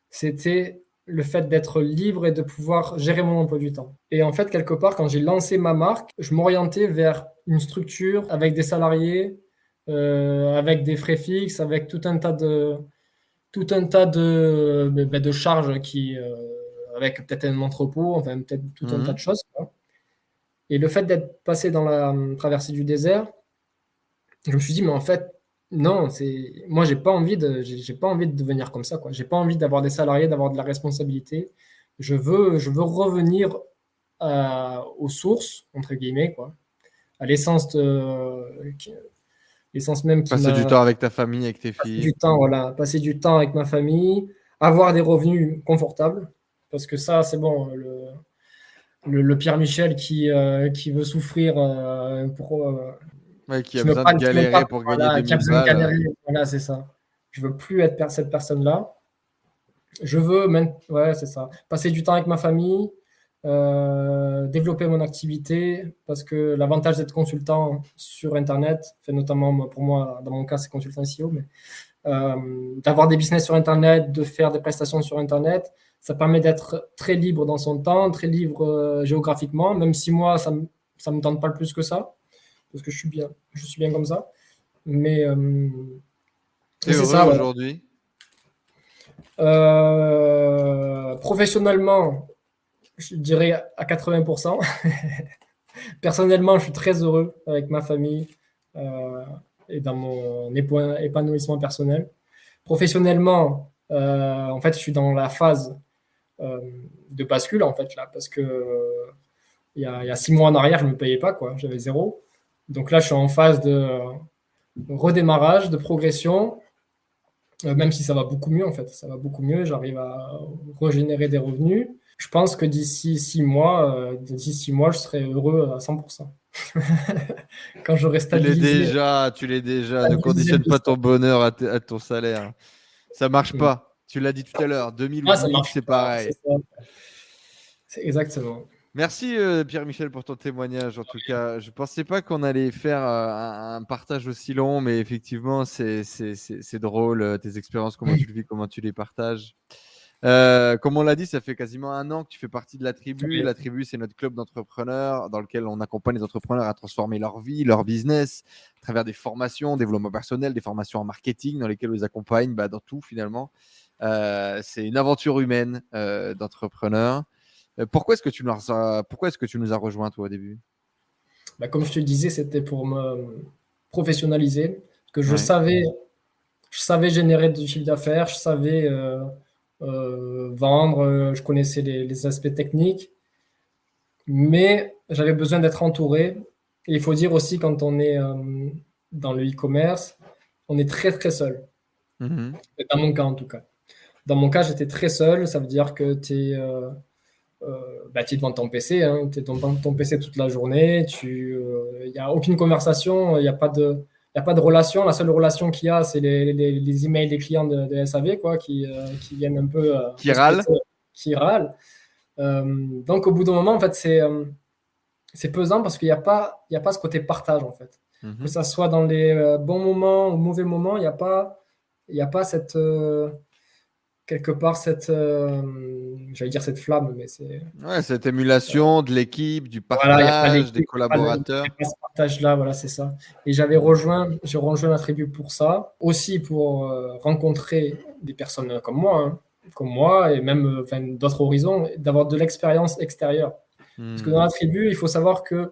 c'était le fait d'être libre et de pouvoir gérer mon emploi du temps. Et en fait, quelque part, quand j'ai lancé ma marque, je m'orientais vers une structure avec des salariés, euh, avec des frais fixes, avec tout un tas de tout un tas de, de charges qui, euh, avec peut-être un entrepôt, enfin peut-être tout un mhm. tas de choses. Et le fait d'être passé dans la traversée du désert, je me suis dit, mais en fait, non, c'est moi, j'ai pas envie de, j'ai pas envie de devenir comme ça, quoi. J'ai pas envie d'avoir des salariés, d'avoir de la responsabilité. Je veux, je veux revenir aux sources entre guillemets, quoi, à l'essence de, l'essence même qui passer du temps avec ta famille, avec tes filles. Du temps, voilà, passer du temps avec ma famille, avoir des revenus confortables, parce que ça, c'est bon. Le, le, Pierre Michel qui, euh, qui veut souffrir euh, pour, euh, qui a besoin de galérer pour gagner des qui euh. Voilà, c'est ça. Je veux plus être cette personne-là. Je veux, même, ouais, c'est ça. Passer du temps avec ma famille, euh, développer mon activité, parce que l'avantage d'être consultant sur Internet, fait notamment pour moi, dans mon cas, c'est consultant SEO, mais euh, d'avoir des business sur Internet, de faire des prestations sur Internet, ça permet d'être très libre dans son temps, très libre géographiquement, même si moi, ça ne me tente pas le plus que ça parce que je suis bien, je suis bien comme ça. Mais euh, c'est ça aujourd'hui? Euh, professionnellement, je dirais à 80%. [laughs] Personnellement, je suis très heureux avec ma famille euh, et dans mon épanouissement personnel. Professionnellement, en fait, je suis dans la phase de bascule en fait là, parce que il y, a, il y, a, six mois en arrière, je ne me payais pas quoi, j'avais zéro. Donc là, je suis en phase de redémarrage, de progression, euh, même si ça va beaucoup mieux en fait. Ça va beaucoup mieux, j'arrive à régénérer des revenus. Je pense que d'ici six mois, euh, d'ici six mois, je serai heureux à 100%. [laughs] Quand j'aurai stabilisé. Tu l'es déjà, tu l'es déjà. Ne conditionne pas ton bonheur à, ton salaire. Ça marche mm. pas. Tu l'as dit tout à l'heure. 2008, ah, c'est pareil. C'est exactement. Merci euh, Pierre-Michel pour ton témoignage. En tout cas, je ne pensais pas qu'on allait faire euh, un, partage aussi long, mais effectivement, c'est drôle, euh, tes expériences, comment tu le vis, comment tu les partages. comme on l'a dit, ça fait quasiment un an que tu fais partie de la tribu. La tribu, c'est notre club d'entrepreneurs dans lequel on accompagne les entrepreneurs à transformer leur vie, leur business, à travers des formations, développement personnel, des formations en marketing, dans lesquelles on les accompagne bah, dans tout finalement. c'est une aventure humaine d'entrepreneurs. Euh, pourquoi est-ce que tu nous as, pourquoi est-ce que tu nous as rejoint toi au début? Bah, Comme je te disais, c'était pour me professionnaliser, que je savais, je savais générer du chiffre d'affaires, je savais euh, euh, vendre, je connaissais les, aspects techniques, mais j'avais besoin d'être entouré. Et il faut dire aussi quand on est dans le e-commerce, on est très très seul. Mmh dans mon cas en tout cas. Dans mon cas, j'étais très seul. Ça veut dire que tu es euh, bah, tu es devant ton PC, hein, tu es devant ton PC toute la journée, il n'y euh, a aucune conversation, il n'y a pas de... A pas de relation. La seule relation qu'il y a, c'est les, les, emails des clients de, SAV quoi, qui, euh, qui viennent un peu. qui râlent. Qui râlent. donc, au bout d'un moment, en fait, c'est c'est pesant parce qu'il n'y a, pas, a pas ce côté partage, en fait. Mhm. Que ça soit dans les bons moments ou mauvais moments, il n'y a, pas, a pas cette quelque part cette, euh, j'allais dire cette flamme, mais c'est. Ouais, cette émulation de l'équipe, du partage, des collaborateurs. Ce partage-là, voilà, c'est ça. Et j'avais rejoint, j'ai rejoint la tribu pour ça, aussi pour euh, rencontrer des personnes comme moi, hein, comme moi, et même enfin, d'autres horizons, d'avoir de l'expérience extérieure. Parce que dans la hmm. tribu, il faut savoir que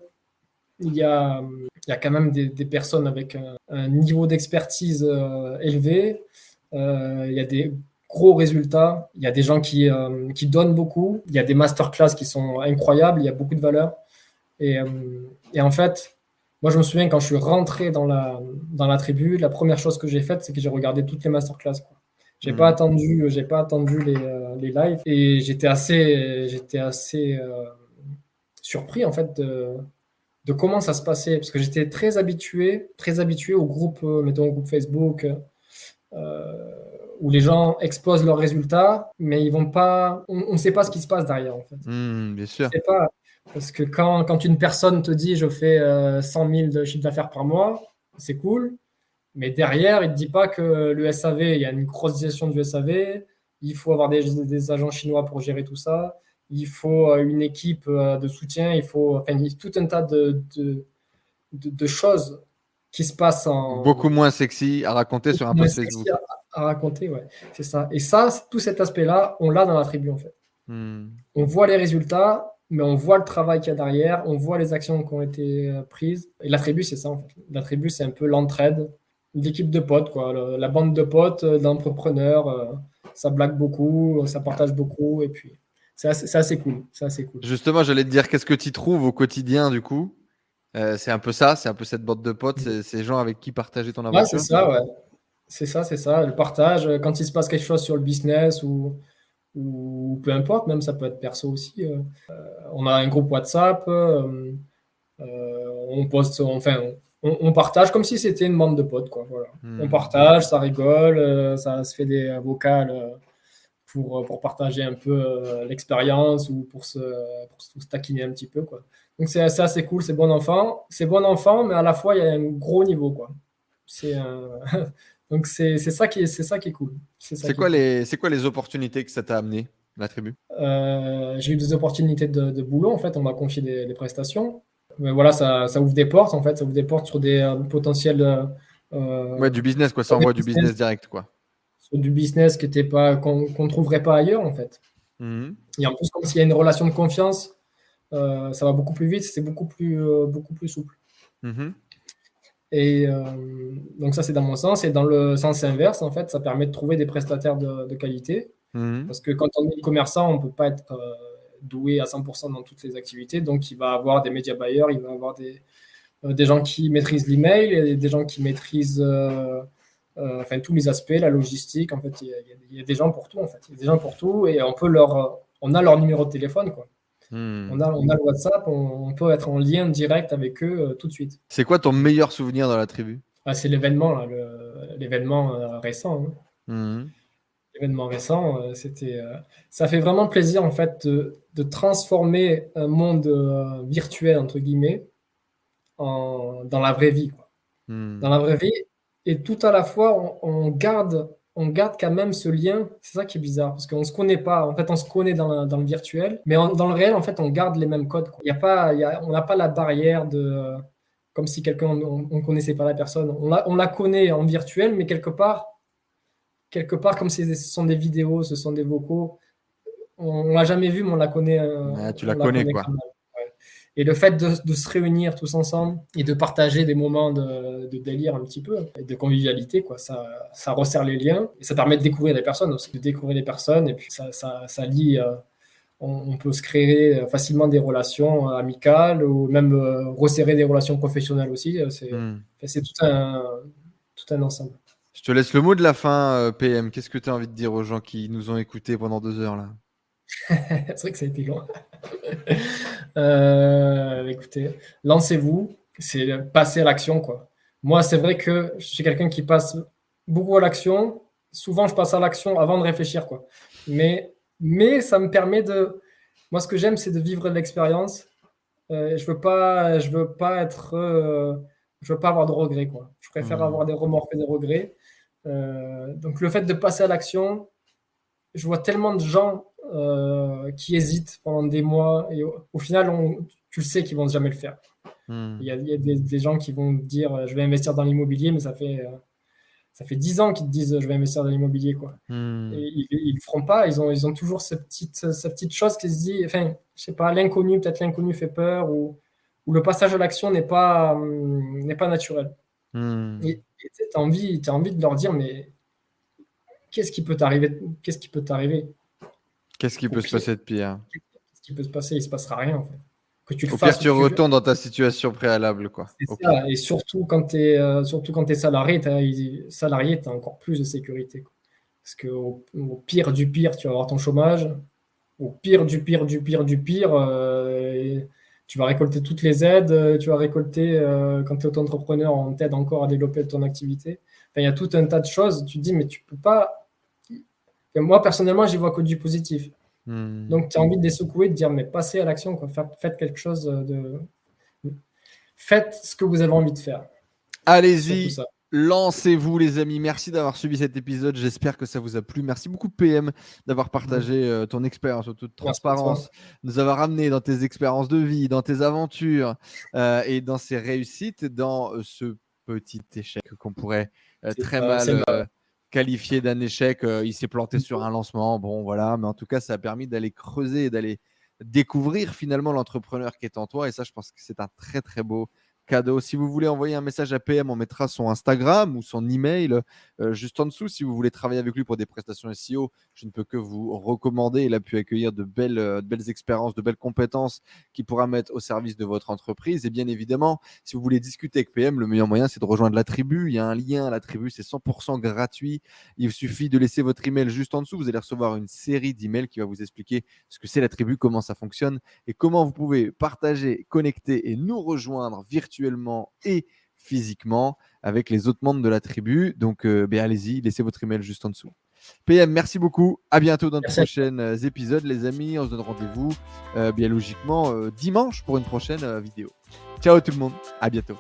il y a, il y a quand même des, des personnes avec un, niveau d'expertise euh, élevé. il y a des gros résultats. Il y a des gens qui, euh, qui donnent beaucoup. Il y a des masterclass qui sont incroyables. Il y a beaucoup de valeur. Et, euh, et, en fait, moi, je me souviens quand je suis rentré dans la, dans la tribu, la première chose que j'ai faite, c'est que j'ai regardé toutes les masterclass. Je n'ai pas hmm. attendu, j'ai pas attendu les, euh, les lives et j'étais assez, j'étais assez surpris en fait de, de, comment ça se passait parce que j'étais très habitué, très habitué au groupe, mettons au groupe Facebook. Euh, où les gens exposent leurs résultats, mais ils vont pas. On ne sait pas ce qui se passe derrière, en fait. Hmm, bien sûr. Pas, parce que quand, quand, une personne te dit je fais 100 euh, 000 de chiffre d'affaires par mois, c'est cool. Mais derrière, il ne te dit pas que le SAV, il y a une grosse gestion du SAV, il faut avoir des, des, agents chinois pour gérer tout ça, il faut euh, une équipe euh, de soutien, il faut enfin, tout un tas de, de, de, choses qui se passent en. Beaucoup moins sexy à raconter sur un post Facebook à raconter, ouais. C'est ça. Et ça, tout cet aspect-là, on l'a dans la tribu, en fait. Hmm. On voit les résultats, mais on voit le travail qu'il y a derrière, on voit les actions qui ont été euh, prises. Et la tribu, c'est ça, en fait. La tribu, c'est un peu l'entraide, l'équipe de potes, quoi. la bande de potes, euh, d'entrepreneurs, euh, ça blague beaucoup, ça partage beaucoup, et puis c'est assez, assez, cool. C'est assez cool. Justement, j'allais te dire, qu'est-ce que tu trouves au quotidien, du coup? C'est un peu ça, c'est un peu cette bande de potes, c'est ces gens avec qui partager ton aventure. Ouais, c'est ça, ouais. C'est ça, c'est ça. Le partage, euh, quand il se passe quelque chose sur le business ou, ou peu importe, même ça peut être perso aussi. Euh, euh, on a un groupe WhatsApp, on poste, enfin, on, partage comme si c'était une bande de potes. Quoi, voilà. Hmm. On partage, ça rigole, ça se fait des vocales pour, pour partager un peu l'expérience ou pour se, pour se taquiner un petit peu. Quoi. Donc c'est assez cool, c'est bon enfant. C'est bon enfant, mais à la fois, il y a un gros niveau. Quoi. C'est [laughs] Donc c'est ça, qui est, ça qui est cool. C'est quoi, les, quoi les opportunités que ça t'a amené, la tribu? Euh, J'ai eu des opportunités de, boulot, en fait, on m'a confié des, prestations. Mais voilà, ça, ça, ouvre des portes, en fait, ça ouvre des portes sur des euh, potentiels... Euh, ouais, du business, quoi, ça envoie du business direct, quoi. Sur du business qu'on ne trouverait pas ailleurs, en fait. Mhm. Et en plus, comme s'il y a une relation de confiance, ça va beaucoup plus vite, c'est beaucoup plus, beaucoup plus souple. Mhm. Et euh, donc ça, c'est dans mon sens. Et dans le sens inverse, en fait, ça permet de trouver des prestataires de, qualité. Mhm. Parce que quand on est commerçant, on ne peut pas être euh, doué à 100% dans toutes les activités. Donc, il va avoir des médias buyers, il va avoir des, euh, des gens qui maîtrisent l'email, et des gens qui maîtrisent enfin, tous les aspects, la logistique. En fait, il y, a, des gens pour tout. En fait, il y a des gens pour tout, et on peut leur, on a leur numéro de téléphone, quoi. Hmm. On, a, on, a, le WhatsApp, on, peut être en lien direct avec eux euh, tout de suite. C'est quoi ton meilleur souvenir dans la tribu? Ah, C'est l'événement, l'événement euh, récent. Hein. Hmm. L'événement récent, euh, c'était, ça fait vraiment plaisir en fait de, transformer un monde virtuel entre guillemets en, dans la vraie vie. Hmm. Dans la vraie vie, et tout à la fois, on garde on garde quand même ce lien. C'est ça qui est bizarre, parce qu'on ne se connaît pas. En fait, on se connaît dans, le virtuel, mais dans le réel, en fait, on garde les mêmes codes. Il Y a pas, y a, on n'a pas la barrière de... comme si quelqu'un, on ne connaissait pas la personne. On la, on la connaît en virtuel, mais quelque part, quelque part, comme ce sont des vidéos, ce sont des vocaux, on ne l'a jamais vu, mais on la connaît. Euh, tu la connais, quoi. Et le fait de, se réunir tous ensemble et de partager des moments de, délire un petit peu, et de convivialité, quoi, ça, ça resserre les liens et ça permet de découvrir des personnes aussi, de découvrir des personnes et puis ça, ça, ça lie. Euh, on, peut se créer facilement des relations amicales ou même euh, resserrer des relations professionnelles aussi. C'est hmm. tout, un, tout un ensemble. Je te laisse le mot de la fin, euh, PM. Qu'est-ce que tu as envie de dire aux gens qui nous ont écoutés pendant deux heures là? [laughs] c'est vrai que ça a été long. [laughs] Euh, écoutez, lancez-vous, c'est passer à l'action. quoi. Moi, c'est vrai que je suis quelqu'un qui passe beaucoup à l'action. Souvent, je passe à l'action avant de réfléchir. quoi. Mais, mais ça me permet de, moi, ce que j'aime, c'est de vivre de l'expérience. Euh, je veux pas, je veux pas être, euh, je veux pas avoir de regrets, quoi. Je préfère hmm. avoir des remords que des regrets. Euh, donc, le fait de passer à l'action, je vois tellement de gens qui hésitent pendant des mois et au, final, on, tu le sais qu'ils vont jamais le faire. Hmm. Il y a, y a des, des, gens qui vont dire, je vais investir dans l'immobilier, mais ça fait ça fait 10 ans qu'ils te disent je vais investir dans l'immobilier quoi. Hmm. Et ils, le feront pas, ils ont, ils ont toujours cette petite, cette petite chose qui se dit, enfin, je sais pas, l'inconnu, peut-être l'inconnu fait peur ou, ou le passage à l'action n'est pas, hum, n'est pas naturel. Hmm. Et tu as envie, as envie de leur dire, mais qu'est-ce qui peut t'arriver Qu'est-ce qui peut t'arriver? Qu'est-ce qui peut se passer de pire Qu'est-ce qui peut se passer? Il se passera rien en fait que tu le Au fasses. Pire, tu retournes dans ta situation préalable. Quoi. Ça. Et surtout quand tu es, euh, surtout quand es salarié, tu as, encore plus de sécurité. Parce qu'au au pire du pire, tu vas avoir ton chômage. Au pire du pire du pire du pire, euh, tu vas récolter toutes les aides. Tu vas récolter, euh, quand tu es auto-entrepreneur, on t'aide encore à développer ton activité. Enfin, il y a tout un tas de choses. Tu te dis, mais tu peux pas. Moi, personnellement, j'y vois que du positif. Hmm. Donc, tu as envie de les secouer, de dire, mais passez à l'action, faites quelque chose de. Faites ce que vous avez envie de faire. Allez-y, lancez-vous, les amis. Merci d'avoir suivi cet épisode. J'espère que ça vous a plu. Merci beaucoup, PM, d'avoir partagé euh, ton expérience en toute transparence, de nous avoir amené dans tes expériences de vie, dans tes aventures euh, et dans ces réussites, dans euh, ce petit échec qu'on pourrait très mal qualifié d'un échec. Euh, il s'est planté sur un lancement. Bon, voilà. Mais en tout cas, ça a permis d'aller creuser et d'aller découvrir finalement l'entrepreneur qui est en toi. Et ça, je pense que c'est un très, très beau cadeau. Si vous voulez envoyer un message à PM, on mettra son Instagram ou son email euh, juste en dessous. Si vous voulez travailler avec lui pour des prestations SEO, je ne peux que vous recommander. Il a pu accueillir de belles, euh, de belles expériences, de belles compétences qui pourra mettre au service de votre entreprise. Et bien évidemment, si vous voulez discuter avec PM, le meilleur moyen, c'est de rejoindre la tribu. Il y a un lien à la tribu, c'est 100% gratuit. Il suffit de laisser votre email juste en dessous. Vous allez recevoir une série d'emails qui va vous expliquer ce que c'est la tribu, comment ça fonctionne et comment vous pouvez partager, connecter et nous rejoindre virtuellement virtuellement et physiquement avec les autres membres de la tribu. Donc, euh, ben, allez-y, laissez votre email juste en dessous. PM, merci beaucoup. À bientôt dans de prochains euh, épisodes, les amis. On se donne rendez-vous, euh, bien logiquement, dimanche pour une prochaine vidéo. Ciao tout le monde. À bientôt.